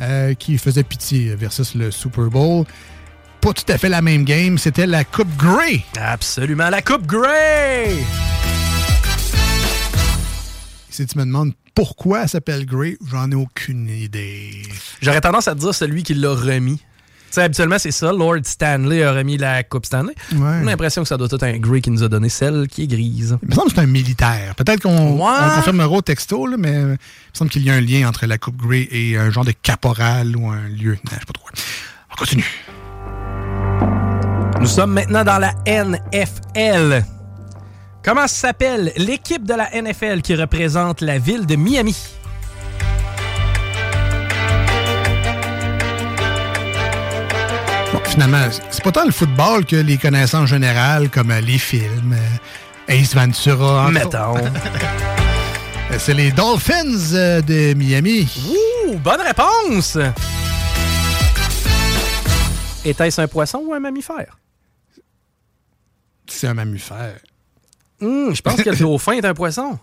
[SPEAKER 5] euh, qui faisait pitié versus le Super Bowl. Pas tout à fait la même game, c'était la Coupe Grey.
[SPEAKER 2] Absolument, la Coupe Grey!
[SPEAKER 5] Si tu me demandes pourquoi elle s'appelle Grey, j'en ai aucune idée.
[SPEAKER 2] J'aurais tendance à te dire celui qui l'a remis. Sais, habituellement, c'est ça. Lord Stanley a remis la Coupe Stanley.
[SPEAKER 5] Ouais.
[SPEAKER 2] J'ai l'impression que ça doit être un Grey qui nous a donné celle qui est grise.
[SPEAKER 5] Il me semble que c'est un militaire. Peut-être qu'on
[SPEAKER 2] Ouais.
[SPEAKER 5] on confirmera au texto, là, mais il me semble qu'il y a un lien entre la Coupe Grey et un genre de caporal ou un lieutenant. Je sais pas trop. On continue.
[SPEAKER 2] Nous sommes maintenant dans la NFL. Comment s'appelle l'équipe de la NFL qui représente la ville de Miami?
[SPEAKER 5] Finalement, c'est pas tant le football que les connaissances générales, comme euh, les films, euh, Ace Ventura.
[SPEAKER 2] Mettons.
[SPEAKER 5] c'est les Dolphins euh, de Miami.
[SPEAKER 2] Ouh, bonne réponse! Était-ce un poisson ou un mammifère?
[SPEAKER 5] C'est un mammifère.
[SPEAKER 2] Hum, je pense que le dauphin est un poisson.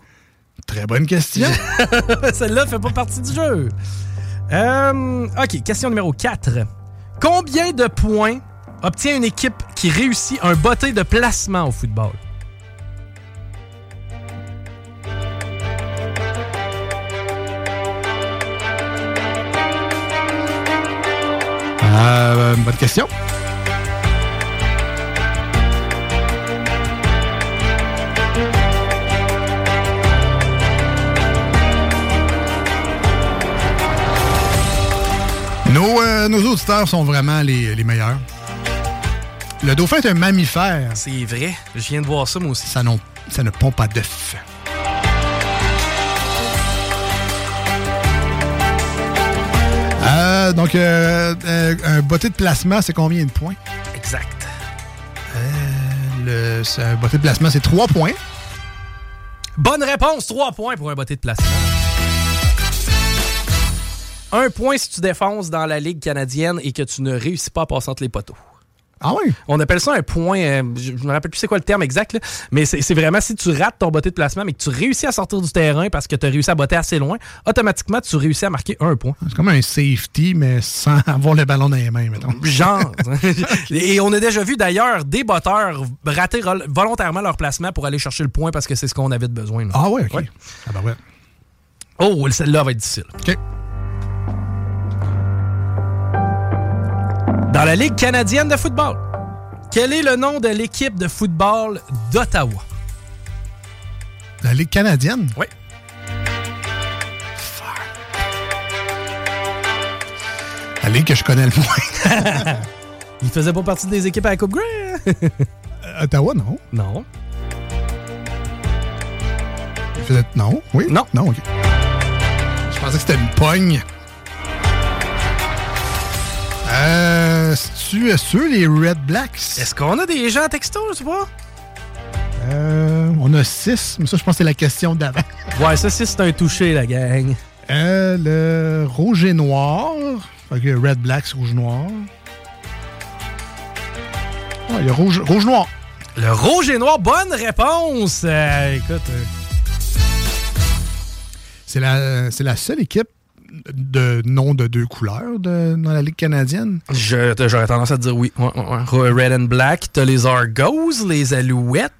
[SPEAKER 5] Très bonne question.
[SPEAKER 2] Celle-là fait pas partie du jeu. Euh, OK, question numéro 4. Combien de points obtient une équipe qui réussit un botté de placement au football?
[SPEAKER 5] Euh, bonne question. Nos, euh, nos auditeurs sont vraiment les, les meilleurs. Le dauphin est un mammifère.
[SPEAKER 2] C'est vrai. Je viens de voir ça, moi aussi.
[SPEAKER 5] Ça, non, ça ne pond pas d'œufs. Euh, donc, euh, euh, un botté de placement, c'est combien de points?
[SPEAKER 2] Exact.
[SPEAKER 5] Le, un botté de placement, c'est 3 points.
[SPEAKER 2] Bonne réponse, 3 points pour un botté de placement. Un point si tu défonces dans la Ligue canadienne et que tu ne réussis pas à passer entre les poteaux.
[SPEAKER 5] Ah oui?
[SPEAKER 2] On appelle ça un point, euh, je je me rappelle plus c'est quoi le terme exact, là, mais c'est vraiment si tu rates ton botté de placement mais que tu réussis à sortir du terrain parce que tu as réussi à botter assez loin, automatiquement tu réussis à marquer un point.
[SPEAKER 5] C'est comme un safety, mais sans avoir le ballon dans les mains, mettons.
[SPEAKER 2] Genre. Et on a déjà vu d'ailleurs des botteurs rater volontairement leur placement pour aller chercher le point parce que c'est ce qu'on avait de besoin. là.
[SPEAKER 5] Ah ouais, OK. Ah ben ouais.
[SPEAKER 2] Oh, celle-là va être difficile.
[SPEAKER 5] OK.
[SPEAKER 2] Dans la Ligue canadienne de football, quel est le nom de l'équipe de football d'Ottawa?
[SPEAKER 5] La Ligue canadienne?
[SPEAKER 2] Oui.
[SPEAKER 5] La Ligue que je connais le moins.
[SPEAKER 2] Il faisait pas partie des équipes à la Coupe Grey? hein?
[SPEAKER 5] Ottawa, non.
[SPEAKER 2] non.
[SPEAKER 5] Il faisait- Non? Oui?
[SPEAKER 2] Non.
[SPEAKER 5] Non, OK. Je pensais que c'était une pogne. Euh, C'est-tu sûr, les Red Blacks?
[SPEAKER 2] Est-ce qu'on a des gens à texto, je sais pas?
[SPEAKER 5] Euh, on a 6, mais ça, je pense que c'est la question d'avant.
[SPEAKER 2] Ouais, ça, si c'est un touché, la gang.
[SPEAKER 5] Euh, le rouge et noir. Fait que Red Blacks, rouge noir. Ouais, il y a rouge, rouge noir.
[SPEAKER 2] Le rouge et noir, bonne réponse! Euh, écoute, euh,
[SPEAKER 5] C'est la, c'est la seule équipe de nom de deux couleurs de- dans la Ligue canadienne?
[SPEAKER 2] j'aurais tendance à te dire oui. Ouais, ouais, ouais. Red and Black, t'as les Argos, les Alouettes,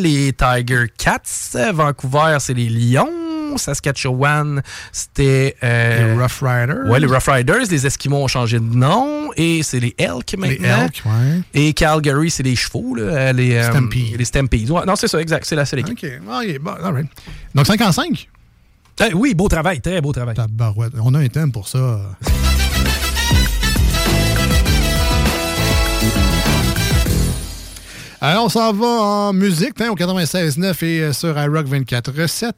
[SPEAKER 2] les Tiger Cats. Vancouver, c'est les Lions. Saskatchewan, c'était... euh,
[SPEAKER 5] Les Rough Riders.
[SPEAKER 2] Ouais, les Rough Riders. Les Esquimaux ont changé de nom. Et c'est les Elk maintenant.
[SPEAKER 5] Les Elk, ouais.
[SPEAKER 2] Et Calgary, c'est les chevaux, là, les, euh,
[SPEAKER 5] Stampede.
[SPEAKER 2] les Stampedes. Ouais, non, c'est ça, exact. C'est la seule équipe.
[SPEAKER 5] OK. Ah, ok, bon, all right. Donc 5 en 5?
[SPEAKER 2] Euh, oui, beau travail, très beau travail.
[SPEAKER 5] Tabarouette. On a un thème pour ça. Alors, on s'en va en musique, hein, au 96.9 et euh, sur iRock 24.7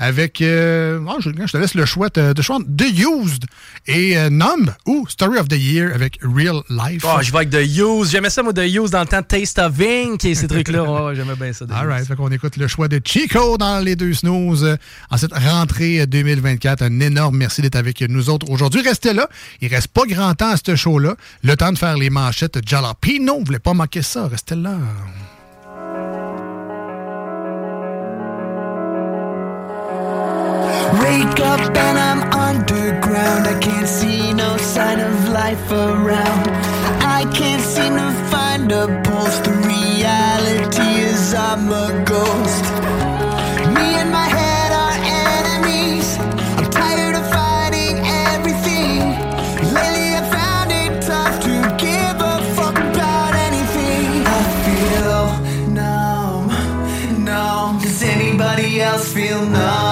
[SPEAKER 5] avec... Euh, oh, je, je te laisse le choix de, de The Used et euh, Numb ou Story of the Year avec Real Life.
[SPEAKER 2] Oh, je vais avec The Use. J'aimais ça, moi, The Use, dans le temps de Taste of Ink et ces trucs-là. Ouais, j'aimais bien ça. The
[SPEAKER 5] All
[SPEAKER 2] Used.
[SPEAKER 5] right, fait qu'on écoute le choix de Chico dans les deux snooze euh, en cette rentrée euh, 2024. Un énorme merci d'être avec nous autres aujourd'hui. Restez là. Il reste pas grand temps à ce show-là. Le temps de faire les manchettes Jalapino. Vous voulez pas manquer ça? Restez là.
[SPEAKER 3] Wake up and I'm underground. I can't see no sign of life around. I can't seem to find a pulse. The reality is I'm a ghost. Me and my head are enemies. I'm tired of fighting everything. Lately I found it tough to give a fuck about anything. I feel numb, numb. Does anybody else feel numb?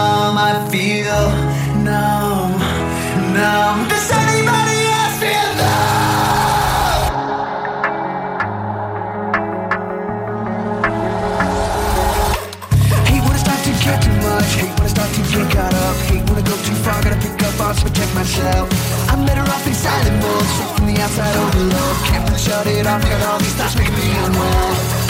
[SPEAKER 3] Protect myself. I'm better off in silent mode. Straight from the outside overload. Can't shut it off. Got all these thoughts making me unwell.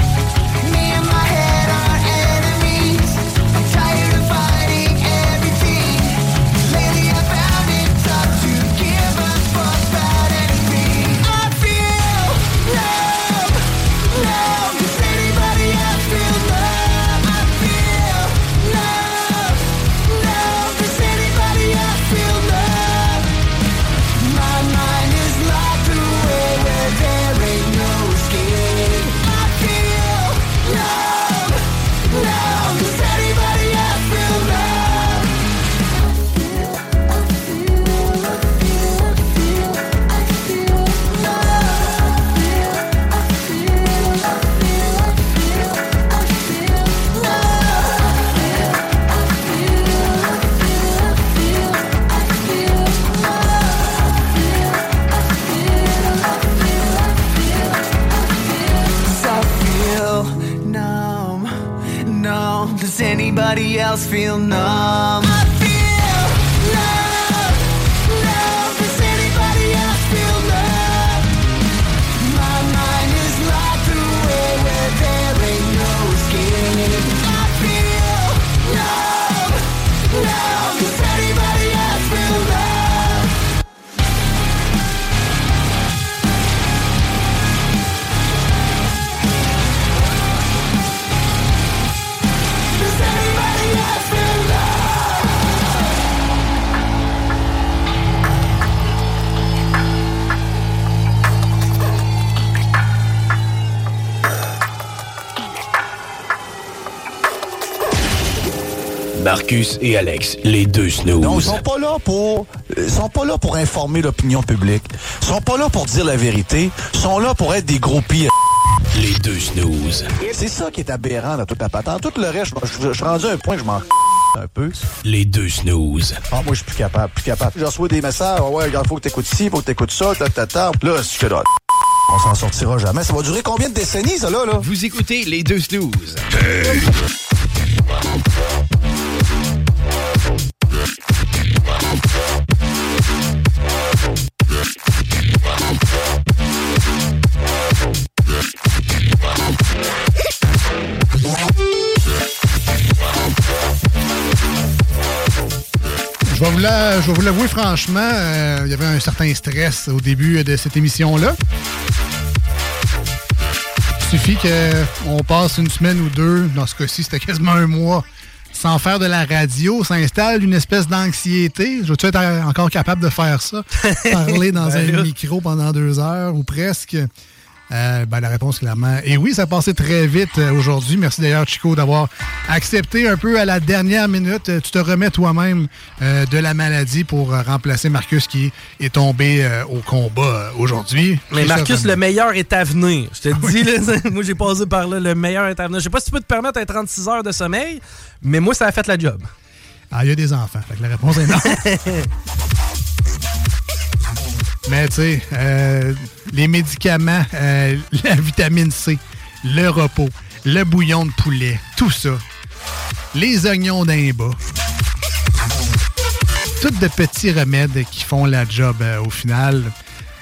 [SPEAKER 3] Anybody else feel numb?
[SPEAKER 14] Marcus et Alex, les deux snooze.
[SPEAKER 15] Non, ils sont pas là pour ils sont pas là pour informer l'opinion publique. Ils sont pas là pour dire la vérité. Ils sont là pour être des gros pires.
[SPEAKER 14] Les deux snooze.
[SPEAKER 15] C'est ça qui est aberrant dans toute la patente. Tout le reste, je, suis rendu à un point que je m'en un peu.
[SPEAKER 14] Les deux snooze.
[SPEAKER 15] Ah, moi, je suis plus capable, plus capable. Je reçois des messages. Ouais, regarde, faut que t'écoutes ci, faut que t'écoutes ça, ta, ta, ta. Là, c'est que là, on s'en sortira jamais. Ça va durer combien de décennies, ça, là, là?
[SPEAKER 14] Vous écoutez les deux snooze.
[SPEAKER 5] La- je vais vous l'avouer franchement, euh, il y avait un certain stress au début de cette émission-là. Il suffit qu'on passe une semaine ou deux, dans ce cas-ci, c'était quasiment un mois, sans faire de la radio, s'installe une espèce d'anxiété. Je vais-tu être encore capable de faire ça? Parler dans
[SPEAKER 2] Ben
[SPEAKER 5] un
[SPEAKER 2] là.
[SPEAKER 5] micro pendant deux heures ou presque? Euh, ben, la réponse, clairement. Et oui, ça a passé très vite euh, aujourd'hui. Merci d'ailleurs, Chico, d'avoir accepté un peu à la dernière minute. Euh, Tu te remets toi-même euh, de la maladie pour remplacer Marcus qui est tombé euh, au combat aujourd'hui.
[SPEAKER 2] Mais Marcus, le meilleur est à venir. Je te dis, là, moi j'ai passé par là, le meilleur est à venir. Je sais pas si tu peux te permettre un 36 heures de sommeil, mais moi ça a fait la job.
[SPEAKER 5] Ah, il y a des enfants. Fait que la réponse est non. Mais tu sais, euh, les médicaments, euh, la vitamine C, le repos, le bouillon de poulet, tout ça, les oignons d'un bas, toutes de petits remèdes qui font la job euh, au final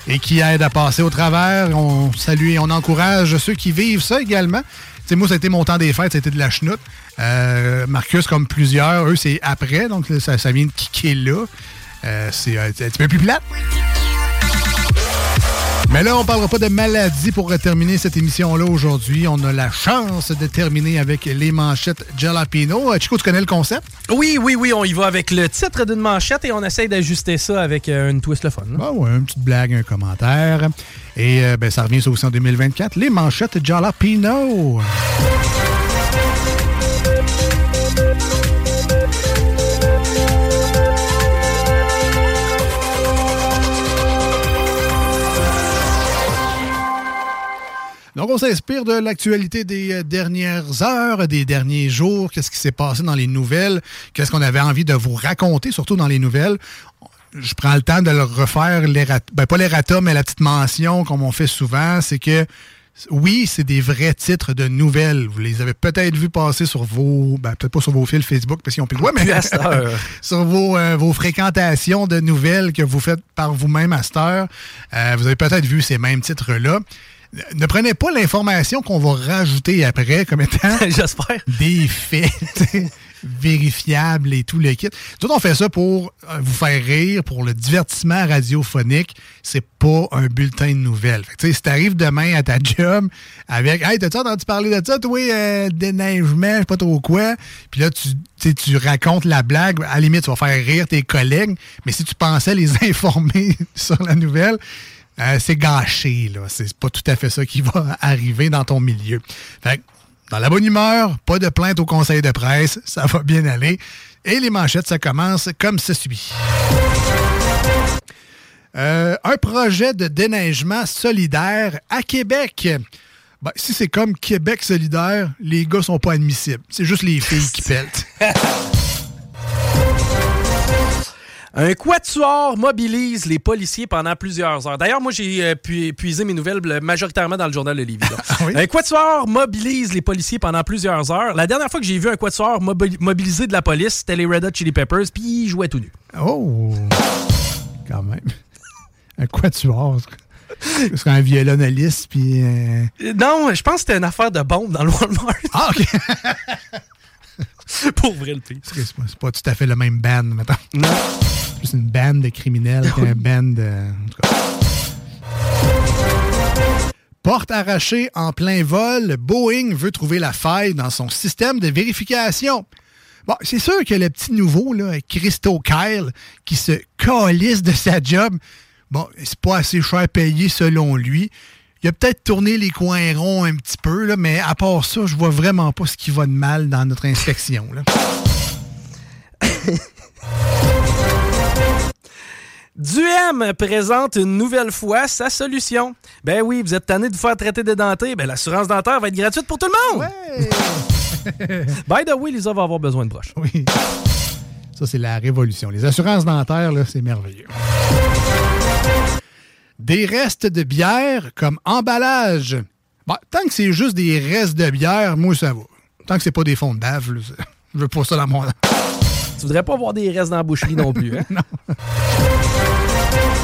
[SPEAKER 5] et qui aident à passer au travers. On salue et on encourage ceux qui vivent ça également. Tu sais, moi, ça a été mon temps des fêtes, c'était de la chenoute. Marcus, comme plusieurs, eux, c'est après, donc ça, vient de kicker là. C'est un petit peu plus plate. Mais là, on parlera pas de maladie pour terminer cette émission-là aujourd'hui. On a la chance de terminer avec les manchettes Jalapino. Chico, tu connais le concept?
[SPEAKER 2] Oui, oui, oui, on y va avec le titre d'une manchette et on essaye d'ajuster ça avec euh, une twist le fun. là.
[SPEAKER 5] Ah ouais, une petite blague, un commentaire. Et euh, ben, ça revient ça aussi en 2024. Les manchettes Jalapino. Donc, on s'inspire de l'actualité des euh, dernières heures, des derniers jours, qu'est-ce qui s'est passé dans les nouvelles, qu'est-ce qu'on avait envie de vous raconter, surtout dans les nouvelles? Je prends le temps de le refaire, l'errat- ben, pas l'errata, mais la petite mention comme on fait souvent, c'est que oui, c'est des vrais titres de nouvelles. Vous les avez peut-être vus passer sur vos, ben, peut-être pas sur vos fils Facebook parce qu'ils ont plus le droit, mais sur vos, euh, vos fréquentations de nouvelles que vous faites par vous-même à cette heure. Euh, vous avez peut-être vu ces mêmes titres-là. Ne prenez pas l'information qu'on va rajouter après comme étant
[SPEAKER 2] J'espère.
[SPEAKER 5] des faits vérifiables et tout le kit. Tout on fait ça pour euh, vous faire rire, pour le divertissement radiophonique. C'est pas un bulletin de nouvelles. Fait que, tu sais, si t'arrives demain à ta job avec Hey, t'as-tu entendu parler de ça, toi, euh, déneigement, je sais pas trop quoi? Puis là, tu, tu sais, tu racontes la blague. À la limite, tu vas faire rire tes collègues. Mais si tu pensais les informer sur la nouvelle, euh, c'est gâché, là. C'est pas tout à fait ça qui va arriver dans ton milieu. Fait que, dans la bonne humeur, pas de plainte au conseil de presse, ça va bien aller. Et les manchettes, ça commence comme ça suit. Euh, un projet de déneigement solidaire à Québec. Ben, si c'est comme Québec solidaire, les gars sont pas admissibles. C'est juste les filles qui peltent.
[SPEAKER 2] Un quatuor mobilise les policiers pendant plusieurs heures. D'ailleurs, moi, j'ai euh, pu- puisé mes nouvelles euh, majoritairement dans le journal de Lévis. là. Un quatuor mobilise les policiers pendant plusieurs heures. La dernière fois que j'ai vu un quatuor mobi- mobiliser de la police, c'était les Red Hot Chili Peppers, puis ils jouaient tout nus.
[SPEAKER 5] Oh! Quand même. Un quatuor. Ce serait un violonaliste, puis... Euh,
[SPEAKER 2] Non, je pense que c'était une affaire de bombe dans le Walmart.
[SPEAKER 5] Ah, OK.
[SPEAKER 2] Pour vrai, le pire.
[SPEAKER 5] C'est pas, pas tout à fait le même band, mettons.
[SPEAKER 2] Non.
[SPEAKER 5] C'est plus une band de criminels qu'un band de... en tout cas. Porte arrachée en plein vol, Boeing veut trouver la faille dans son système de vérification. Bon, c'est sûr que le petit nouveau, là, Christo Kyle, qui se calisse de sa job, bon, c'est pas assez cher payé selon lui. Il a peut-être tourné les coins ronds un petit peu, là, mais à part ça, je vois vraiment pas ce qui va de mal dans notre inspection. Là.
[SPEAKER 2] Duhem présente une nouvelle fois sa solution. Ben oui, vous êtes tanné de vous faire traiter des dentés. Ben l'assurance dentaire va être gratuite pour tout le monde. By the way, Lisa va avoir besoin de broches.
[SPEAKER 5] Oui. Ça, c'est la révolution. Les assurances dentaires, là, c'est merveilleux. Des restes de bière comme emballage. Bon, tant que c'est juste des restes de bière, moi, ça va. Tant que c'est pas des fonds de bave, là, je veux pas ça dans mon...
[SPEAKER 2] Tu voudrais pas avoir des restes dans la boucherie non plus, hein?
[SPEAKER 5] non.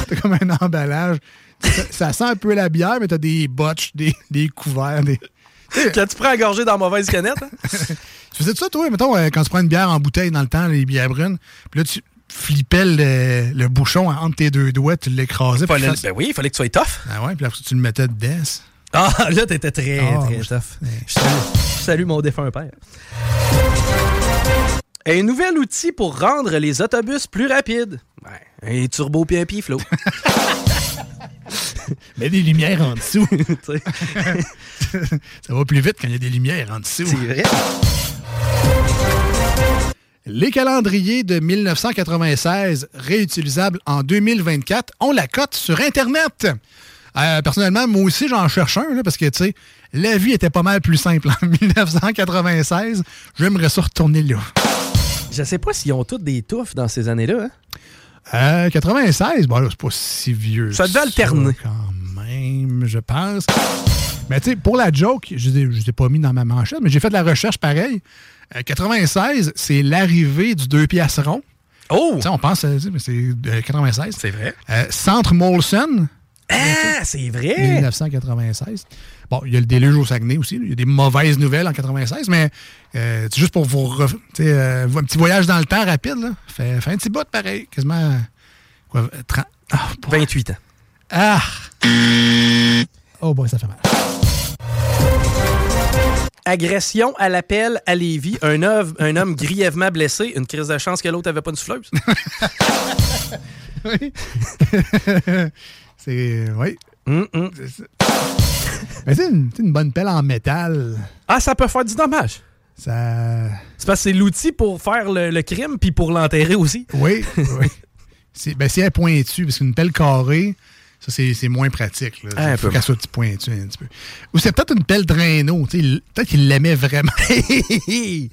[SPEAKER 5] C'est comme un emballage. Ça, ça sent un peu la bière, mais t'as des botches, des, des couverts, des...
[SPEAKER 2] Quand tu prends à gorger dans la mauvaise canette, hein?
[SPEAKER 5] Tu faisais ça, toi, mettons, euh, quand tu prends une bière en bouteille dans le temps, les bières brunes, puis là, tu flippais le, le bouchon entre tes deux doigts, tu l'écrasais.
[SPEAKER 2] ben oui, il fallait que tu sois tough.
[SPEAKER 5] Ah ouais, puis après, tu le mettais dedans.
[SPEAKER 2] Ah, là, t'étais très,
[SPEAKER 5] Ah,
[SPEAKER 2] très
[SPEAKER 5] je-
[SPEAKER 2] tough. Je salue, je salue mon défunt père. Un nouvel outil pour rendre les autobus plus rapides. Ouais, un turbo puis un piflo.
[SPEAKER 5] Mets des lumières en dessous. Ça va plus vite quand il y a des lumières en dessous.
[SPEAKER 2] C'est vrai.
[SPEAKER 5] Les calendriers de 1996 réutilisables en 2024 ont la cote sur Internet. Euh, personnellement, moi aussi, j'en cherche un, là, parce que, tu sais, la vie était pas mal plus simple en 1996. J'aimerais ça retourner là.
[SPEAKER 2] Je sais pas s'ils ont tous des touffes dans ces années-là. hein.
[SPEAKER 5] Euh, 96, bon, là, c'est pas si vieux.
[SPEAKER 2] Ça devait alterner.
[SPEAKER 5] Quand même, je pense. Mais tu sais, pour la joke, je ne les ai pas mis dans ma manchette, mais j'ai fait de la recherche pareil. Euh, 96, c'est l'arrivée du 2 piastres rond.
[SPEAKER 2] Oh!
[SPEAKER 5] on pense, euh, mais c'est euh, 96.
[SPEAKER 2] C'est vrai.
[SPEAKER 5] Euh, Centre Molson.
[SPEAKER 2] Ah, c'est vrai!
[SPEAKER 5] 1996. Bon, il y a le déluge au Saguenay aussi. Il y a des mauvaises nouvelles en 96, mais euh, c'est juste pour vous. ref- euh, un petit voyage dans le temps rapide. Là. Fait, fait un petit bout pareil. Quasiment. Quoi, 30 ah,
[SPEAKER 2] 28 ans.
[SPEAKER 5] ah! Oh boy, ça fait mal.
[SPEAKER 2] Agression à l'appel à Lévis. Un, œuvre- un homme grièvement blessé. Une crise de chance que l'autre avait pas une souffleuse.
[SPEAKER 5] oui. c'est. Oui.
[SPEAKER 2] Hum,
[SPEAKER 5] C'est ça. Mais c'est une, bonne pelle en métal.
[SPEAKER 2] Ah, ça peut faire du dommage.
[SPEAKER 5] Ça.
[SPEAKER 2] C'est parce que c'est l'outil pour faire le, le crime puis pour l'enterrer aussi.
[SPEAKER 5] Oui, oui. C'est ben, c'est un pointu, parce qu'une pelle carrée, ça, c'est moins pratique. Là.
[SPEAKER 2] Ah, un
[SPEAKER 5] faut qu'elle soit petit pointu un petit peu. Ou c'est peut-être une pelle draino. tu sais, il- Peut-être qu'il l'aimait vraiment.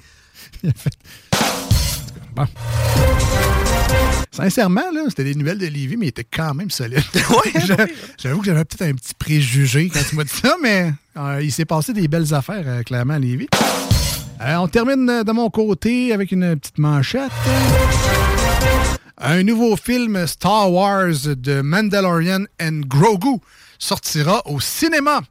[SPEAKER 5] Bon. Sincèrement, là, c'était des nouvelles de Lévis, mais il était quand même solide. J'a- J'avoue que j'avais peut-être un petit préjugé quand tu m'as dit ça, mais euh, il s'est passé des belles affaires, euh, clairement, à Lévis. Euh, on termine de mon côté avec une petite manchette. Un nouveau film Star Wars de Mandalorian and Grogu sortira au cinéma.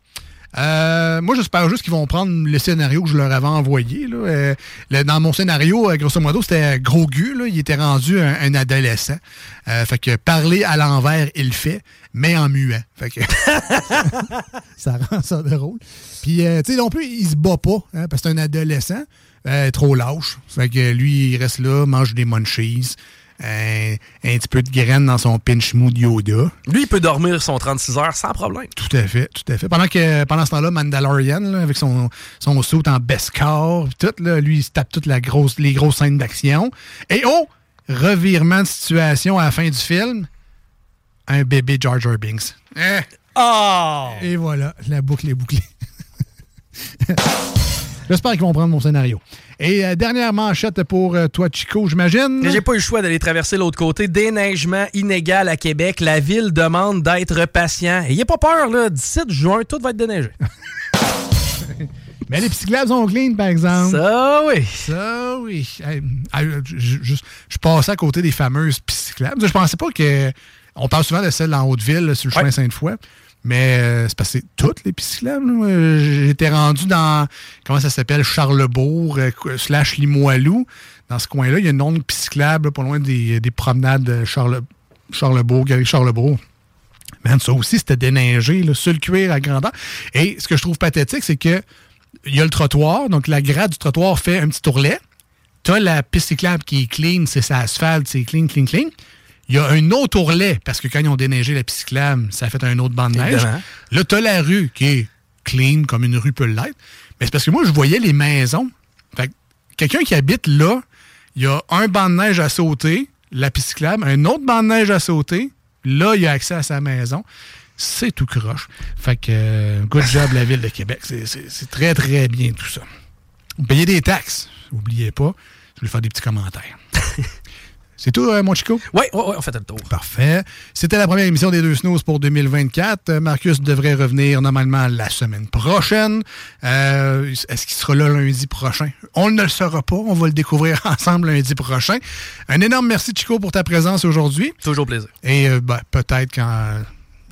[SPEAKER 5] Euh, moi, j'espère juste qu'ils vont prendre le scénario que je leur avais envoyé. là. Euh, le- dans mon scénario, euh, grosso modo, c'était Grogu. Là, il était rendu un, un adolescent. Euh, fait que parler à l'envers, il le fait, mais en muet. Fait que ça rend ça drôle. Puis, euh, tu sais, non plus, il se bat pas, hein, parce que c'est un adolescent, euh, trop lâche. Fait que lui, il reste là, mange des munchies, un, un petit peu de graines dans son pinch mood Yoda.
[SPEAKER 2] Lui, il peut dormir son 36 heures sans problème.
[SPEAKER 5] Tout à fait, tout à fait. Pendant que pendant ce temps-là, Mandalorian, là, avec son, son saut en Beskar, tout, là, lui, il se tape toutes la grosse, les grosses scènes d'action. Et oh! Revirement de situation à la fin du film. Un bébé Jar Jar Binks. Eh!
[SPEAKER 2] Oh!
[SPEAKER 5] Et voilà, la boucle est bouclée. J'espère qu'ils vont prendre mon scénario. Et euh, dernière manchette pour euh, toi, Chico, j'imagine.
[SPEAKER 2] J'ai pas eu le choix d'aller traverser l'autre côté. Déneigement inégal à Québec. La ville demande d'être patient. Ayez pas peur, là. 17 juin, tout va être déneigé.
[SPEAKER 5] Mais les cyclables sont clean, par exemple.
[SPEAKER 2] Ça, oui.
[SPEAKER 5] Ça, oui. Hey, je, je- je passais à côté des fameuses cyclables. Je pensais pas que. On parle souvent de celles en Haute-Ville, sur le chemin Sainte-Foy. Mais euh, c'est c'est toutes les pistes. Moi, J'étais rendu dans. Comment ça s'appelle Charlebourg, euh, slash Limoilou. Dans ce coin-là, il y a une longue piste cyclable, pas loin des, des promenades de Charle, Charlebourg, Galerie Charlebourg. Man, ça aussi, c'était déneigé, là, sur le cuir à grandeur. Et ce que je trouve pathétique, c'est que il y a le trottoir, donc la grade du trottoir fait un petit tourlet. Tu as la piste qui est clean, c'est sa asphalte, c'est clean, clean, clean. Il y a un autre tourlet, parce que quand ils ont déneigé la piste ça a fait un autre banc de neige.
[SPEAKER 2] Évidemment.
[SPEAKER 5] Là, tu as la rue qui est clean, comme une rue peut l'être. Mais c'est parce que moi, je voyais les maisons. Fait que quelqu'un qui habite là, il y a un banc de neige à sauter, la piste cyclable, un autre banc de neige à sauter. Là, il a accès à sa maison. C'est tout croche. Fait que, euh, good job, la Ville de Québec. C'est- très, très bien tout ça. Vous payez des taxes. N'oubliez pas. Je vais faire des petits commentaires. C'est tout, euh, mon Chico?
[SPEAKER 2] Oui, ouais, ouais, on fait le tour.
[SPEAKER 5] Parfait. C'était la première émission des deux snooze pour 2024. Euh, Marcus devrait revenir normalement la semaine prochaine. Euh, Est-ce qu'il sera là lundi prochain? On ne le saura pas. On va le découvrir ensemble lundi prochain. Un énorme merci, Chico, pour ta présence aujourd'hui.
[SPEAKER 2] Toujours plaisir.
[SPEAKER 5] Et euh, ben, peut-être quand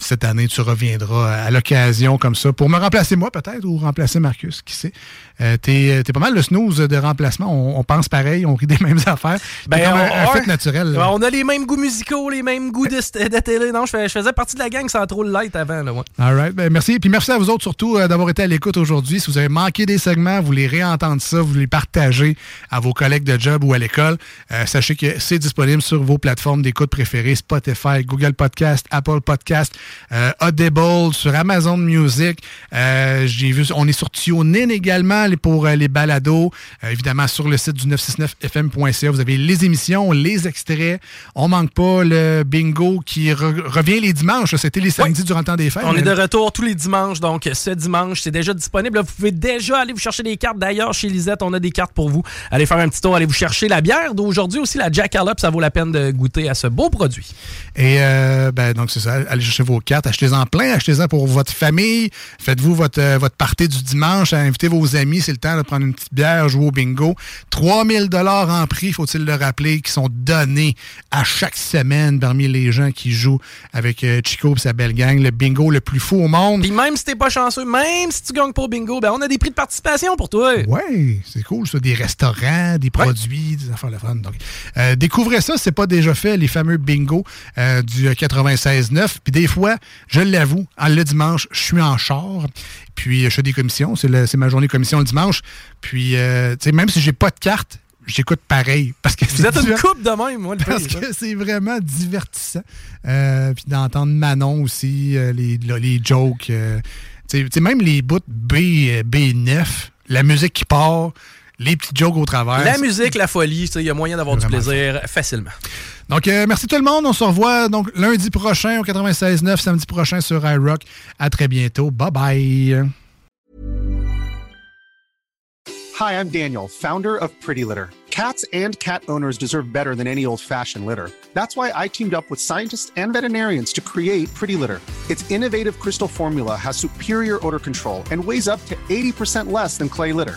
[SPEAKER 5] cette année, tu reviendras à l'occasion comme ça pour me remplacer moi, peut-être, ou remplacer Marcus, qui sait. Euh, T'es t'es pas mal le snooze de remplacement. On, on pense pareil, on rit des mêmes affaires. T'es comme un, un
[SPEAKER 2] Ben, ouais.
[SPEAKER 5] fait naturel. là.
[SPEAKER 2] On a les mêmes goûts musicaux, les mêmes goûts de, de télé. Non, je, fais- je faisais partie de la gang sans trop le light avant. Là, ouais.
[SPEAKER 5] All right. Ben, merci. Puis merci à vous autres surtout euh, d'avoir été à l'écoute aujourd'hui. Si vous avez manqué des segments, vous voulez réentendre ça, vous voulez partager à vos collègues de job ou à l'école, euh, sachez que c'est disponible sur vos plateformes d'écoute préférées, Spotify, Google Podcast, Apple Podcast, euh, Audible, sur Amazon Music. Euh, J'ai vu, on est sur TuneIn également pour euh, les balados. Euh, évidemment, sur le site du 969fm.ca, vous avez les émissions, les extraits. On manque pas le bingo qui re- revient les dimanches. C'était les samedis durant le temps des fêtes.
[SPEAKER 2] On est de retour tous les dimanches, donc ce dimanche, c'est déjà disponible. Vous pouvez déjà aller vous chercher des cartes. D'ailleurs, chez Lisette, on a des cartes pour vous. Allez faire un petit tour, allez vous chercher la bière d'aujourd'hui aussi, la Jackalope. Ça vaut la peine de goûter à ce beau produit.
[SPEAKER 5] Et euh, ben, donc, c'est ça. Allez chercher vos cartes, achetez-en plein, achetez-en pour votre famille. Faites-vous votre, euh, votre party du dimanche, invitez vos amis. C'est le temps de prendre une petite bière, jouer au bingo. 3000 dollars en prix, faut-il le rappeler, qui sont donnés à chaque semaine parmi les gens qui jouent avec euh, Chico et sa belle gang. Le bingo le plus fou au monde.
[SPEAKER 2] Puis même si t'es pas chanceux, même si tu gagnes pas au bingo, ben on a des prix de participation pour toi.
[SPEAKER 5] Ouais, c'est cool, ça. Des restaurants, des produits, des affaires le fun. Donc, euh, découvrez ça, c'est pas déjà fait, les fameux bingo euh, du 96.9. Puis des fois, je l'avoue, le dimanche, je suis en char. Puis euh, je fais des commissions. C'est ma journée commission le dimanche. Puis, euh, tu sais, même si j'ai pas de carte, j'écoute pareil. Parce que
[SPEAKER 2] Vous êtes une coupe de même, moi, le
[SPEAKER 5] parce que c'est vraiment divertissant. Euh, puis d'entendre Manon aussi, euh, les, là, les jokes. euh, même les bouts B, euh, B9, la musique qui part, les petits jokes au travers.
[SPEAKER 2] La musique, la folie, il y a moyen d'avoir du plaisir facilement.
[SPEAKER 5] Donc, euh, merci tout le monde. On se revoit donc lundi prochain au 96.9, samedi prochain sur iRock. À très bientôt. Bye bye.
[SPEAKER 16] Hi, I'm Daniel, founder of Pretty Litter. Cats and cat owners deserve better than any old fashioned litter. That's why I teamed up with scientists and veterinarians to create Pretty Litter. Its innovative crystal formula has superior odor control and weighs up to 80% less than clay litter.